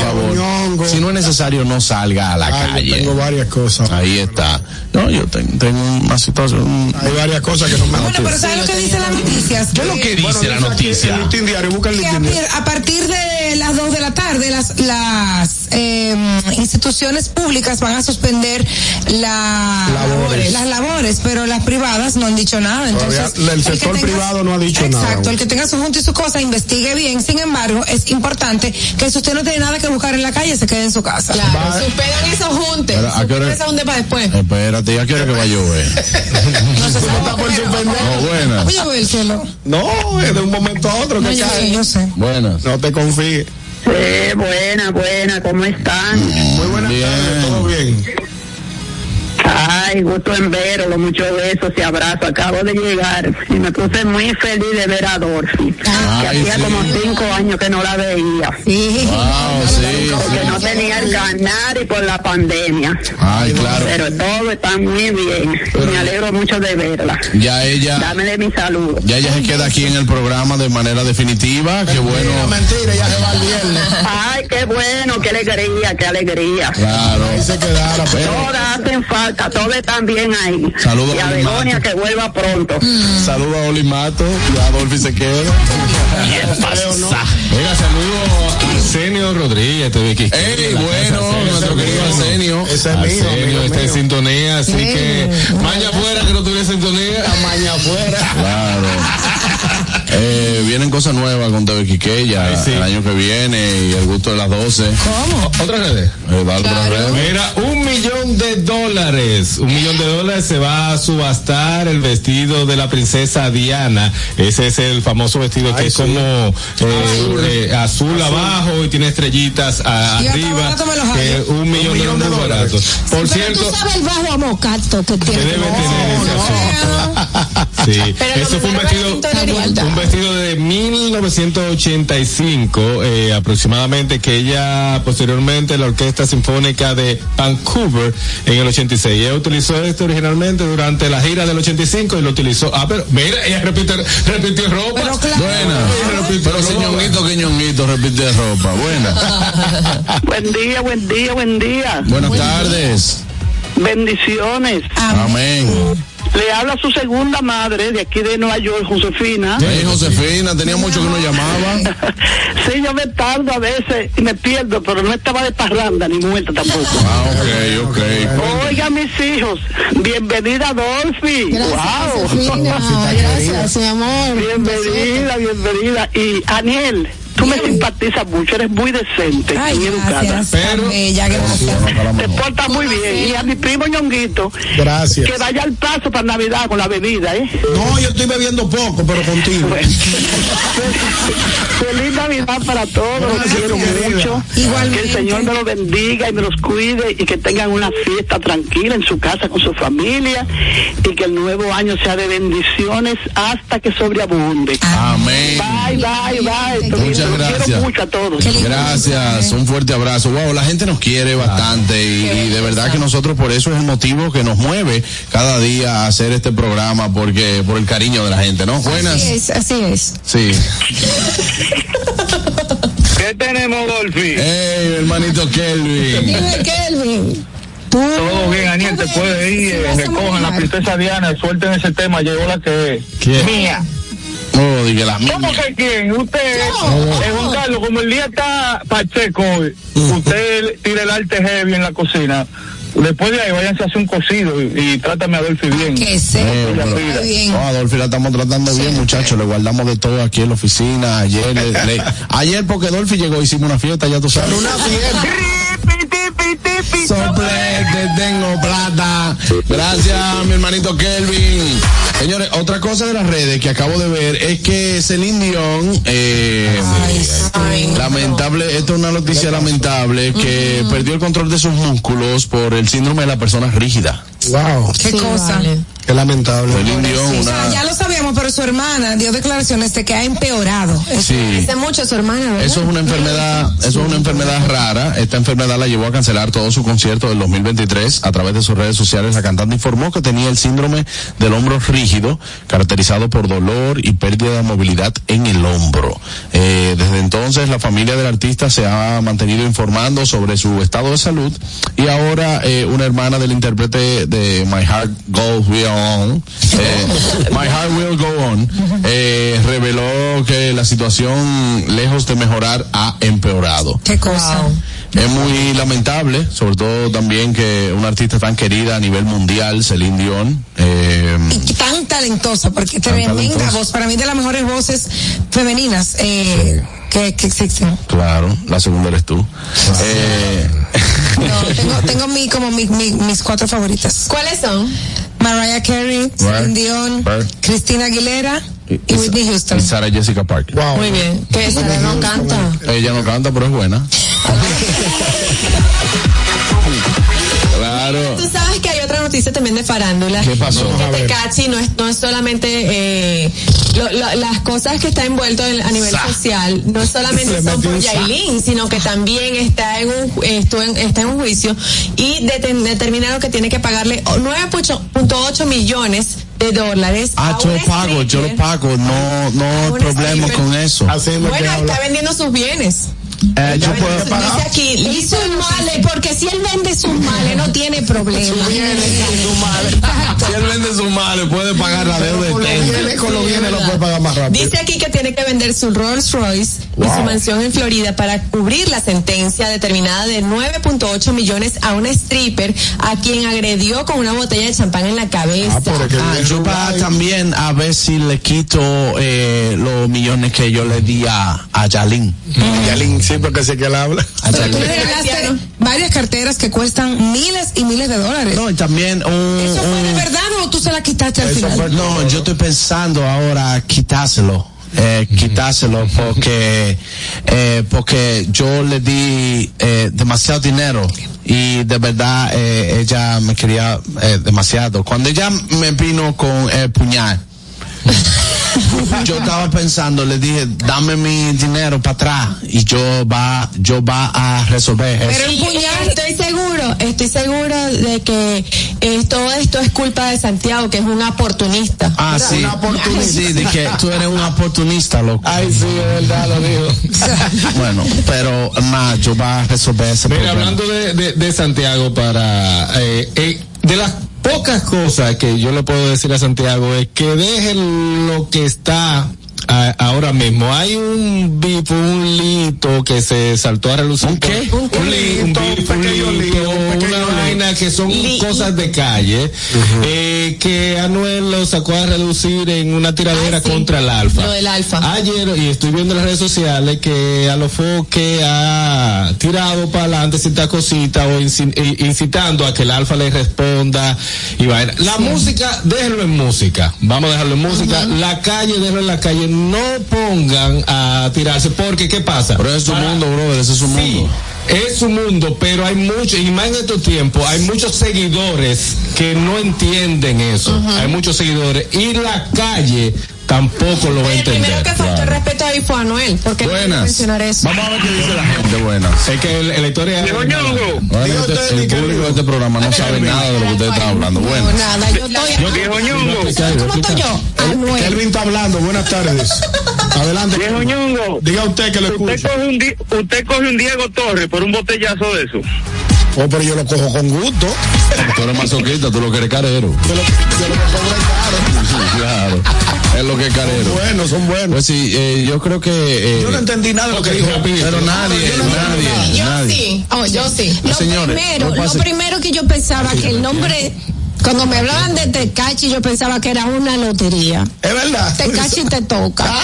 favor, si no es necesario no salga a la yo calle. tengo varias cosas. Ahí está. No, yo ten- tengo una situación. Hay varias cosas que no me Bueno, pero ¿sabes lo que dicen las noticias? ¿Qué es lo que dice la noticia? El listín diario, busca el que a, listín diario. a partir de las 2 de la tarde las, las eh, instituciones públicas van a suspender la- Labores. las labores, pero las privadas no han dicho nada. Entonces, Todavía el sector privado no ha dicho exacto, nada. Exacto, el que tenga su junta y su cosa investigue bien. Sin embargo, es importante que si usted no tiene nada que buscar en la calle, se quede en su casa. Claro, suspendan esos juntes. Pero, ¿a qué hora- Suspendan esos juntes para después. Espérate, ¿a qué hora que va a llover? [LAUGHS] No se sabe, está por suspender. No, buenas. Oye, ve el cielo. No, es de un momento a otro No, yo sé, cae. yo sé. Buenas. No te confíes. Sí, buena, buena, ¿cómo están? Muy buenas Bien. tardes, todo bien. Ay, gusto en verlo, muchos besos y abrazos. Acabo de llegar y me puse muy feliz de ver a Dorothy, que Ay, hacía sí. como cinco años que no la veía. Sí. Wow, sí, Porque sí. no tenía el ganar y por la pandemia. Ay, claro. Pero todo está muy bien me alegro mucho de verla. Ya ella, Dámele mi saludo. ya ella se queda aquí en el programa de manera definitiva. Qué bueno. Mentira, ya se va el viernes. Ay, qué bueno, qué alegría, qué alegría. Claro. Ahí se quedara, pero. Todas hacen falta, todas están bien ahí. Saludos y a a Begonia que vuelva pronto. Saludos a Oli Mato y a Adolfi se queda. Oiga, saludo a Arsenio Rodríguez, TV Quisqueya, Ey, bueno, nuestro querido Arsenio. Ese es mío, Arsenio está en sintonía, así que maña afuera que no tuviera sintonía. Mañana afuera. Claro. Eh, vienen cosas nuevas con TV Quiqueya Ay, sí. el año que viene y el gusto de las 12. ¿Cómo? ¿Otra red? Eh, da otra red. Mira, un millón de dólares. Un millón de dólares se va a subastar el vestido de la princesa Diana. Ese es el famoso vestido que Ay, es sí. como eh, eh, azul, abajo y tiene estrellitas a- arriba. que hallo. un millón, de millón de dólares dólares. baratos. Por Pero cierto, tú sabes el bajo amocato que que tiene. debe tener ese asunto. [LAUGHS] Sí, Pero eso fue un vestido, un vestido de 1985 eh, aproximadamente que ella posteriormente la Orquesta Sinfónica de Vancouver en el 86. Ella utilizó esto originalmente durante la gira del 85 y lo utilizó. Ah, pero mira, ella repite, repitió ropa. Pero claro. Buena. Pero ese ropa. ñonguito que ñonguito repite ropa. Buena. [LAUGHS] Buen día, buen día, buen día. Buenas tardes. Bendiciones. Amén. Le habla su segunda madre de aquí de Nueva York, Josefina. Hey, Josefina, tenía mucho que no llamaba. [LAUGHS] Sí, yo me tardo a veces y me pierdo, pero no estaba de parranda ni muerta tampoco. Ah, ok, ok. Oiga, mis hijos, bienvenida Dolphy. Gracias, wow. [LAUGHS] Gracias, mi amor. Bienvenida, bienvenida. Y Aniel, Tú me simpatizas mucho, eres muy decente, Ay, muy educada. bella, gracias. Te portas muy bien. Y a mi primo ñonguito, Gracias. que vaya al paso para Navidad con la bebida, ¿eh? No, yo estoy bebiendo poco, pero contigo. [LAUGHS] Feliz Navidad para todos, los Gracias, quiero mucho. Igualmente. Que el Señor me los bendiga y me los cuide y que tengan una fiesta tranquila en su casa con su familia y que el nuevo año sea de bendiciones hasta que sobreabunde. Amén. Bye, bye, bye. Muchas Los gracias. quiero mucho a todos. Gracias, un fuerte abrazo. Wow, la gente nos quiere bastante y, y de verdad que nosotros por eso es el motivo que nos mueve cada día a hacer este programa porque por el cariño de la gente, ¿no? Buenas. Así es, así es. Sí. [LAUGHS] ¿Qué tenemos, Dolphy? Hey, hermanito Kelvin. Dime, Kelvin. Todo bien, Aniel, te puede ir, recojan la princesa Diana, suelten ese tema, llegó la que es. ¿Quién? Mía. Diga la mía. ¿Cómo que quién? Usted, eh, Juan Carlos, como el día está Pacheco hoy, usted tira el arte heavy en la cocina. Después de ahí, váyanse a hacer un cocido y, y trátame a Adolfi bien. Que sé, Eh, pero- está bien. No, Adolfi la estamos tratando bien, muchachos. Le guardamos de todo aquí en la oficina. Ayer, le- le- ayer porque Adolfi llegó, hicimos una fiesta, ya tú sabes. Una fiesta. Soplete, tengo plata. Gracias, mi hermanito Kelvin. Señores, otra cosa de las redes que acabo de ver es que Celine Dion, eh, lamentable, esto es una noticia lamentable, que perdió el control de sus músculos por el síndrome de la persona rígida. Wow. ¿Qué Sí, cosa? vale. Qué lamentable. Celine Dion, O sea, una... ya lo sabíamos, pero su hermana dio declaraciones de que ha empeorado. Sí. Hace mucho su hermana, ¿verdad? Eso es una enfermedad, eso es una enfermedad rara. Esta enfermedad la llevó a cancelar todo su concierto del 2023 a través de sus redes sociales. La cantante informó que tenía el síndrome del hombro rígido, caracterizado por dolor y pérdida de movilidad en el hombro. Eh, desde entonces, la familia del artista se ha mantenido informando sobre su estado de salud y ahora eh, una hermana del intérprete de My Heart Goes Will On, eh, My Heart Will Go On, eh, reveló que la situación, lejos de mejorar, ha empeorado. ¿Qué cosa? Es muy lamentable, sobre todo también que una artista tan querida a nivel mundial, Celine Dion, eh, Y tan talentosa, porque tremenda talentosa. voz, para mí de las mejores voces femeninas eh, que, que existen. claro, la segunda eres tú. Eh, No, tengo, tengo mi, como mi, mi- mis cuatro favoritas. ¿Cuáles son? Mariah Carey, Celine Dion. Cristina Aguilera y, y Whitney Houston. y Sarah Jessica Parker. Wow. Muy bien. Que Sara no canta. Ella no canta, pero es buena. [LAUGHS] Claro. Tú sabes que hay otra noticia también de farándula. ¿Qué pasó? Que ver. Tecachi no es, no es solamente eh, lo- lo- las cosas que está envuelto en- a nivel Sa. social, no solamente son por. Yailin, sino que también está en un estuvo en- está en un juicio y deten- determinaron que tiene que pagarle 9.8 millones de dólares. Ah, yo lo pago, yo lo pago, no, no hay problema con eso. Así es Bueno, está vendiendo sus bienes. Eh, yo puedo, Dice aquí, Y sus males, porque si él vende sus males, no tiene problema. si él vende su mal, puede pagar la deuda Con los bienes, con los bienes lo puede pagar más rápido. Dice aquí que tiene que vender su Rolls Royce y Wow. su mansión en Florida para cubrir la sentencia determinada de 9.8 millones a una stripper a quien agredió con una botella de champán en la cabeza. Ah, Ah, yo para también a ver si le quito eh, los millones que yo le di a, a Yalin. Yalin, sí, porque sé que él habla. A Pero tú regalaste varias carteras que cuestan miles y miles de dólares. No, y también un, ¿Eso fue de verdad o tú se la quitaste al final? fue- No, yo estoy pensando ahora quitárselo. Eh, quitárselo porque eh, porque yo le di eh, demasiado dinero y de verdad eh, ella me quería eh, demasiado cuando ella me vino con el puñal [LAUGHS] yo estaba pensando le dije dame mi dinero para atrás y yo va yo va a resolver eso Pero un puñal, estoy seguro, estoy seguro de que eh, todo esto es culpa de Santiago, que es un oportunista. Ah, sí. Sí, de que tú eres un oportunista, loco. Ay, sí, es verdad, lo digo. [LAUGHS] Bueno, pero nada, yo va a resolver ese Mira, problema. hablando de, de, de Santiago para eh, eh, de las pocas cosas que yo le puedo decir a Santiago es que deje lo que está a- ahora mismo. Hay un bip, un lito que se saltó a relucir. ¿Un qué? Un, li- un bip, un lito, una vaina que son cosas de calle, eh, que Anuel lo sacó a relucir en una tiradera contra el Alfa. Lo del Alfa. Ayer, y estoy viendo en las redes sociales que Alofoque ha tirado para adelante cierta cosita o eh, incitando a que el alfa le responda y vaina. La música, déjenlo en música. Vamos a dejarlo en música. La calle, déjenlo en la calle. No pongan a tirarse porque, ¿qué pasa? Pero es su mundo, brother, ese es su mundo. Es su mundo, pero hay muchos, y más en estos tiempos, hay muchos seguidores que no entienden eso. Hay muchos seguidores. Y la calle tampoco lo va a El entender. primero que faltó el respeto ahí fue Anuel, porque no Buenas. mencionar eso. Vamos a ver qué dice la gente, buenas. Es que el, el historia Ahora, este- el público de este programa no sabe nada de lo que ustedes están hablando. No, Buenas. nada, yo estoy. ¿Cómo estoy yo? Anuel. Kelvin está hablando, buenas tardes. Adelante. Viejo Ñongo. Diga usted que lo Usted escucha. coge, un, usted coge un Diego Torres por un botellazo de eso. Oh, pero yo lo cojo con gusto. Tú eres masoquista, tú lo que eres carero. Sí, claro. Es lo que es carero. Buenos, son buenos. Pues sí, eh, yo creo que. eh, Yo no entendí nada de lo que dijo. Pero nadie, nadie, Yo nadie. sí, oh, yo sí. Lo Señores, primero, lo primero que yo pensaba que el nombre, cuando me hablaban de Tecachi, yo pensaba que era una lotería. Es verdad. Tecachi te toca. [LAUGHS]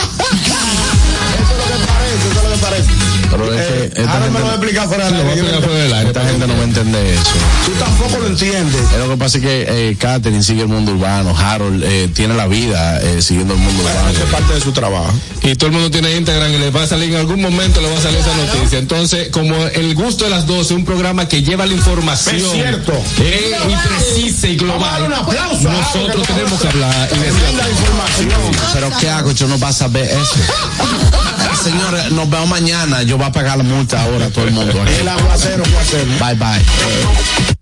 Pero es que esta Ahora me gente, lo voy a explicar fuera Sí, del lo voy a aire. explicar fuera del aire. Esta gente no va a entender eso. Tú tampoco lo entiendes. Es lo que pasa es que eh, Catherine sigue el mundo urbano, Harold eh, tiene la vida eh, siguiendo el mundo urbano. Eso es parte de su trabajo. Y todo el mundo tiene Instagram y le va a salir en algún momento le va a salir esa noticia. Entonces, como el gusto de las 12, un programa que lleva la información Es cierto. eh, y precisa y global. un aplauso Nosotros que tenemos que hablar y decir información. Pero ¿qué hago? Yo no va a saber eso. [LAUGHS] Señores, nos vemos mañana. Yo voy a pagar la multa ahora a todo el mundo. aquí. El aguacero que hacemos. Bye bye.